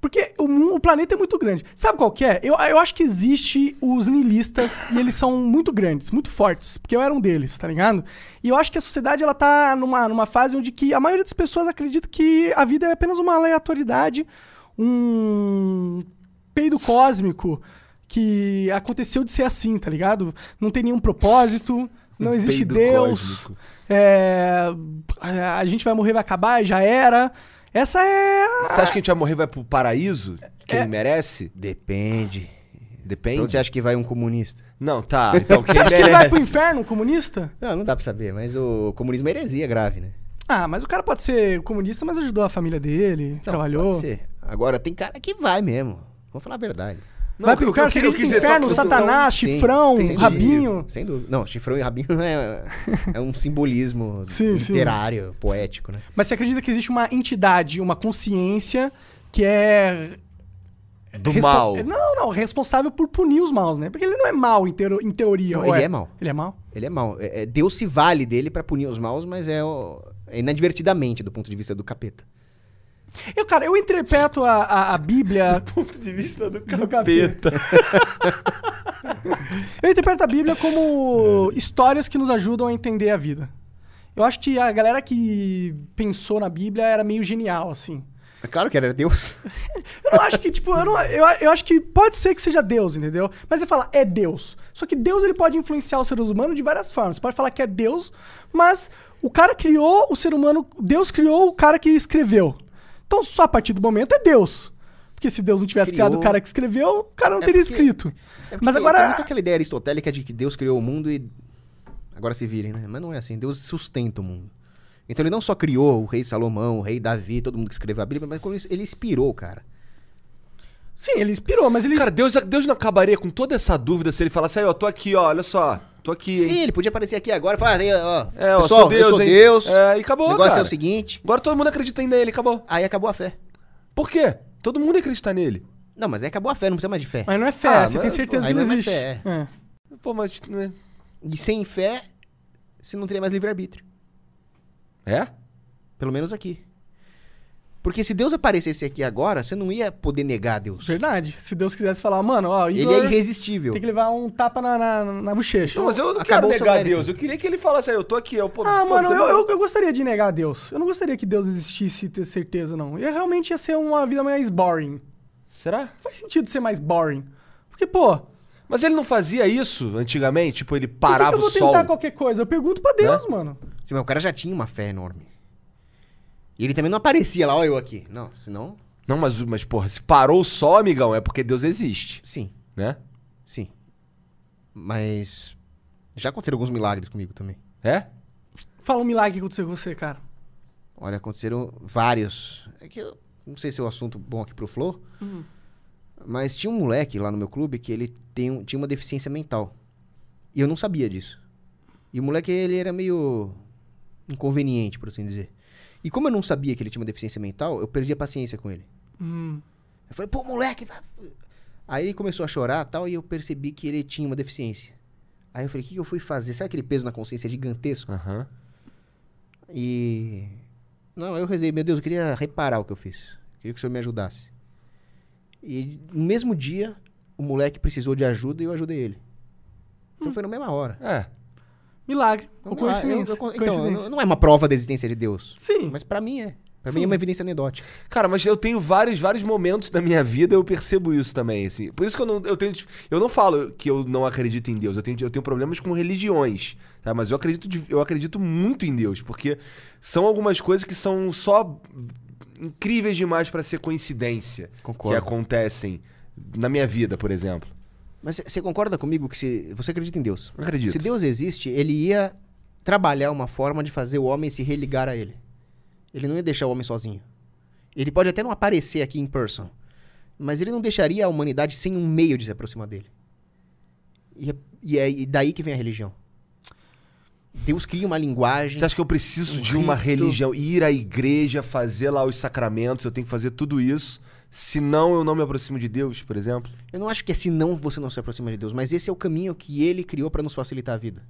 porque o, o planeta é muito grande. Sabe qual que é? Eu, eu acho que existe os niilistas e eles são muito grandes, muito fortes. Porque eu era um deles, tá ligado? E eu acho que a sociedade ela tá numa, numa fase onde que a maioria das pessoas acredita que a vida é apenas uma aleatoriedade, um peido cósmico que aconteceu de ser assim, tá ligado? Não tem nenhum propósito, não existe peido Deus. é, a gente vai morrer, vai acabar, já era. Essa é. a- Você acha que a gente vai morrer e vai pro paraíso? Quem É. merece? Depende. Depende. Onde você acha que vai um comunista? Não, tá. Então quem Você acha que ele vai pro inferno, um comunista? Não, não dá pra saber, mas o comunismo é heresia grave, né? Ah, mas o cara pode ser comunista, mas ajudou a família dele, Não, trabalhou. Pode ser. Agora, tem cara que vai mesmo. Vamos falar a verdade. Vai pro inferno, dizer, inferno, tô- tô- satanás, Sim, chifrão, dúvida. rabinho. Sem dúvida. Não, chifrão e rabinho é, é um simbolismo Sim, sim. literário, poético, né? Mas você acredita que existe uma entidade, uma consciência que é. Do respo- mal. Não, não, responsável por punir os maus, né? Porque ele não é mal em, teo- em teoria. Não, ele é mau. Ele é mal? Ele é mau. É- é- Deus se vale dele pra punir os maus, mas é, o- é inadvertidamente do ponto de vista do capeta. Eu, cara, eu interpreto a, a, a Bíblia. ponto de vista do capeta. Eu interpreto a Bíblia como histórias que nos ajudam a entender a vida. Eu acho que a galera que pensou na Bíblia era meio genial, assim. É claro que era Deus. Eu não acho que, tipo, eu, não, eu, eu acho que pode ser que seja Deus, entendeu? Mas você fala, é Deus. Só que Deus ele pode influenciar os seres humanos de várias formas. Você pode falar que é Deus, mas o cara criou o ser humano. Deus criou o cara que escreveu. Então, só a partir do momento é Deus. Porque se Deus não tivesse Criou- criado o cara que escreveu, o cara não É teria porque- escrito. É Mas Tem agora. muito aquela ideia aristotélica de que Deus criou o mundo e. Agora se virem, né? Mas não é assim. Deus sustenta o mundo. Então ele não só criou o rei Salomão, o rei Davi, todo mundo que escreveu a Bíblia, mas ele inspirou, cara. Sim, ele inspirou, mas ele. Cara, Deus, Deus não acabaria com toda essa dúvida se ele falasse, aí, ó, tô aqui, ó, olha só, tô aqui, hein. Sim, ele podia aparecer aqui agora e falar, "Aí, ó, É, ó, pessoal, sou Deus, eu sou hein?" Deus. É, e acabou, O negócio cara. é o seguinte. Agora todo mundo acredita nele, acabou. Aí acabou a fé. Por quê? Todo mundo acredita nele. Não, mas aí acabou a fé, não precisa mais de fé. Mas não é fé, Ah, você mas- tem certeza aí que não não é mais existe. fé, É. Pô, mas... Né? E sem fé, você não teria mais livre-arbítrio. É? Pelo menos aqui. Porque se Deus aparecesse aqui agora, você não ia poder negar Deus. Verdade. Se Deus quisesse falar, mano, ó, Ele Igor é irresistível. tem que levar um tapa na, na, na bochecha. Não, mas eu não quero acabou o seu negar. Deus. Eu queria que ele falasse, aí, eu tô aqui, eu... Pô, Ah, pô, mano, eu, eu, eu gostaria de negar a Deus. Eu não gostaria que Deus existisse e ter certeza, não. Eu realmente ia ser uma vida mais boring. Será? Faz sentido ser mais boring. Porque, pô, Mas ele não fazia isso antigamente? Tipo, ele parava que eu vou o sol. tentar qualquer coisa? Eu pergunto pra Deus, Né? mano. Sim, mas o cara já tinha uma fé enorme. E ele também não aparecia lá, ó, eu aqui. Não, senão. Não, mas, mas, porra, se parou sol, amigão, é porque Deus existe, Sim, né? sim. Mas. Já aconteceram alguns milagres comigo também. É? Fala um milagre que aconteceu com você, cara. Olha, aconteceram vários. É que eu não sei se é o assunto bom aqui pro Flow. Mas tinha um moleque lá no meu clube que ele tem um- tinha uma deficiência mental. E eu não sabia disso. E o moleque, ele era meio inconveniente, por assim dizer. E como eu não sabia que ele tinha uma deficiência mental, eu perdi a paciência com ele. Hum. Eu falei, pô, moleque. vai- Aí ele começou a chorar tal, e eu percebi que ele tinha uma deficiência. Aí eu falei, o que, que eu fui fazer? Sabe aquele peso na consciência gigantesco? Aham. E. Não, eu rezei, meu Deus, eu queria reparar o que eu fiz. Queria que o senhor me ajudasse. E no mesmo dia, o moleque precisou de ajuda e eu ajudei ele. Então foi na mesma hora. É. Milagre. Ou Não, eu- coincidência. eu- então, Coincidência. não- é uma prova da existência de Deus. Sim. Mas pra mim é. Pra Sim. mim é uma evidência anedótica. Cara, mas eu tenho vários, vários momentos da minha vida eu percebo isso também, assim. Por isso que eu não, eu tenho, eu não falo que eu não acredito em Deus. Eu tenho, eu tenho problemas com religiões, tá? Mas eu acredito, de- eu acredito muito em Deus, porque são algumas coisas que são só incríveis demais pra ser coincidência Concordo. que acontecem na minha vida, por exemplo. Mas você concorda comigo que se você acredita em Deus? Eu acredito. Se Deus existe, ele ia trabalhar uma forma de fazer o homem se religar a ele. Ele não ia deixar o homem sozinho. Ele pode até não aparecer aqui em person, mas ele não deixaria a humanidade sem um meio de se aproximar dele. E é, e é e daí que vem a religião. Deus cria uma linguagem. Você acha que eu preciso Um de uma religião, ir à igreja, fazer lá os sacramentos, eu tenho que fazer tudo isso, senão eu não me aproximo de Deus, por exemplo? Eu não acho que é senão você não se aproxima de Deus, mas esse é o caminho que ele criou para nos facilitar a vida.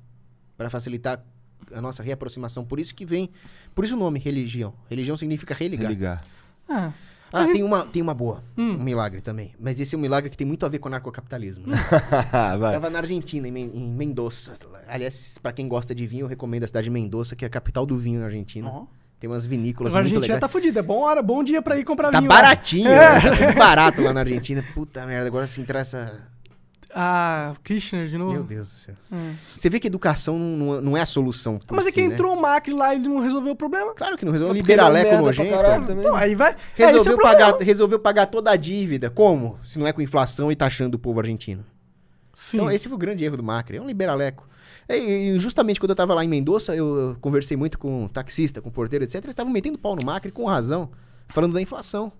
Para facilitar a nossa reaproximação. Por isso que vem. Por isso o nome, religião. Religião significa religar. Religar. Ah, Ah, Mas tem uma, tem uma boa. Hum. Um milagre também. Mas esse é um milagre que tem muito a ver com o narcocapitalismo. Né? Vai. Tava na Argentina, em, Men- em Mendoza. Aliás, pra quem gosta de vinho, eu recomendo a cidade de Mendoza, que é a capital do vinho na Argentina. ó. Tem umas vinícolas Agora a muito Argentina legais. tá fudida. É bom, hora, bom dia pra ir comprar Tá vinho. lá. baratinho, É. né? tá tudo barato lá na Argentina. Puta merda, agora se entrar essa. Ah, Kirchner de novo. Meu Deus do céu. É. Você vê que educação não, não- é a solução. Mas é si, que né? entrou o Macri lá e ele não resolveu o problema. Claro que não resolveu. É liberaleco merda pra nojento. Então, aí vai. é, é Resolveu, problema. pagar, resolveu pagar toda a dívida. Como? Se não é com inflação e taxando o povo argentino. Sim. Então, esse foi o grande erro do Macri. É um liberaleco. E, e justamente quando eu tava lá em Mendoza, eu, conversei muito com taxista, com porteiro, etc. Eles estavam metendo pau no Macri com razão, falando da inflação.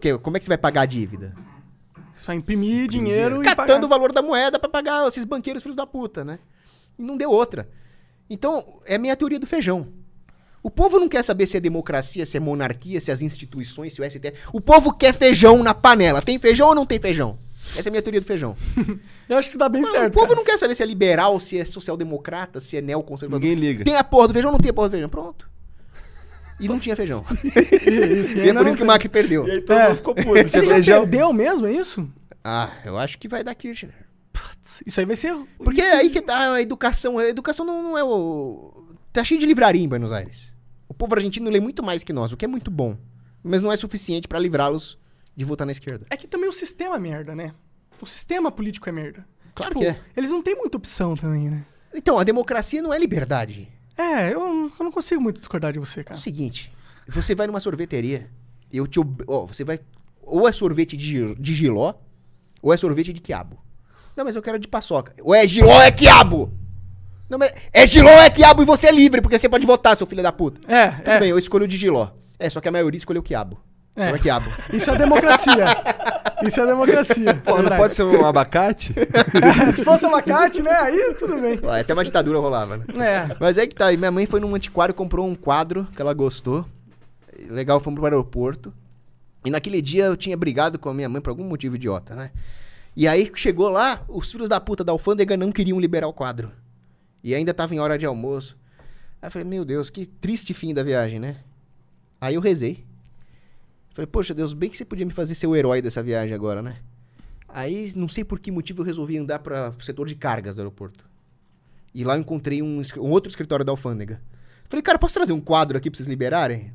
Quê? Como é que você vai pagar a dívida? Só imprimir dinheiro e Catando pagar. o valor da moeda pra pagar esses banqueiros filhos da puta, né? E não deu outra. Então, é a minha teoria do feijão. O povo não quer saber se é democracia, se é monarquia, se é as instituições, se o STF. O povo quer feijão na panela. Tem feijão ou não tem feijão? Essa é a minha teoria do feijão. Eu acho que você tá bem Mano, certo. o povo cara. não quer saber se é liberal, se é social-democrata, se é neoconservador. Ninguém liga. Tem a porra do feijão ou não tem a porra do feijão? Pronto. E não tinha feijão. Isso, e é ainda por isso que o. Macri perdeu. E aí todo É. mundo ficou puto. Ele já feijão. perdeu mesmo, é isso? Ah, eu acho que vai dar Kirchner. Isso aí vai ser. Porque é aí que tá a educação. A educação não, não é o. Tá cheio de livraria em Buenos Aires. O povo argentino lê muito mais que nós, o que é muito bom. Mas não é suficiente pra livrá-los de votar na esquerda. É que também o sistema é merda, né? O sistema político é merda. Claro Tipo, que é. Eles não têm muita opção também, né? Então, a democracia não é liberdade. É, eu, não- eu não consigo muito discordar de você, É o cara. seguinte: você vai numa sorveteria, eu te. Ó, você vai. Ou é sorvete de, de giló, ou é sorvete de quiabo. Não, mas eu quero de paçoca. Ou é giló é quiabo! Não, mas é giló é quiabo e você é livre, porque você pode votar, seu filho da puta. É, Tudo é. bem, eu escolho o de giló. É, só que a maioria escolheu quiabo. É. Não é quiabo. Isso é democracia. Isso é democracia. Pô, não pode ser um abacate? Se fosse abacate, né? Aí tudo bem. Até uma ditadura rolava, né? É. Mas é que tá, e minha mãe foi num antiquário e comprou um quadro que ela gostou. Legal, fomos pro aeroporto. E naquele dia eu tinha brigado com a minha mãe por algum motivo idiota, né? E aí chegou lá, os filhos da puta da alfândega não queriam liberar o quadro. E ainda tava em hora de almoço. Aí eu falei, meu Deus, que triste fim da viagem, né? Aí eu rezei. Falei, poxa Deus, bem que você podia me fazer ser o herói dessa viagem agora, né? Aí, não sei por que motivo, eu resolvi andar para o setor de cargas do aeroporto. E lá eu encontrei um, um outro escritório da alfândega. Falei, cara, posso trazer um quadro aqui pra vocês liberarem?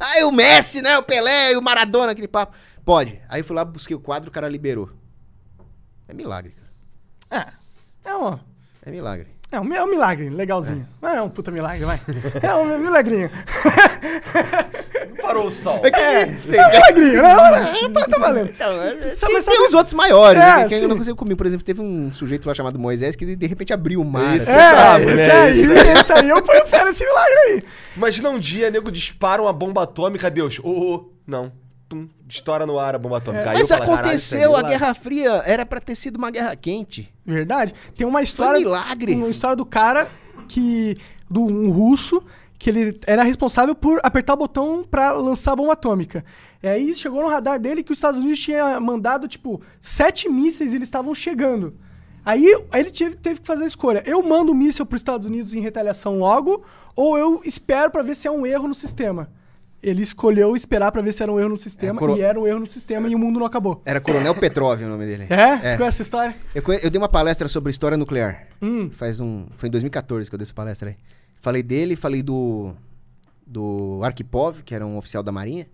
Ah, é o Messi, né? O Pelé, o Maradona, aquele papo. Pode. Aí eu fui lá, busquei o quadro, o cara liberou. É milagre, cara. É. É um, É milagre. É um, é um milagre, legalzinho. Não é um puta milagre, vai. É um milagrinho. Parou o sol. É que É, é um milagrinho. Não, não, tá, tá valendo. Então, é- Sabe- tem, os outros maiores, É, né? Que eu não consigo comer. Por exemplo, teve um sujeito lá chamado Moisés que de repente abriu o mar. Isso. assim. É, bravo, esse né? aí, Esse esse aí eu ponho fé nesse milagre aí. Imagina um dia, nego dispara uma bomba atômica, Deus. Ô, ô, não. Tum, estoura no ar a bomba atômica. Aí Mas "Caralho, aconteceu, é a milagre." Guerra Fria era pra ter sido uma guerra quente. Verdade. Tem uma Foi história. milagre. Uma história do cara que. do um russo que ele era responsável por apertar o botão pra lançar a bomba atômica. E aí chegou no radar dele que os Estados Unidos tinha mandado, tipo, sete mísseis e eles estavam chegando. Aí, aí ele teve, teve que fazer a escolha. Eu mando o míssil pros Estados Unidos em retaliação logo, ou eu espero pra ver se é um erro no sistema. Ele escolheu esperar pra ver se era um erro no sistema, É, coro- e era um erro no sistema e o mundo não acabou. Era Coronel Petrov o nome dele. É? Você conhece essa história? Eu, conhe- eu dei uma palestra sobre história nuclear. Hum. Faz um. Foi em 2014 que eu dei essa palestra aí. Falei dele, falei do. Do Arkhipov, que era um oficial da Marinha.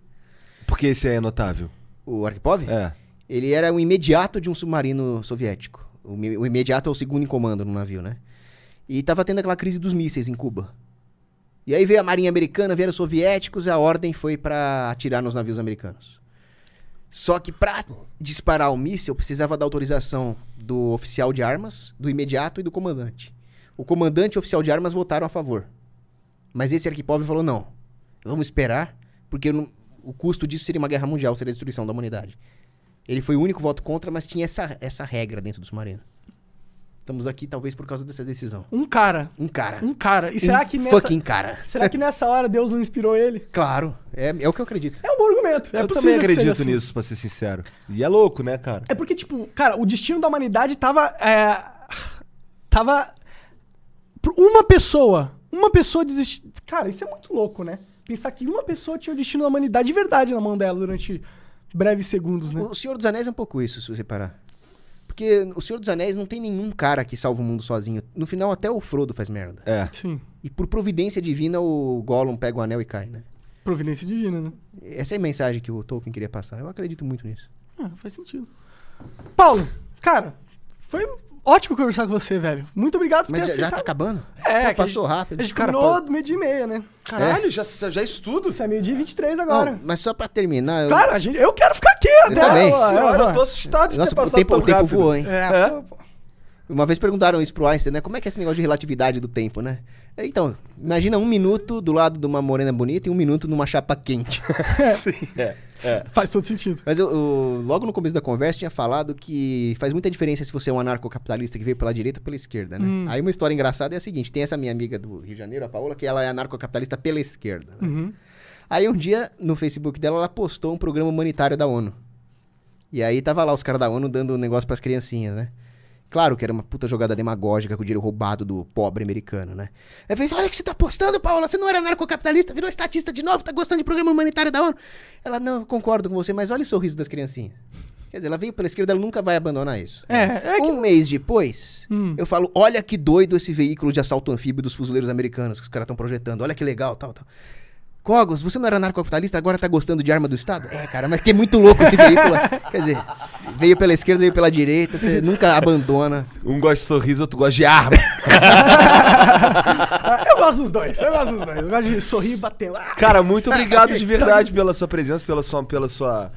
Porque esse aí é notável. O Arkhipov? É. Ele era o imediato de um submarino soviético. O imediato é o segundo em comando no navio, né? E tava tendo aquela crise dos mísseis em Cuba. E aí veio a marinha americana, vieram os soviéticos e a ordem foi pra atirar nos navios americanos. Só que pra disparar o míssil precisava da autorização do oficial de armas, do imediato e do comandante. O comandante e o oficial de armas votaram a favor. Mas esse Arkhipov falou: não, vamos esperar, porque não- o custo disso seria uma guerra mundial, seria a destruição da humanidade. Ele foi o único voto contra, mas tinha essa, essa regra dentro do submarino. Estamos aqui talvez por causa dessa decisão. Um cara. Um cara. Um cara. E será Um que nessa. Fucking cara. Será que nessa hora Deus não inspirou ele? Claro, é, é o que eu acredito. É um bom argumento. É eu possível também que seja acredito assim. nisso, pra ser sincero. E é louco, né, cara? É porque, tipo, cara, o destino da humanidade tava. É, tava. Uma pessoa. Uma pessoa desistir. Cara, isso é muito louco, né? Pensar que uma pessoa tinha o destino da humanidade de verdade na mão dela durante breves segundos, né? O Senhor dos Anéis é um pouco isso, se você parar. Porque o Senhor dos Anéis não tem nenhum cara que salva o mundo sozinho. No final, até o Frodo faz merda. É. Sim. E por providência divina, o Gollum pega o anel e cai, né? Providência divina, né? Essa é a mensagem que o Tolkien queria passar. Eu acredito muito nisso. Ah, faz sentido. Paulo, cara, foi ótimo conversar com você, velho. Muito obrigado por Mas ter já, já tá aceitado. acabando? É, Pô, que a passou rápido. A gente Cara, combinou meio dia e meia, né? Caralho, já, já isso tudo? Isso é meio-dia e 23 agora. Não, mas só pra terminar... Eu... Claro, a gente, eu quero ficar aqui até. também. Senhora, eu tô assustado de Nossa, ter o passado tempo, tão o tempo voou, hein? É, É? pô, pô. Uma vez perguntaram isso pro Einstein, né? Como é que é esse negócio de relatividade do tempo, né? Então, imagina um minuto do lado de uma morena bonita e um minuto numa chapa quente. Sim, é. é. Faz todo sentido. Mas eu, eu- logo no começo da conversa tinha falado que faz muita diferença se você é um anarcocapitalista que veio pela direita ou pela esquerda, né? Hum. Aí uma história engraçada é a seguinte, tem essa minha amiga do Rio de Janeiro, a Paola, que ela é anarcocapitalista pela esquerda. né? Uhum. Aí um dia, no Facebook dela, ela postou um programa humanitário da ONU. E aí tava lá os caras da ONU dando um negócio pras criancinhas, né? Claro que era uma puta jogada demagógica com o dinheiro roubado do pobre americano, né? Aí fez, olha o que você tá postando, Paula, você não era narcocapitalista, virou estatista de novo, tá gostando de programa humanitário da ONU. Ela, não, eu concordo com você, mas olha o sorriso das criancinhas. Quer dizer, ela veio pela esquerda, ela nunca vai abandonar isso. É, é que. Um mês depois, Hum. eu falo, olha que doido esse veículo de assalto anfíbio dos fuzileiros americanos que os caras estão projetando. Olha que legal, tal, tal. Cogos, você não era narcocapitalista, agora tá gostando de arma do Estado? É, cara, mas que é muito louco esse veículo. Quer dizer, veio pela esquerda, veio pela direita, você nunca abandona. Um gosta de sorriso, outro gosta de arma. Eu gosto dos dois, eu gosto dos dois. Eu gosto de sorrir e bater lá. Cara, muito obrigado de verdade pela sua presença, pela sua. Pela sua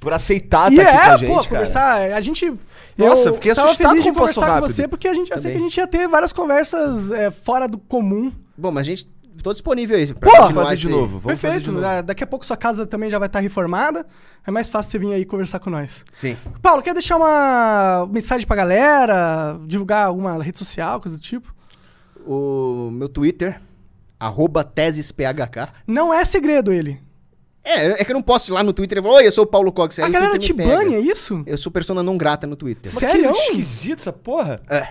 por aceitar E estar aqui com a é, gente, pô, cara. conversar. A gente. Nossa, eu fiquei tava assustado feliz de passou conversar com rápido. você, porque a gente, eu sei que a gente ia ter várias conversas é, fora do comum. Bom, mas a gente, tô disponível aí pra Pô, fazer de novo. Vamos fazer de Perfeito. novo. da- Daqui a pouco sua casa também já vai estar reformada. É mais fácil você vir aí conversar com nós. Sim. Paulo, quer deixar uma mensagem pra galera? Divulgar alguma rede social, coisa do tipo? O meu Twitter, arroba tesesphk. Não é segredo ele. É, é que eu não posso ir lá no Twitter e falar, oi, eu sou o Paulo Cox. Aí a o galera te banha, é isso? Eu sou persona não grata no Twitter. Sério? que esquisito essa porra. É.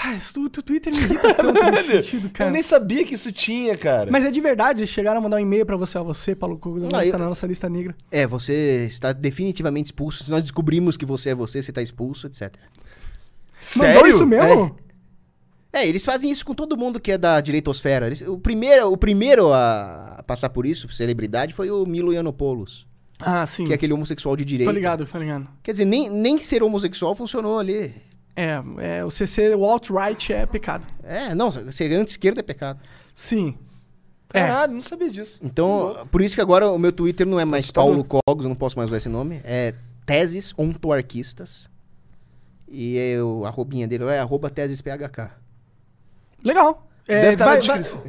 Ah, isso, o Twitter me irrita tanto nesse sentido, cara. Eu nem sabia que isso tinha, cara. Mas é de verdade, chegaram a mandar um e-mail pra você, ó, você, Paulo Cogos, Não, eu- na nossa lista negra. É, você está definitivamente expulso. Se nós descobrimos que você é você, você está expulso, etc. Mandou isso mesmo? É, eles fazem isso com todo mundo que é da direitosfera. Eles- o, primeiro, o primeiro a passar por isso, celebridade, foi o Milo Yiannopoulos, Ah, sim. que é aquele homossexual de direita. Tô ligado, tô ligado. Quer dizer, nem, nem ser homossexual funcionou ali. É, é, o CC, o alt-right é pecado. É, não, ser anti-esquerda é pecado. Sim. É. Caralho, não sabia disso. Então, por isso que agora o meu Twitter não é mais Assustador. Paulo Cogos, eu não posso mais usar esse nome. É Teses Ontoarquistas. E eu, a arrobinha dele é arroba tesesphk. Legal. É, Deve estar na vai- descrição.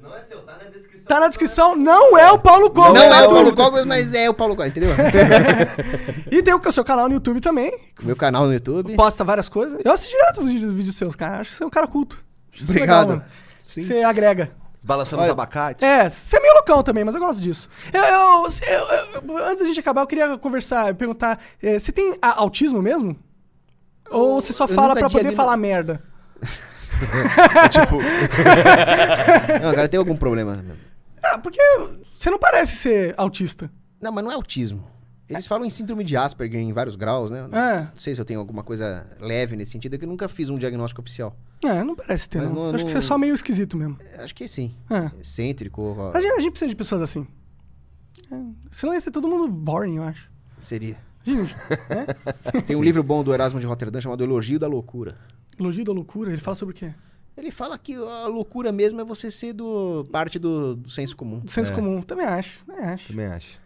Não é seu, tá na descrição. Tá na descrição, não é o Paulo Cogos. Não, é o Paulo Twitter. Cogos, mas é o Paulo Cogos, entendeu? E tem o seu canal no YouTube também. meu canal no YouTube. Posta várias coisas. Eu assisto direto os vídeos, vídeos seus, cara. Acho que você é um cara culto. Acho isso Obrigado. legal. Você agrega. Balançando os Olha- abacates. É, você é meio loucão também, mas eu gosto disso. Eu, eu- eu- eu- antes da gente acabar, eu queria conversar, perguntar: é, você tem a- autismo mesmo? Ou você só eu fala pra poder falar merda? É tipo, Não, agora tem algum problema. Ah, porque você não parece ser autista. Não, mas não é autismo. Eles falam em síndrome de Asperger em vários graus, né? É. Não sei se eu tenho alguma coisa leve nesse sentido, é que eu nunca fiz um diagnóstico oficial. É, não parece ter, Mas não. não- Acho que não- você é só meio esquisito mesmo. Acho que sim. É. Excêntrico, A gente, a gente precisa de pessoas assim. É, senão ia ser todo mundo boring, eu acho. seria. Gente, Tem um livro bom do Erasmo de Rotterdam chamado Elogio da Loucura. elogio da loucura, ele fala sobre o quê? Ele fala que a loucura mesmo é você ser do parte do, do senso comum. Do senso comum. Também acho, também acho. também acho.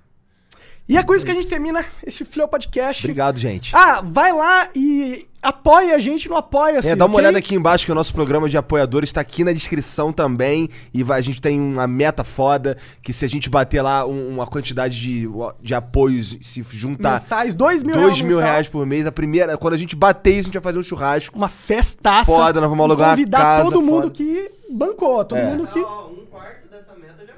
E é com isso que a gente termina esse Flow Podcast. Obrigado, gente. Ah, vai lá e apoia a gente no Apoia-se. É, dá uma ok? olhada aqui embaixo que o nosso programa de apoiadores está aqui na descrição também. E vai- a gente tem uma meta foda que se a gente bater lá um- uma quantidade de, de apoios, se juntar Mensais, dois mil dois reais. mil reais por mês, a primeira, quando a gente bater isso, a gente vai fazer um churrasco. Uma festaça. Foda, nós vamos alugar a Convidar casa, todo mundo foda. que bancou, todo É. mundo que... Ó, um quarto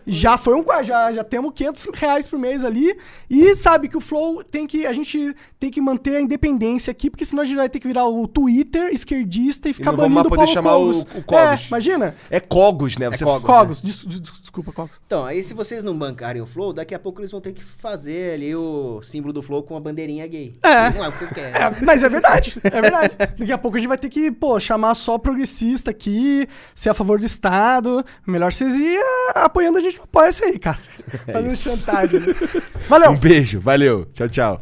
já foi. Um quarto, já, já temos 500 reais por mês ali. E sabe que o Flow tem que. A gente tem que manter a independência aqui, porque senão a gente vai ter que virar o Twitter esquerdista e ficar não vamos banindo poder Paulo chamar o- Cogos. o Cogos. É, imagina. É Cogos, né? Você Cogos. Cogos, des- des- desculpa, Cogos. Então, aí se vocês não bancarem o Flow, daqui a pouco eles vão ter que fazer ali o símbolo do Flow com a bandeirinha gay. É. Não é o que vocês querem. É, mas é verdade, é verdade. Daqui a pouco a gente vai ter que, pô, chamar só progressista aqui, ser a favor do Estado. Melhor vocês ir ah, apoiando a gente no apoia-se aí, cara. Fazendo isso. chantagem. né? Valeu! Um beijo, valeu. Tchau, tchau.